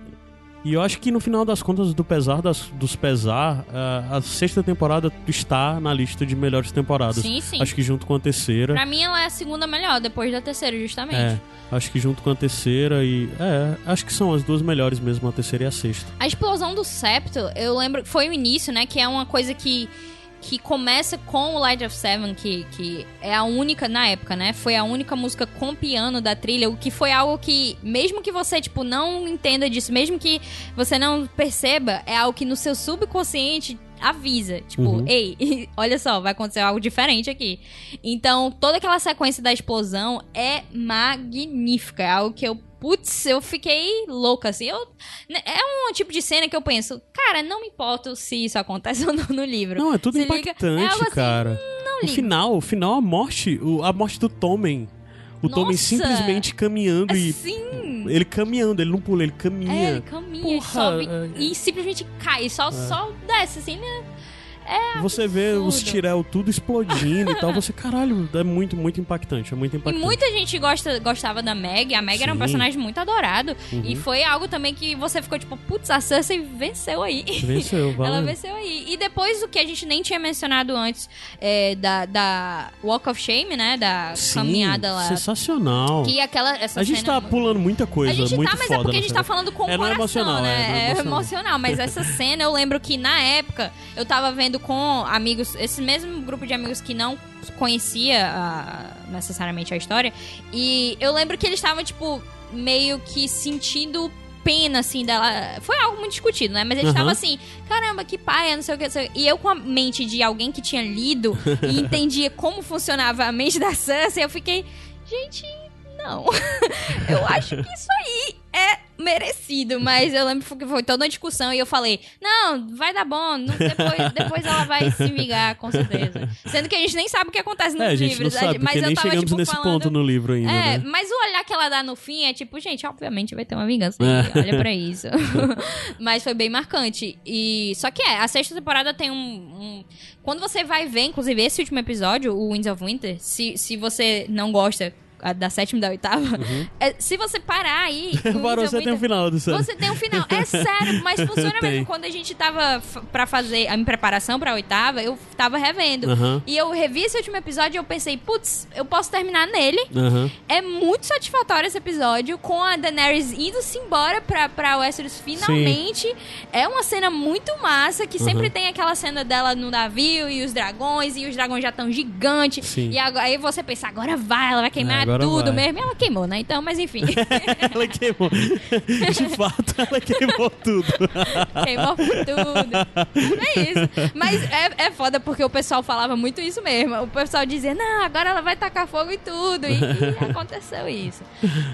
e eu acho que no final das contas, do pesar das- dos pesar, a, a sexta temporada está na lista de melhores temporadas. Sim, sim. Acho que junto com a terceira. Pra mim ela é a segunda melhor, depois da terceira, justamente. É, acho que junto com a terceira e. É, acho que são as duas melhores mesmo, a terceira e a sexta. A explosão do septo, eu lembro, foi o início, né? Que é uma coisa que, que começa com o Light of Seven, que, que é a única, na época, né? Foi a única música com piano da trilha, o que foi algo que, mesmo que você, tipo, não entenda disso, mesmo que você não perceba, é algo que no seu subconsciente avisa, tipo, Uhum. ei, olha só, vai acontecer algo diferente aqui. Então, toda aquela sequência da explosão é magnífica, é algo que eu Putz, eu fiquei louca, assim. Eu, né, é um tipo de cena que eu penso, cara, não me importa se isso acontece ou não no livro. Não, é tudo Se liga, impactante, é assim, cara. Não O ligo. final, o final, a morte, o- a morte do Tommen. O Nossa! simplesmente caminhando e. Sim. Ele caminhando, ele não pula, ele É, caminha. ele caminha, Porra, sobe é- e simplesmente cai, só, só desce, assim, né? Você vê os. Tirel tudo explodindo e tal. Você, caralho, é muito, muito impactante. É muito E impactante. muita gente gosta, gostava da Meg. A Meg era um personagem muito adorado. Uhum. E foi algo também que você ficou tipo, putz, a Cersei venceu aí. Venceu, vai. Ela venceu aí. E depois o que a gente nem tinha mencionado antes é, da, da Walk of Shame, né? Da Sim, caminhada lá. Sensacional. Que aquela. A gente tá é muito- pulando muita coisa, A gente muito tá, mas foda é porque a gente tá falando com É, o é coração, emocional, né? é, não é É emocional. emocional. Mas essa cena eu lembro que na época eu tava vendo com amigos, esse mesmo grupo de amigos que não conhecia a- necessariamente a história, e eu lembro que eles estavam, tipo, meio que sentindo pena, assim, dela. Foi algo muito discutido, né? Mas eles estavam assim, caramba, que paia, não sei o que. sei. E eu, com a mente de alguém que tinha lido e entendia como funcionava a mente da Sansa, eu fiquei, gente, não. eu acho que isso aí é merecido, mas eu lembro que foi toda uma discussão e eu falei, não, vai dar bom, não- depois, depois ela vai se vingar, com certeza. Sendo que a gente nem sabe o que acontece nos É, a gente livros, não sabe, mas eu nem tava, chegamos tipo, nesse falando... ponto no livro ainda, É, né? mas o olhar que ela dá no fim é tipo, gente, obviamente vai ter uma vingança aí, olha pra isso. mas foi bem marcante. E só que é, a sexta temporada tem um, um- Quando você vai ver, inclusive, esse último episódio, o Winds of Winter, se, se você não gosta a da sétima e da oitava, é, se você parar aí. of Uhum. você tem o final do céu. você tem um final. É sério, mas funciona mesmo. Quando a gente tava pra fazer a minha preparação pra oitava, eu tava revendo. Aham, E eu revi esse último episódio e eu pensei, putz, eu posso terminar nele. aham. É muito satisfatório esse episódio, com a Daenerys indo-se embora pra, pra Westeros finalmente. É uma cena muito massa, que sempre Uhum. tem aquela cena dela no navio e os dragões, e os dragões já estão gigantes. Sim. E agora, aí você pensa, agora vai, ela vai queimar É, a agora tudo vai. mesmo. Ela queimou, né? Então, mas enfim. ela queimou. De fato, ela queimou tudo. queimou tudo. É isso. Mas é, é foda porque o pessoal falava muito isso mesmo. O pessoal dizia, não, agora ela vai tacar fogo e tudo. E, e aconteceu isso.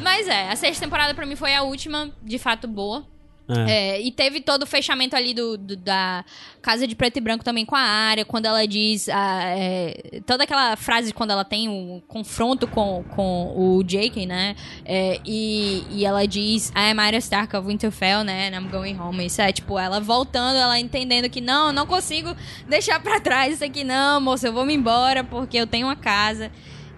Mas é, a sexta temporada pra mim foi a última, de fato, boa. É. É, e teve todo o fechamento ali do, do- da Casa de Preto e Branco também com a área, quando ela diz. ah, é, toda aquela frase quando ela tem um confronto com, com o Jake, né? É, e, e ela diz: I am Arya Stark of Winterfell, né? And I'm going home. Isso é tipo, ela voltando, ela entendendo que não, não consigo deixar pra trás isso aqui, não, moça, eu vou me embora porque eu tenho uma casa.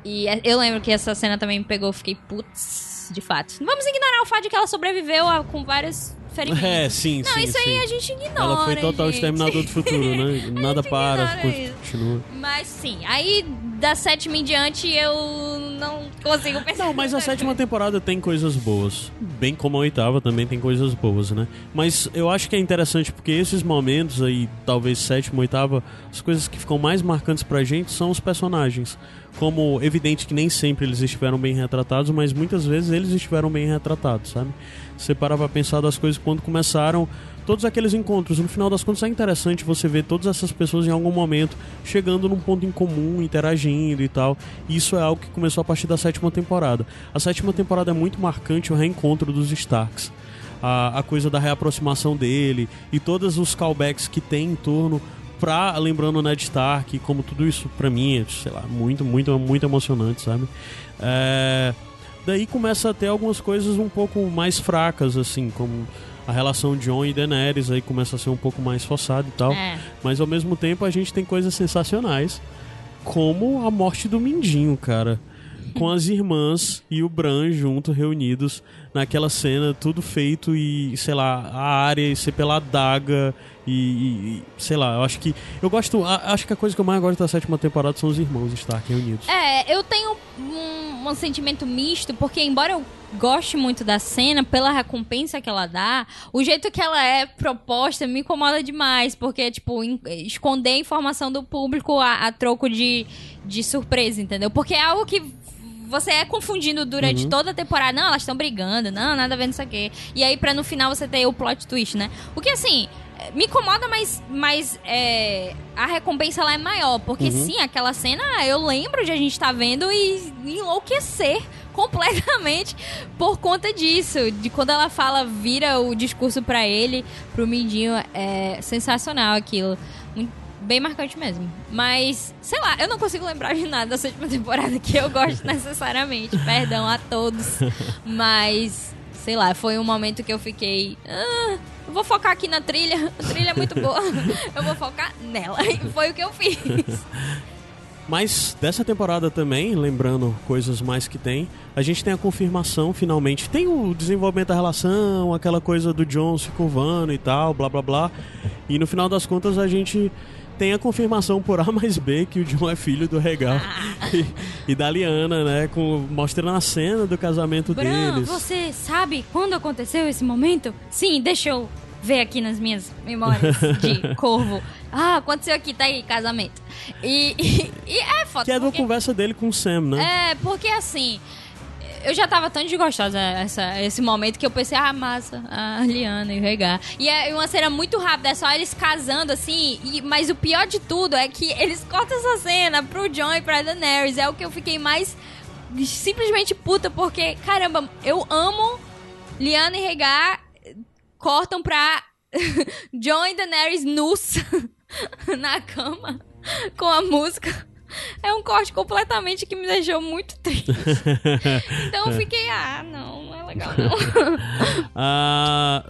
E é- eu lembro que essa cena também me pegou, fiquei, putz, de fato. Vamos ignorar o fato de que ela sobreviveu a- com vários ferimentos. É, sim, Não, sim. isso aí sim. a gente ignora. Ela foi total gente. exterminador do futuro, né? Nada para, isso. continua. Mas sim, aí da sétima em diante eu não consigo pensar. Não, mas a sétima temporada tem coisas boas. Bem como a oitava também tem coisas boas, né? Mas eu acho que é interessante porque esses momentos aí, talvez sétima, oitava, as coisas que ficam mais marcantes pra gente são os personagens. Como evidente que nem sempre eles estiveram bem retratados, mas muitas vezes eles estiveram bem retratados, sabe? Você parar pra pensar das coisas quando começaram todos aqueles encontros. No final das contas é interessante você ver todas essas pessoas em algum momento chegando num ponto em comum, interagindo e tal. E isso é algo que começou a partir da sétima temporada. A sétima temporada é muito marcante o reencontro dos Starks. A, a coisa da reaproximação dele e todos os callbacks que tem em torno pra, lembrando o Ned Stark, como tudo isso pra mim é, sei lá, muito, muito, muito emocionante, sabe? É, daí começa a ter algumas coisas um pouco mais fracas, assim, como a relação Jon e Daenerys aí começa a ser um pouco mais forçada e tal. É. Mas ao mesmo tempo a gente tem coisas sensacionais, como a morte do Mindinho, cara. Com as irmãs e o Bran junto, reunidos naquela cena, tudo feito e, sei lá, a área ser pela adaga e, e- e, sei lá, eu acho que. Eu gosto. a- acho que a coisa que eu mais gosto da sétima temporada são os irmãos Stark reunidos. É, eu tenho um, um sentimento misto, porque embora eu goste muito da cena, pela recompensa que ela dá, o jeito que ela é proposta me incomoda demais, porque, tipo, em- esconder a informação do público a, a troco de, de surpresa, entendeu? Porque é algo que você é confundindo durante Uhum. toda a temporada. Não, elas estão brigando, não, nada a ver nisso aqui. E aí, pra no final você ter o plot twist, né? O que, assim, me incomoda, mas, mas é, a recompensa lá é maior. Porque, Uhum. sim, aquela cena, eu lembro de a gente estar vendo e enlouquecer completamente por conta disso. De quando ela fala, vira o discurso pra ele, pro Mindinho, é sensacional aquilo. Muito- Bem marcante mesmo. Mas, sei lá, eu não consigo lembrar de nada da sétima temporada que eu gosto necessariamente. Perdão a todos. Mas, sei lá, foi um momento que eu fiquei. "Ah, eu vou focar aqui na trilha. A trilha é muito boa. Eu vou focar nela. E foi o que eu fiz. Mas dessa temporada também, lembrando coisas mais que tem, a gente tem a confirmação finalmente. Tem o desenvolvimento da relação, aquela coisa do John se curvando e tal, blá blá blá. E no final das contas a gente tem a confirmação por A mais B que o John é filho do Regal e, e da Liana, né? Com, mostrando a cena do casamento Bran, deles. você sabe quando aconteceu esse momento? Sim, deixa eu ver aqui nas minhas memórias de corvo. Ah, aconteceu aqui, tá aí, casamento. E, e, e é foda. Que é da porque- conversa dele com o Sam, né? É, porque assim, eu já tava tão desgostosa essa, esse momento que eu pensei, ah, massa, a Liana e o Regar. E é uma cena muito rápida, é só eles casando assim, e, mas o pior de tudo é que eles cortam essa cena pro John e pra Daenerys. É o que eu fiquei mais simplesmente puta, porque, caramba, eu amo Liana e Regar, cortam pra John e Daenerys nus na cama com a música. É um corte completamente que me deixou muito triste. Então eu fiquei, ah, não, não é legal não. Ah,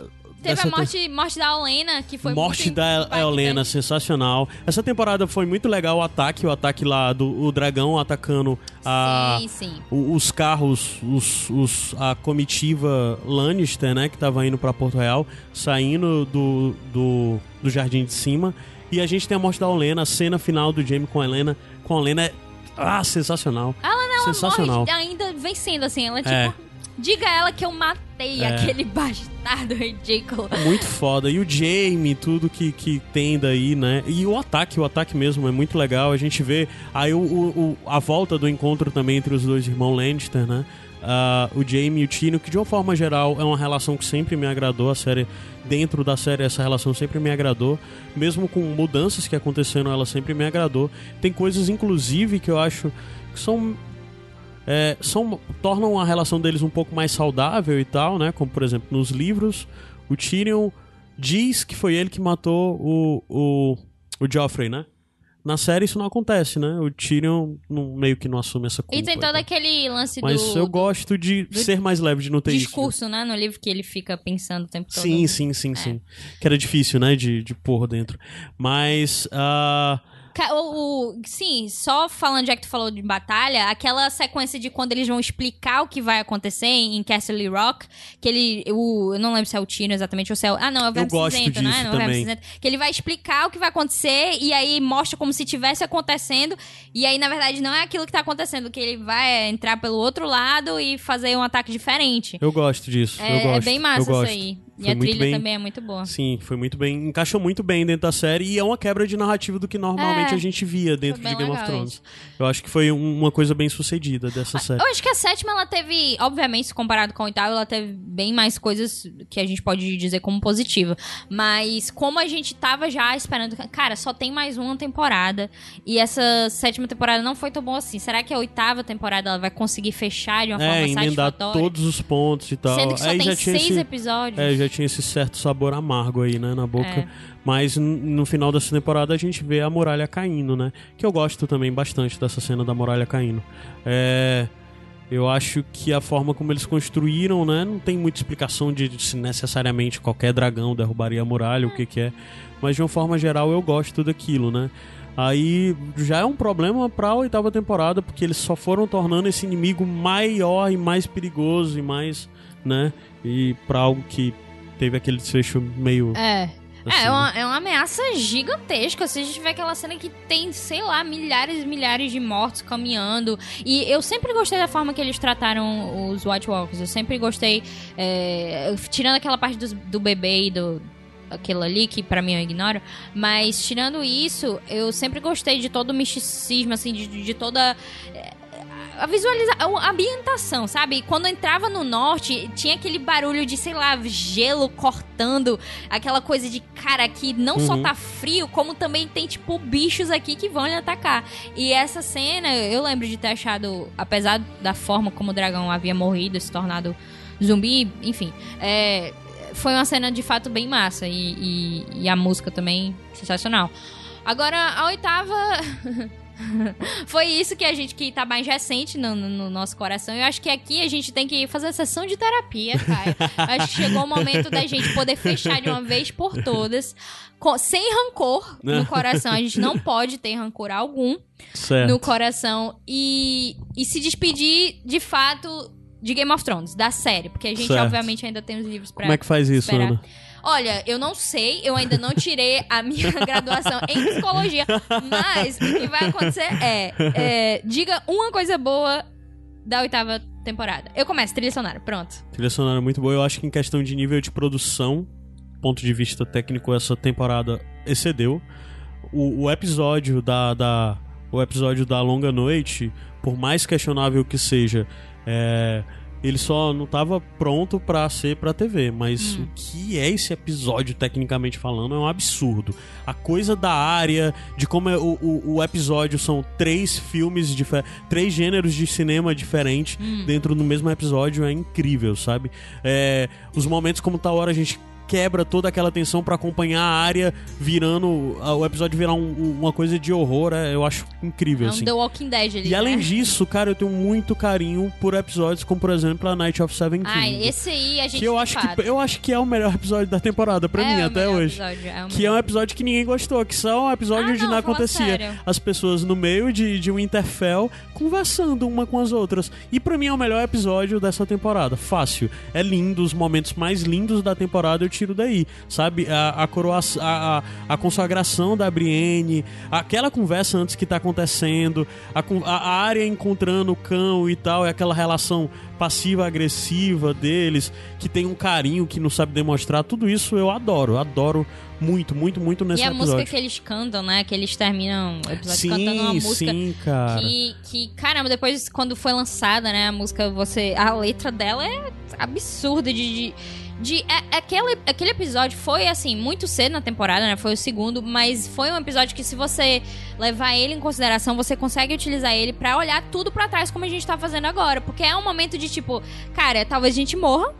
Teve dessa a morte, morte da Olena, que foi Morte muito da. Helena, sensacional. Essa temporada foi muito legal o ataque, o ataque lá do o dragão atacando a, Sim, sim. o- os carros, os, os- a comitiva Lannister, né, que tava indo pra Porto Real, saindo do, do, do jardim de cima. E a gente tem a morte da Olena, a cena final do Jaime com a Helena. Com a Helena é ah, sensacional. Ela não, ela Sensacional. morre ainda vencendo, assim. Ela, tipo, É. Diga a ela que eu matei É. aquele bastardo ridículo. Muito foda. E o Jamie, tudo que, que tem daí, né? E o ataque, o ataque mesmo é muito legal. A gente vê aí o- o- a volta do encontro também entre os dois irmãos Lannister, né? Ah, o Jamie e o Tyrion, que de uma forma geral é uma relação que sempre me agradou. A série, dentro da série, essa relação sempre me agradou. Mesmo com mudanças que aconteceram, ela sempre me agradou. Tem coisas, inclusive, que eu acho que são é, são, tornam a relação deles um pouco mais saudável e tal, né? Como, por exemplo, nos livros, o Tyrion diz que foi ele que matou o, o, o Joffrey, né? Na série isso não acontece, né? O Tyrion não- meio que não assume essa culpa. E tem todo tal. aquele lance Mas do, eu gosto de do ser mais leve, de não ter isso. discurso, né? No livro que ele fica pensando o tempo todo. Sim, sim, sim, sim. Que era difícil, né? De, de pôr dentro. Mas. Ca- O, o- sim, só falando, já que tu falou de batalha, aquela sequência de quando eles vão explicar o que vai acontecer em Castle Rock, que ele. O, eu não lembro se é o Tino exatamente ou se é o. Ah, não, é o gosto Cinzento, né? Não, é o também. Cinzento. Que ele vai explicar o que vai acontecer e aí mostra como se tivesse acontecendo. E aí, na verdade, não é aquilo que tá acontecendo, que ele vai entrar pelo outro lado e fazer um ataque diferente. eu gosto disso. eu É, é gosto, bem eu massa isso aí. E Foi a trilha bem- também é muito boa. Sim, foi muito bem. Encaixou muito bem dentro da série e é uma quebra de narrativa do que normalmente É. a gente via dentro de Game of Thrones. Eu acho que foi um- uma coisa bem sucedida dessa série. Eu acho que a sétima, ela teve, obviamente, se comparado com a oitava, ela teve bem mais coisas que a gente pode dizer como positiva. Mas como a gente tava já esperando, cara, só tem mais uma temporada e essa sétima temporada não foi tão boa assim. Será que a oitava temporada ela vai conseguir fechar de uma É, forma emendar satisfatória? todos os pontos e tal. Sendo que só Aí tem seis esse, episódios. é, já tinha esse certo sabor amargo aí, né, na boca. É. Mas no final dessa temporada a gente vê a muralha caindo, né? Que eu gosto também bastante dessa cena da muralha caindo. É. Eu acho que a forma como eles construíram, né? Não tem muita explicação de se necessariamente qualquer dragão derrubaria a muralha, o que que é. Mas de uma forma geral eu gosto daquilo, né? Aí já é um problema pra oitava temporada, porque eles só foram tornando esse inimigo maior e mais perigoso e mais, né? E pra algo que teve aquele desfecho meio. É. assim, é, é uma, é uma ameaça gigantesca. Se a gente vê aquela cena que tem, sei lá, milhares e milhares de mortos caminhando. E eu sempre gostei da forma que eles trataram os White Walkers. Eu sempre gostei. é, tirando aquela parte dos- do, bebê e do. Aquilo ali, que pra mim eu ignoro. Mas tirando isso, eu sempre gostei de todo o misticismo, assim, de, de toda. A visualização, a ambientação, sabe? Quando entrava no norte, tinha aquele barulho de, sei lá, gelo cortando, aquela coisa de, cara, que não só Uhum. tá frio, como também tem, tipo, bichos aqui que vão lhe atacar. E essa cena, eu lembro de ter achado, apesar da forma como o dragão havia morrido, se tornado zumbi, enfim, é, foi uma cena de fato bem massa. E, e- e a música também sensacional. Agora, a oitava. Foi isso que a gente que tá mais recente no, no- no nosso coração. Eu acho que aqui a gente tem que fazer sessão de terapia, cara. acho que chegou o momento da gente poder fechar de uma vez por todas, com- sem rancor no coração. A gente não pode ter rancor algum certo. no coração e, e se despedir de fato de Game of Thrones, da série, porque a gente Certo. obviamente ainda tem os livros pra Como é que faz isso, esperar. Ana? Olha, eu não sei, eu ainda não tirei a minha graduação em psicologia, mas o que vai acontecer é, é, diga uma coisa boa da oitava temporada. Eu começo, trilha sonora, pronto. Trilha sonora muito boa. Eu acho que em questão de nível de produção, ponto de vista técnico, essa temporada excedeu. O, o episódio da, da o episódio da longa noite, por mais questionável que seja, é, ele só não estava pronto pra ser pra TV, mas Hum. o que é esse episódio tecnicamente falando é um absurdo. A coisa da área, de como é o, o, o episódio são três filmes diferentes, três gêneros de cinema diferentes Hum. dentro do mesmo episódio é incrível, sabe? É, os momentos como tal hora a gente quebra toda aquela tensão pra acompanhar a área virando a- o episódio virar um- um- uma coisa de horror, é, eu acho incrível É um assim. The Walking Dead ali, E além né? disso, cara, eu tenho muito carinho por episódios como por exemplo a Night of Seven Ai, Kings. esse aí a gente que eu acho que eu acho que é o melhor episódio da temporada pra é mim até hoje. episódio, é o Que é um episódio que ninguém gostou, que só é um episódio Ah, onde não, não acontecia. sério. As pessoas no meio de, de um Interfell conversando uma com as outras. E pra mim é o melhor episódio dessa temporada. Fácil. É lindo, os momentos mais lindos da temporada eu partiram daí, sabe? A, a, coroa, a, a, a consagração da Brienne, aquela conversa antes que tá acontecendo, a, a, área encontrando o cão e tal, é aquela relação passiva-agressiva deles, que tem um carinho que não sabe demonstrar, tudo isso eu adoro, adoro muito, muito, muito nesse episódio. E a música que eles cantam, né? Que eles terminam o episódio sim, cantando uma música sim, cara. Que, que, caramba, depois quando foi lançada, né, a música, você. A letra dela é absurda de, de de é, aquele, aquele episódio foi assim muito cedo na temporada, né? Foi o segundo, mas foi um episódio que se você levar ele em consideração, você consegue utilizar ele para olhar tudo para trás como a gente tá fazendo agora, porque é um momento de tipo, cara, talvez a gente morra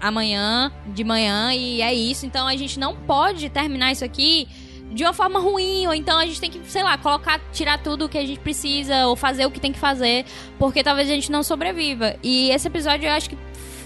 amanhã, de manhã e é isso. Então a gente não pode terminar isso aqui de uma forma ruim, ou então a gente tem que, sei lá, colocar, tirar tudo o que a gente precisa, ou fazer o que tem que fazer, porque talvez a gente não sobreviva. E esse episódio eu acho que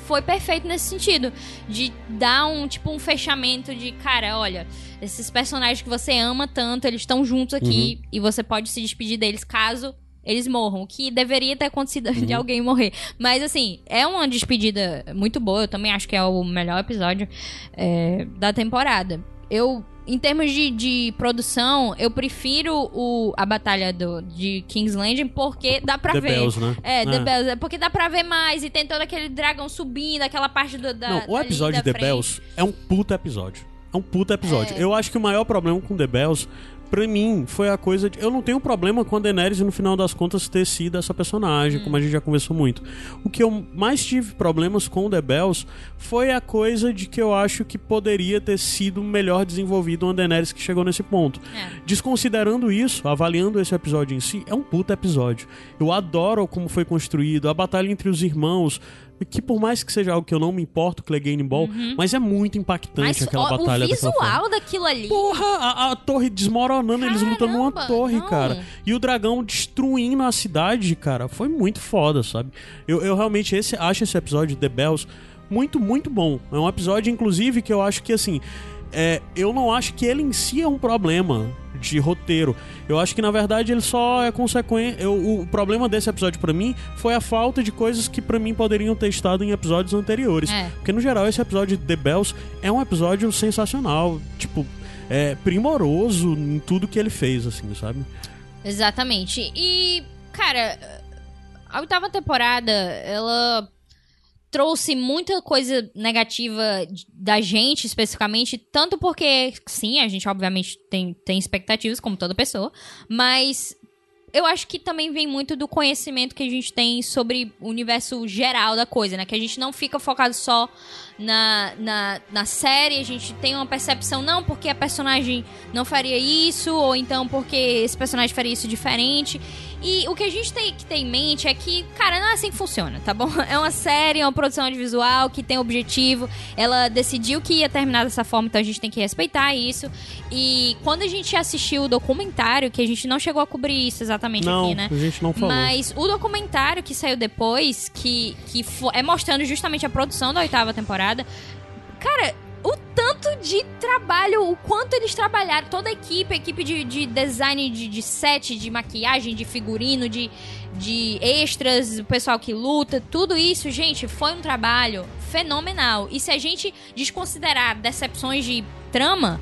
foi perfeito nesse sentido. De dar um, tipo, um fechamento de, cara, olha, esses personagens que você ama tanto, eles estão juntos aqui uhum. e você pode se despedir deles caso eles morram. O que deveria ter acontecido uhum. de alguém morrer. Mas, assim, é uma despedida muito boa. Eu também acho que é o melhor episódio é, da temporada. Eu em termos de, de produção, eu prefiro o, a batalha do, de King's Landing porque dá pra The ver. Bells, né? É, é, The Bells. É porque dá pra ver mais e tem todo aquele dragão subindo, aquela parte do, da. Não, o episódio de The frente. Bells é um puta episódio. É um puta episódio. É. Eu acho que o maior problema com The Bells pra mim, foi a coisa de. Eu não tenho problema com a Daenerys, no final das contas, ter sido essa personagem, hum. como a gente já conversou muito. O que eu mais tive problemas com The Bells foi a coisa de que eu acho que poderia ter sido melhor desenvolvido uma Daenerys que chegou nesse ponto. É. Desconsiderando isso, avaliando esse episódio em si, é um puta episódio. Eu adoro como foi construído, a batalha entre os irmãos, que por mais que seja algo que eu não me importo, Clegane Ball, uhum. mas é muito impactante mas, aquela ó, batalha. O visual daquilo ali. Porra, a, a torre desmoronando, Caramba, eles lutando numa torre, não. cara. E o dragão destruindo a cidade, cara. Foi muito foda, sabe? Eu, eu realmente esse, acho esse episódio de The Bells muito, muito bom. É um episódio, inclusive, que eu acho que assim. É, eu não acho que ele em si é um problema de roteiro. Eu acho que na verdade ele só é consequência. Eu, o problema desse episódio para mim foi a falta de coisas que para mim poderiam ter estado em episódios anteriores. É. Porque no geral esse episódio de The Bells é um episódio sensacional, tipo, é primoroso em tudo que ele fez, assim, sabe? Exatamente. E, cara, a oitava temporada, ela trouxe muita coisa negativa da gente, especificamente, tanto porque, sim, a gente obviamente tem, tem expectativas, como toda pessoa, mas eu acho que também vem muito do conhecimento que a gente tem sobre o universo geral da coisa, né? Que a gente não fica focado só na, na, na série, a gente tem uma percepção, não porque a personagem não faria isso, ou então porque esse personagem faria isso diferente. E o que a gente tem que ter em mente é que, cara, não é assim que funciona, tá bom? É uma série, é uma produção audiovisual que tem objetivo. Ela decidiu que ia terminar dessa forma, então a gente tem que respeitar isso. E quando a gente assistiu o documentário, que a gente não chegou a cobrir isso exatamente não, aqui, né? A gente não falou. Mas o documentário que saiu depois, que, que é mostrando justamente a produção da oitava temporada. Cara, o tanto de trabalho, o quanto eles trabalharam, toda a equipe, a equipe de, de design de, de set, de maquiagem, de figurino, de, de extras, o pessoal que luta, tudo isso, gente, foi um trabalho fenomenal. E se a gente desconsiderar decepções de trama,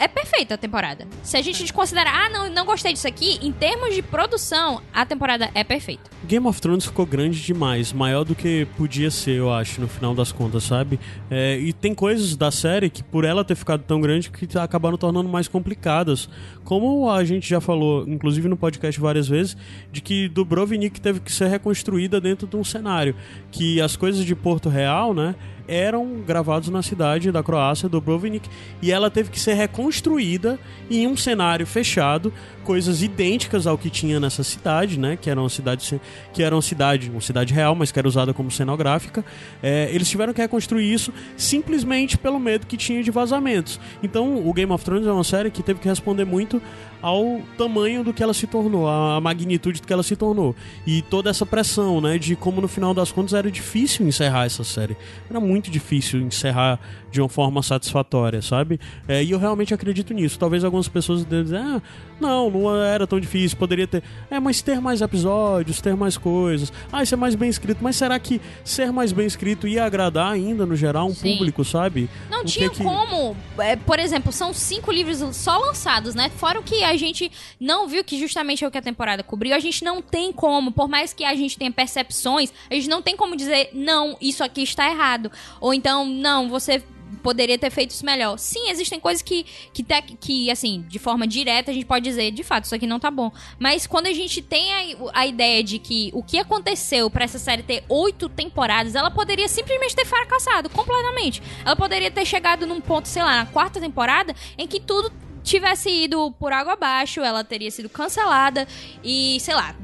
é perfeita a temporada. Se a gente considerar, ah, não, não gostei disso aqui, em termos de produção, a temporada é perfeita. Game of Thrones ficou grande demais, maior do que podia ser, eu acho, no final das contas, sabe? É, e tem coisas da série que, por ela ter ficado tão grande, que acabaram tornando mais complicadas. Como a gente já falou, inclusive no podcast várias vezes, de que Dubrovnik teve que ser reconstruída dentro de um cenário. Que as coisas de Porto Real, né? Eram gravados na cidade da Croácia, Dubrovnik, e ela teve que ser reconstruída em um cenário fechado, coisas idênticas ao que tinha nessa cidade, né? Que era uma cidade, que era uma cidade, uma cidade real, mas que era usada como cenográfica. É, eles tiveram que reconstruir isso simplesmente pelo medo que tinha de vazamentos. Então, o Game of Thrones é uma série que teve que responder muito ao tamanho do que ela se tornou, a magnitude do que ela se tornou. E toda essa pressão, né, de como no final das contas era difícil encerrar essa série. Era muito difícil encerrar de uma forma satisfatória, sabe? É, e eu realmente acredito nisso. Talvez algumas pessoas dizem, ah, não, não era tão difícil, poderia ter. É, mas ter mais episódios, ter mais coisas. Ah, isso é mais bem escrito. Mas será que ser mais bem escrito ia agradar ainda, no geral, um Sim. público, sabe? Não tinha que- como. é, por exemplo, são cinco livros só lançados, né? Fora o que a gente não viu, que justamente é o que a temporada cobriu, a gente não tem como, por mais que a gente tenha percepções, a gente não tem como dizer, não, isso aqui está errado. Ou então, não, você poderia ter feito isso melhor. Sim, existem coisas que, que, te- que, assim, de forma direta a gente pode dizer, de fato, isso aqui não tá bom. Mas quando a gente tem a, a ideia de que o que aconteceu pra essa série ter oito temporadas, ela poderia simplesmente ter fracassado completamente. Ela poderia ter chegado num ponto, sei lá, na quarta temporada, em que tudo tivesse ido por água abaixo, ela teria sido cancelada e, sei lá,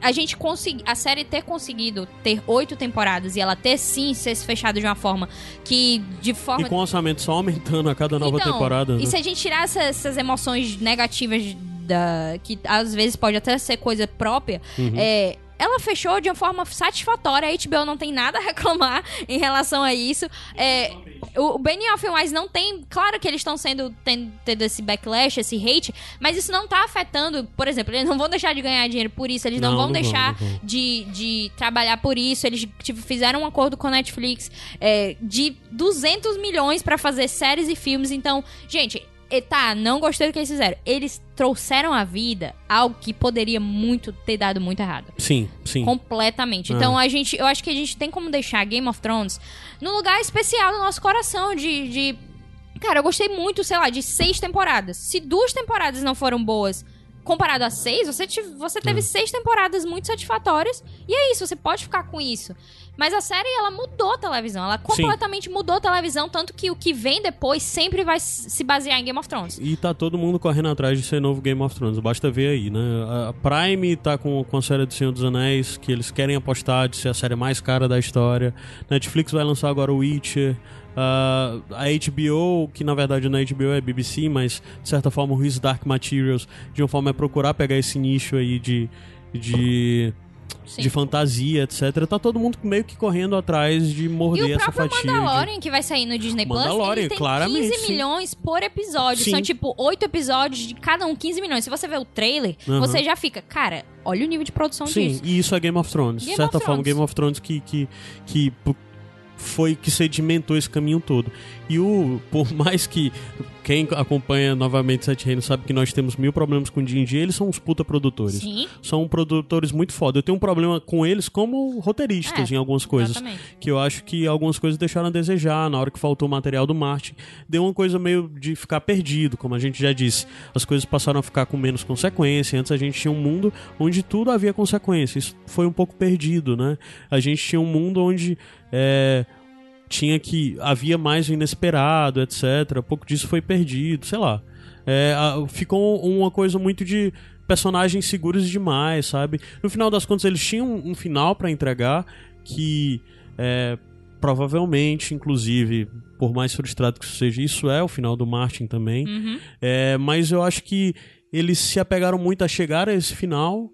a gente conseguir a série ter conseguido ter oito temporadas e ela ter sim ser fechada de uma forma que de forma E com o orçamento só aumentando a cada nova então, temporada. né? E se a gente tirar essa- essas emoções negativas da, que às vezes pode até ser coisa própria, Uhum. é, ela fechou de uma forma satisfatória. A HBO não tem nada a reclamar em relação a isso. É, o Benny of Wise não tem. Claro que eles estão sendo tendo, tendo esse backlash, esse hate, mas isso não tá afetando. Por exemplo, eles não vão deixar de ganhar dinheiro por isso, eles não, Não, vão não vão, deixar não de, de trabalhar por isso. Eles tipo, fizeram um acordo com a Netflix é, de 200 milhões pra fazer séries e filmes. Então, gente, e tá, não gostei do que eles fizeram. Eles trouxeram à vida algo que poderia muito ter dado muito errado. Sim, sim. Completamente. Ah. Então a gente, eu acho que a gente tem como deixar Game of Thrones num lugar especial no nosso coração de, de Cara, eu gostei muito, sei lá, de seis temporadas. Se duas temporadas não foram boas comparado a seis, você, tive- você teve É. seis temporadas muito satisfatórias. E é isso, você pode ficar com isso. Mas a série, ela mudou a televisão. Ela completamente mudou a televisão, tanto que o que vem depois sempre vai se basear em Game of Thrones. E tá todo mundo correndo atrás de ser novo Game of Thrones. Basta ver aí, né? A Prime tá com, com a série do Senhor dos Anéis, que eles querem apostar de ser a série mais cara da história. Netflix vai lançar agora o Witcher. Ah, a HBO, que na verdade na HBO é BBC, mas de certa forma o His Dark Materials, de uma forma é procurar pegar esse nicho aí de. de Sim. de fantasia, etc. Tá todo mundo meio que correndo atrás de E morder o essa fatia. de- Mandalorian, que vai sair no Disney Plus, ele tem claramente, 15 sim. milhões por episódio. Sim. São, tipo, 8 episódios de cada um 15 milhões. Se você vê o trailer, Aham. você já fica, cara, olha o nível de produção Sim, disso. e isso é Game of Thrones. De certa forma. Game of Thrones que, que, que foi que sedimentou esse caminho todo. E o, por mais que quem acompanha novamente Sete Reinos sabe que nós temos mil problemas com D&D, eles são uns puta produtores. Sim, São produtores muito foda. Eu tenho um problema com eles como roteiristas É, em algumas coisas. exatamente. Que eu acho que algumas coisas deixaram a desejar na hora que faltou o material do Martin. Deu uma coisa meio de ficar perdido, como a gente já disse. As coisas passaram a ficar com menos consequência. Antes a gente tinha um mundo onde tudo havia consequência. Isso foi um pouco perdido, né? A gente tinha um mundo onde. É, tinha que havia mais o inesperado, etc. Pouco disso foi perdido, sei lá. É, ficou uma coisa muito de personagens seguros demais, sabe? No final das contas eles tinham um, final pra entregar que é, provavelmente, inclusive, por mais frustrado que isso seja, isso é o final do Martin também. Uhum. É, mas eu acho que eles se apegaram muito a chegar a esse final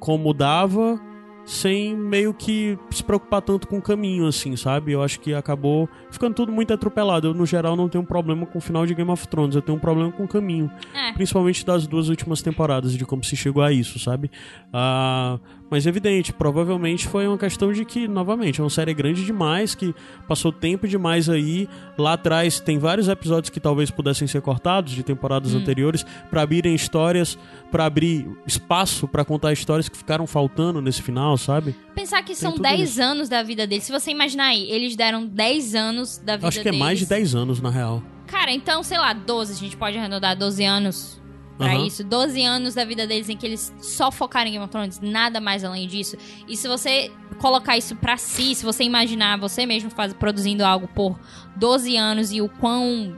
como dava, sem meio que se preocupar tanto com o caminho, assim, sabe? Eu acho que acabou ficando tudo muito atropelado. Eu, no geral, não tenho um problema com o final de Game of Thrones, eu tenho um problema com o caminho. É. Principalmente das duas últimas temporadas, de como se chegou a isso, sabe? Ah, mas evidente, provavelmente foi uma questão de que, novamente, é uma série grande demais, que passou tempo demais aí. Lá atrás tem vários episódios que talvez pudessem ser cortados de temporadas anteriores para abrirem histórias, para abrir espaço para contar histórias que ficaram faltando nesse final, sabe? Pensar que são tudo 10 isso. anos da vida deles. Se você imaginar aí, eles deram 10 anos da vida Acho que é mais de deles. 10 anos, na real. Cara, então, sei lá, 12. A gente pode arredondar 12 anos pra Aham. isso. 12 anos da vida deles em que eles só focaram em Game of Thrones, nada mais além disso. E se você colocar isso pra si, se você imaginar você mesmo faz, produzindo algo por 12 anos e o quão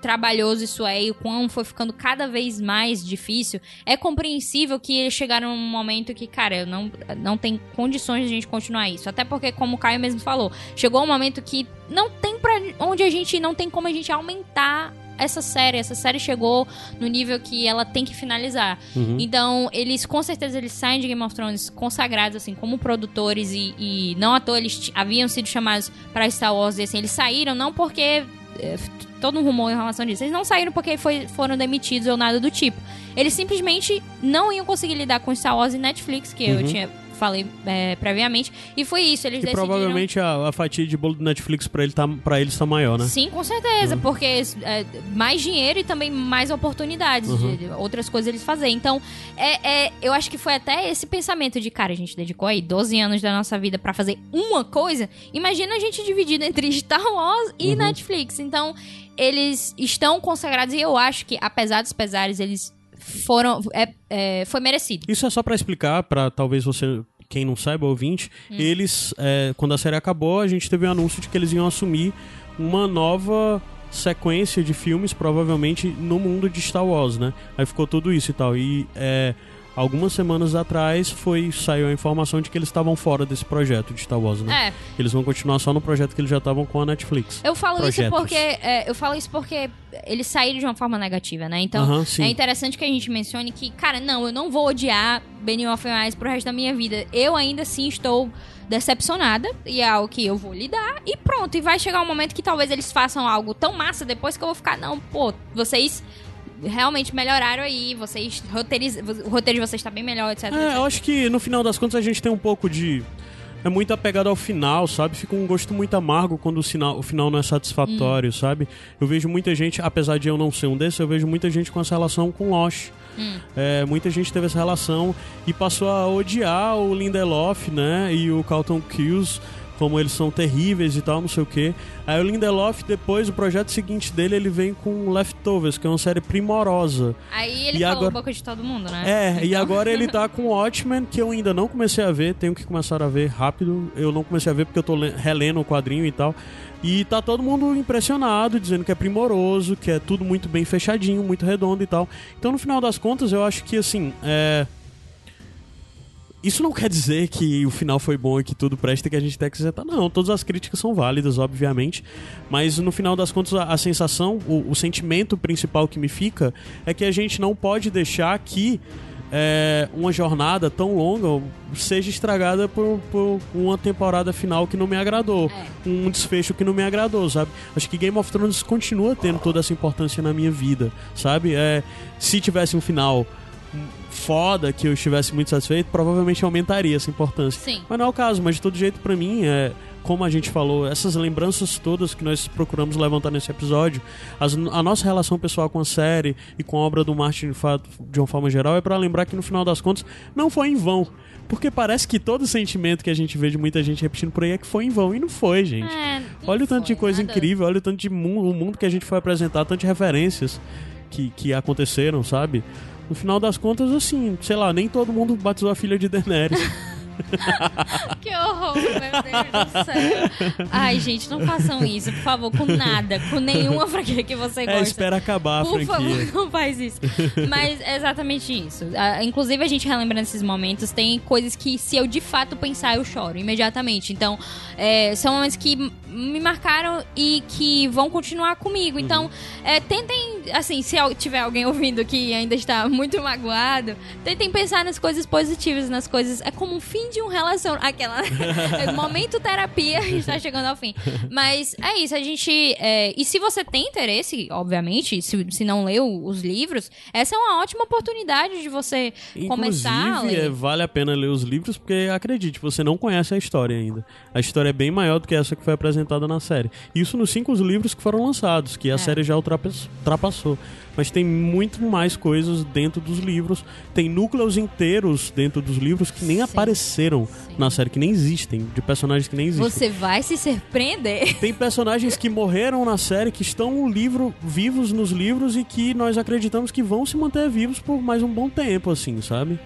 trabalhoso isso é e o quão foi ficando cada vez mais difícil, é compreensível que eles chegaram num momento que, cara, não, não tem condições de a gente continuar isso. Até porque, como o Caio mesmo falou, chegou um momento que não tem pra onde a gente, não tem como a gente aumentar essa série. Essa série chegou no nível que ela tem que finalizar. Uhum. Então, eles com certeza eles saem de Game of Thrones consagrados, assim, como produtores e, e não à toa eles haviam sido chamados pra Star Wars e assim, eles saíram não porque. é, todo um rumor em relação disso. Eles não saíram porque foi- foram demitidos ou nada do tipo. Eles simplesmente não iam conseguir lidar com Star Wars e Netflix, que eu Uhum. tinha falei é, previamente. E foi isso, eles E decidiram... provavelmente a, a fatia de bolo do Netflix pra, ele tá, pra eles tá maior, né? Sim, com certeza, porque é, mais dinheiro e também mais oportunidades Uhum. de outras coisas eles fazerem. Então, é, é, eu acho que foi até esse pensamento de, cara, a gente dedicou aí 12 anos da nossa vida pra fazer uma coisa. Imagina a gente dividido entre Star Wars e Uhum. Netflix. Então, eles estão consagrados e eu acho que, apesar dos pesares, eles foram. É, é, foi merecido. Isso é só pra explicar, pra talvez você, quem não saiba, ouvinte, Hum. eles, é, quando a série acabou, a gente teve o anúncio de que eles iam assumir uma nova sequência de filmes, provavelmente no mundo de Star Wars, né? Aí ficou tudo isso e tal. E é, algumas semanas atrás foi saiu a informação de que eles estavam fora desse projeto de Star Wars, né? É, Eles vão continuar só no projeto que eles já estavam com a Netflix. eu falo isso Projetos. porque. é, eu falo isso porque eles saíram de uma forma negativa, né? Então, Aham, sim. É interessante que a gente mencione que, cara, não, eu não vou odiar Benioff mais pro resto da minha vida. Eu ainda assim estou decepcionada e é algo que eu vou lidar e pronto. E vai chegar um momento que talvez eles façam algo tão massa depois que eu vou ficar, não, pô, vocês realmente melhoraram aí, vocês roteiriz... o roteiro de vocês tá bem melhor, etc. É, etc. eu acho que no final das contas a gente tem um pouco de. É muito apegado ao final, sabe? Fica um gosto muito amargo quando o, sinal, o final não é satisfatório, sabe? Eu vejo muita gente, apesar de eu não ser um desses, eu vejo muita gente com essa relação com Lost. É, muita gente teve essa relação e passou a odiar o Lindelof, né? E o Carlton Cuse, como eles são terríveis e tal, não sei o que. Aí o Lindelof, depois, o projeto seguinte dele, ele vem com Leftovers, que é uma série primorosa. Aí ele E falou agora- boca de todo mundo, né? É, e Então- agora ele tá com Watchmen, que eu ainda não comecei a ver, tenho que começar a ver rápido. Eu não comecei a ver porque eu tô le- relendo o quadrinho e tal. E tá todo mundo impressionado, dizendo que é primoroso, que é tudo muito bem fechadinho, muito redondo e tal. Então, no final das contas, eu acho que, assim, é... Isso não quer dizer que o final foi bom e que tudo presta e que a gente tem que acertar. Não, todas as críticas são válidas, obviamente. Mas no final das contas, a, a sensação, o, o sentimento principal que me fica é que a gente não pode deixar que é, uma jornada tão longa seja estragada por, por uma temporada final que não me agradou. Um desfecho que não me agradou, sabe? Acho que Game of Thrones continua tendo toda essa importância na minha vida, sabe? É, se tivesse um final foda, que eu estivesse muito satisfeito, provavelmente aumentaria essa importância. Sim. Mas não é o caso, mas de todo jeito, pra mim, é. Como a gente falou, essas lembranças todas que nós procuramos levantar nesse episódio, as- a nossa relação pessoal com a série e com a obra do Martin de, de uma forma geral é pra lembrar que no final das contas não foi em vão. Porque parece que todo sentimento que a gente vê de muita gente repetindo por aí é que foi em vão. E não foi, gente. É, não Olha o tanto de foi coisa nada. incrível, olha o tanto de mundo, o mundo que a gente foi apresentar, tanto de referências que, que aconteceram, sabe? No final das contas, assim, sei lá, nem todo mundo batizou a filha de Daenerys. Que horror, meu Deus do céu. Ai, gente, não façam isso, por favor, com nada, com nenhuma franquia que você é, gosta. espera acabar a Por franquia. favor, não faz isso. Mas é exatamente isso. Inclusive, a gente relembrando esses momentos, tem coisas que, se eu de fato pensar, eu choro imediatamente. Então, é, são momentos que me marcaram e que vão continuar comigo. Então, é, tentem, assim, se tiver alguém ouvindo que ainda está muito magoado, tentem pensar nas coisas positivas, nas coisas. É como um fim de um relacionamento. Aquela. é, momento terapia está chegando ao fim. Mas é isso, a gente. é, e se você tem interesse, obviamente, se, se não leu os livros, essa é uma ótima oportunidade de você começar a Inclusive, ler. é, vale a pena ler os livros, porque acredite, você não conhece a história ainda. A história é bem maior do que essa que foi apresentada na série. Isso nos cinco livros que foram lançados, que a série já ultrapass- ultrapassou. Mas tem muito mais coisas dentro dos livros. Tem núcleos inteiros dentro dos livros que nem Sim. apareceram Sim. na série, que nem existem, de personagens que nem existem. Você vai se surpreender. Tem personagens que morreram na série, que estão no livro, vivos nos livros e que nós acreditamos que vão se manter vivos por mais um bom tempo, assim, sabe?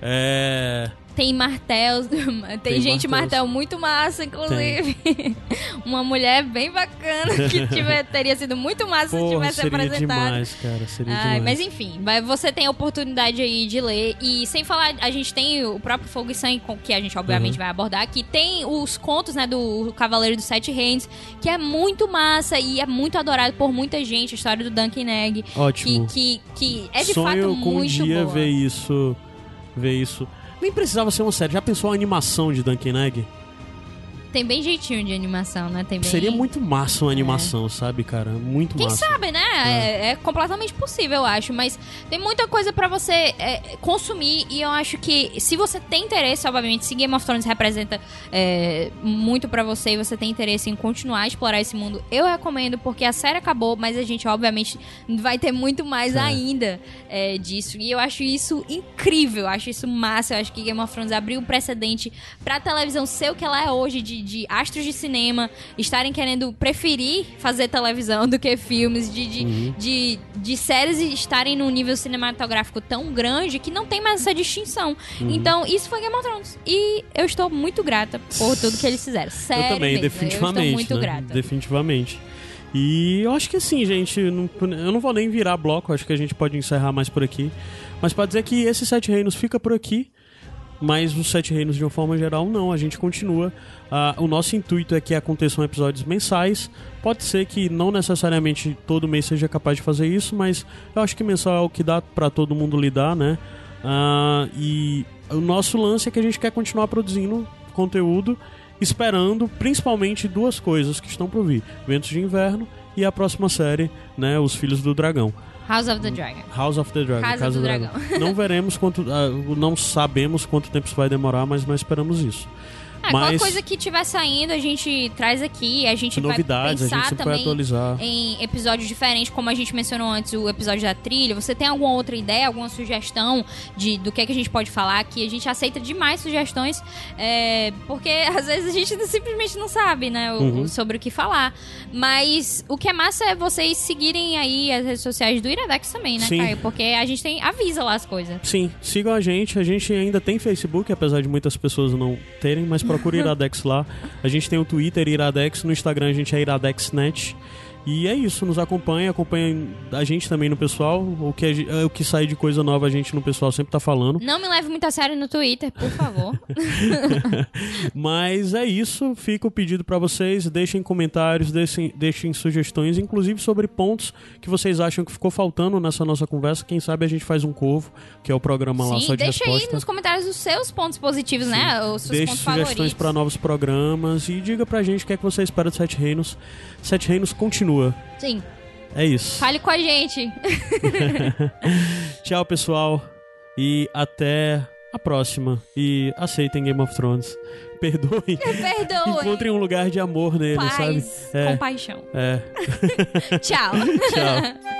É. tem martelos, tem, Tem gente martelos. martel muito massa, inclusive. Uma mulher bem bacana que tiver, teria sido muito massa se Porra, tivesse seria apresentado. demais, cara. Seria Ai, demais. mas enfim, você tem a oportunidade aí de ler. E sem falar, a gente tem o próprio Fogo e Sangue, que a gente obviamente Uhum. vai abordar aqui. Tem os contos, né, do Cavaleiro dos Sete Reinos, que é muito massa e é muito adorado por muita gente. A história do Duncan Egg. Que, Ótimo. que, que é de Sonho fato com um muito dia boa. ver isso. Ver isso. Nem precisava ser uma série. Já pensou a animação de Duncan Egg? Tem bem jeitinho de animação, né? Tem bem... Seria muito massa uma animação, sabe, cara? Muito Quem massa. sabe, né? É. é completamente possível, eu acho. Mas tem muita coisa pra você é, consumir. E eu acho que se você tem interesse, obviamente, se Game of Thrones representa é, muito pra você e você tem interesse em continuar a explorar esse mundo, eu recomendo, porque a série acabou, mas a gente, obviamente, vai ter muito mais É. ainda é, disso. E eu acho isso incrível, eu acho isso massa. Eu acho que Game of Thrones abriu um precedente pra televisão ser o que ela é hoje, de, de astros de cinema estarem querendo preferir fazer televisão do que filmes, de, de, Uhum. de, de séries estarem num nível cinematográfico tão grande que não tem mais essa distinção. Uhum. Então, isso foi Game of Thrones. E eu estou muito grata por tudo que eles fizeram. Sério eu também, mesmo, definitivamente. Eu muito né? grata. Definitivamente. E eu acho que assim, gente, não- eu não vou nem virar bloco, acho que a gente pode encerrar mais por aqui. Mas pra dizer que esses sete reinos fica por aqui, mas os sete reinos de uma forma geral não, a gente continua. Ah, o nosso intuito é que aconteçam episódios mensais. Pode ser que não necessariamente todo mês seja capaz de fazer isso, mas eu acho que mensal é o que dá pra todo mundo lidar, né? Ah, e o nosso lance é que a gente quer continuar produzindo conteúdo, esperando principalmente duas coisas que estão por vir: Ventos de Inverno e a próxima série, né? Os Filhos do Dragão. House of the Dragon. House of the Dragon. Casa do Dragão. Não veremos quanto. ah, não sabemos quanto tempo isso vai demorar, mas nós esperamos isso. É, qualquer Mas- coisa que tiver saindo, a gente traz aqui. A gente Novidades, a vai gente pensar sempre vai também atualizar. em episódios diferentes, como a gente mencionou antes, o episódio da trilha. Você tem alguma outra ideia, alguma sugestão de, do que, é que a gente pode falar aqui? A gente aceita demais sugestões, é, porque às vezes a gente simplesmente não sabe, né, o- Uhum. sobre o que falar. Mas o que é massa é vocês seguirem aí as redes sociais do Iradex também, né, Sim. Caio? Porque a gente tem, avisa lá as coisas. Sim, sigam a gente. A gente ainda tem Facebook, apesar de muitas pessoas não terem, mas procure Iradex lá. A gente tem o Twitter Iradex, no Instagram a gente é IradexNet. E é isso, nos acompanha, acompanha a gente também no pessoal. O que, é, o que sai de coisa nova a gente no pessoal sempre tá falando. Não me leve muito a sério no Twitter, por favor. Mas é isso, fica o pedido pra vocês. Deixem comentários, deixem, deixem sugestões, inclusive sobre pontos que vocês acham que ficou faltando nessa nossa conversa. Quem sabe a gente faz um corvo, que é o programa lá Sim, só de deixa resposta. aí nos comentários os seus pontos positivos, né? Os seus Deixe pontos sugestões para novos programas e diga pra gente o que é que você espera de Sete Reinos. Sete Reinos continua. Sim, É isso. fale com a gente. Tchau, pessoal. E até a próxima. E aceitem Game of Thrones. Perdoem. Perdoe. Encontrem um lugar de amor nele, Paz, sabe? É. compaixão. É. Tchau. Tchau.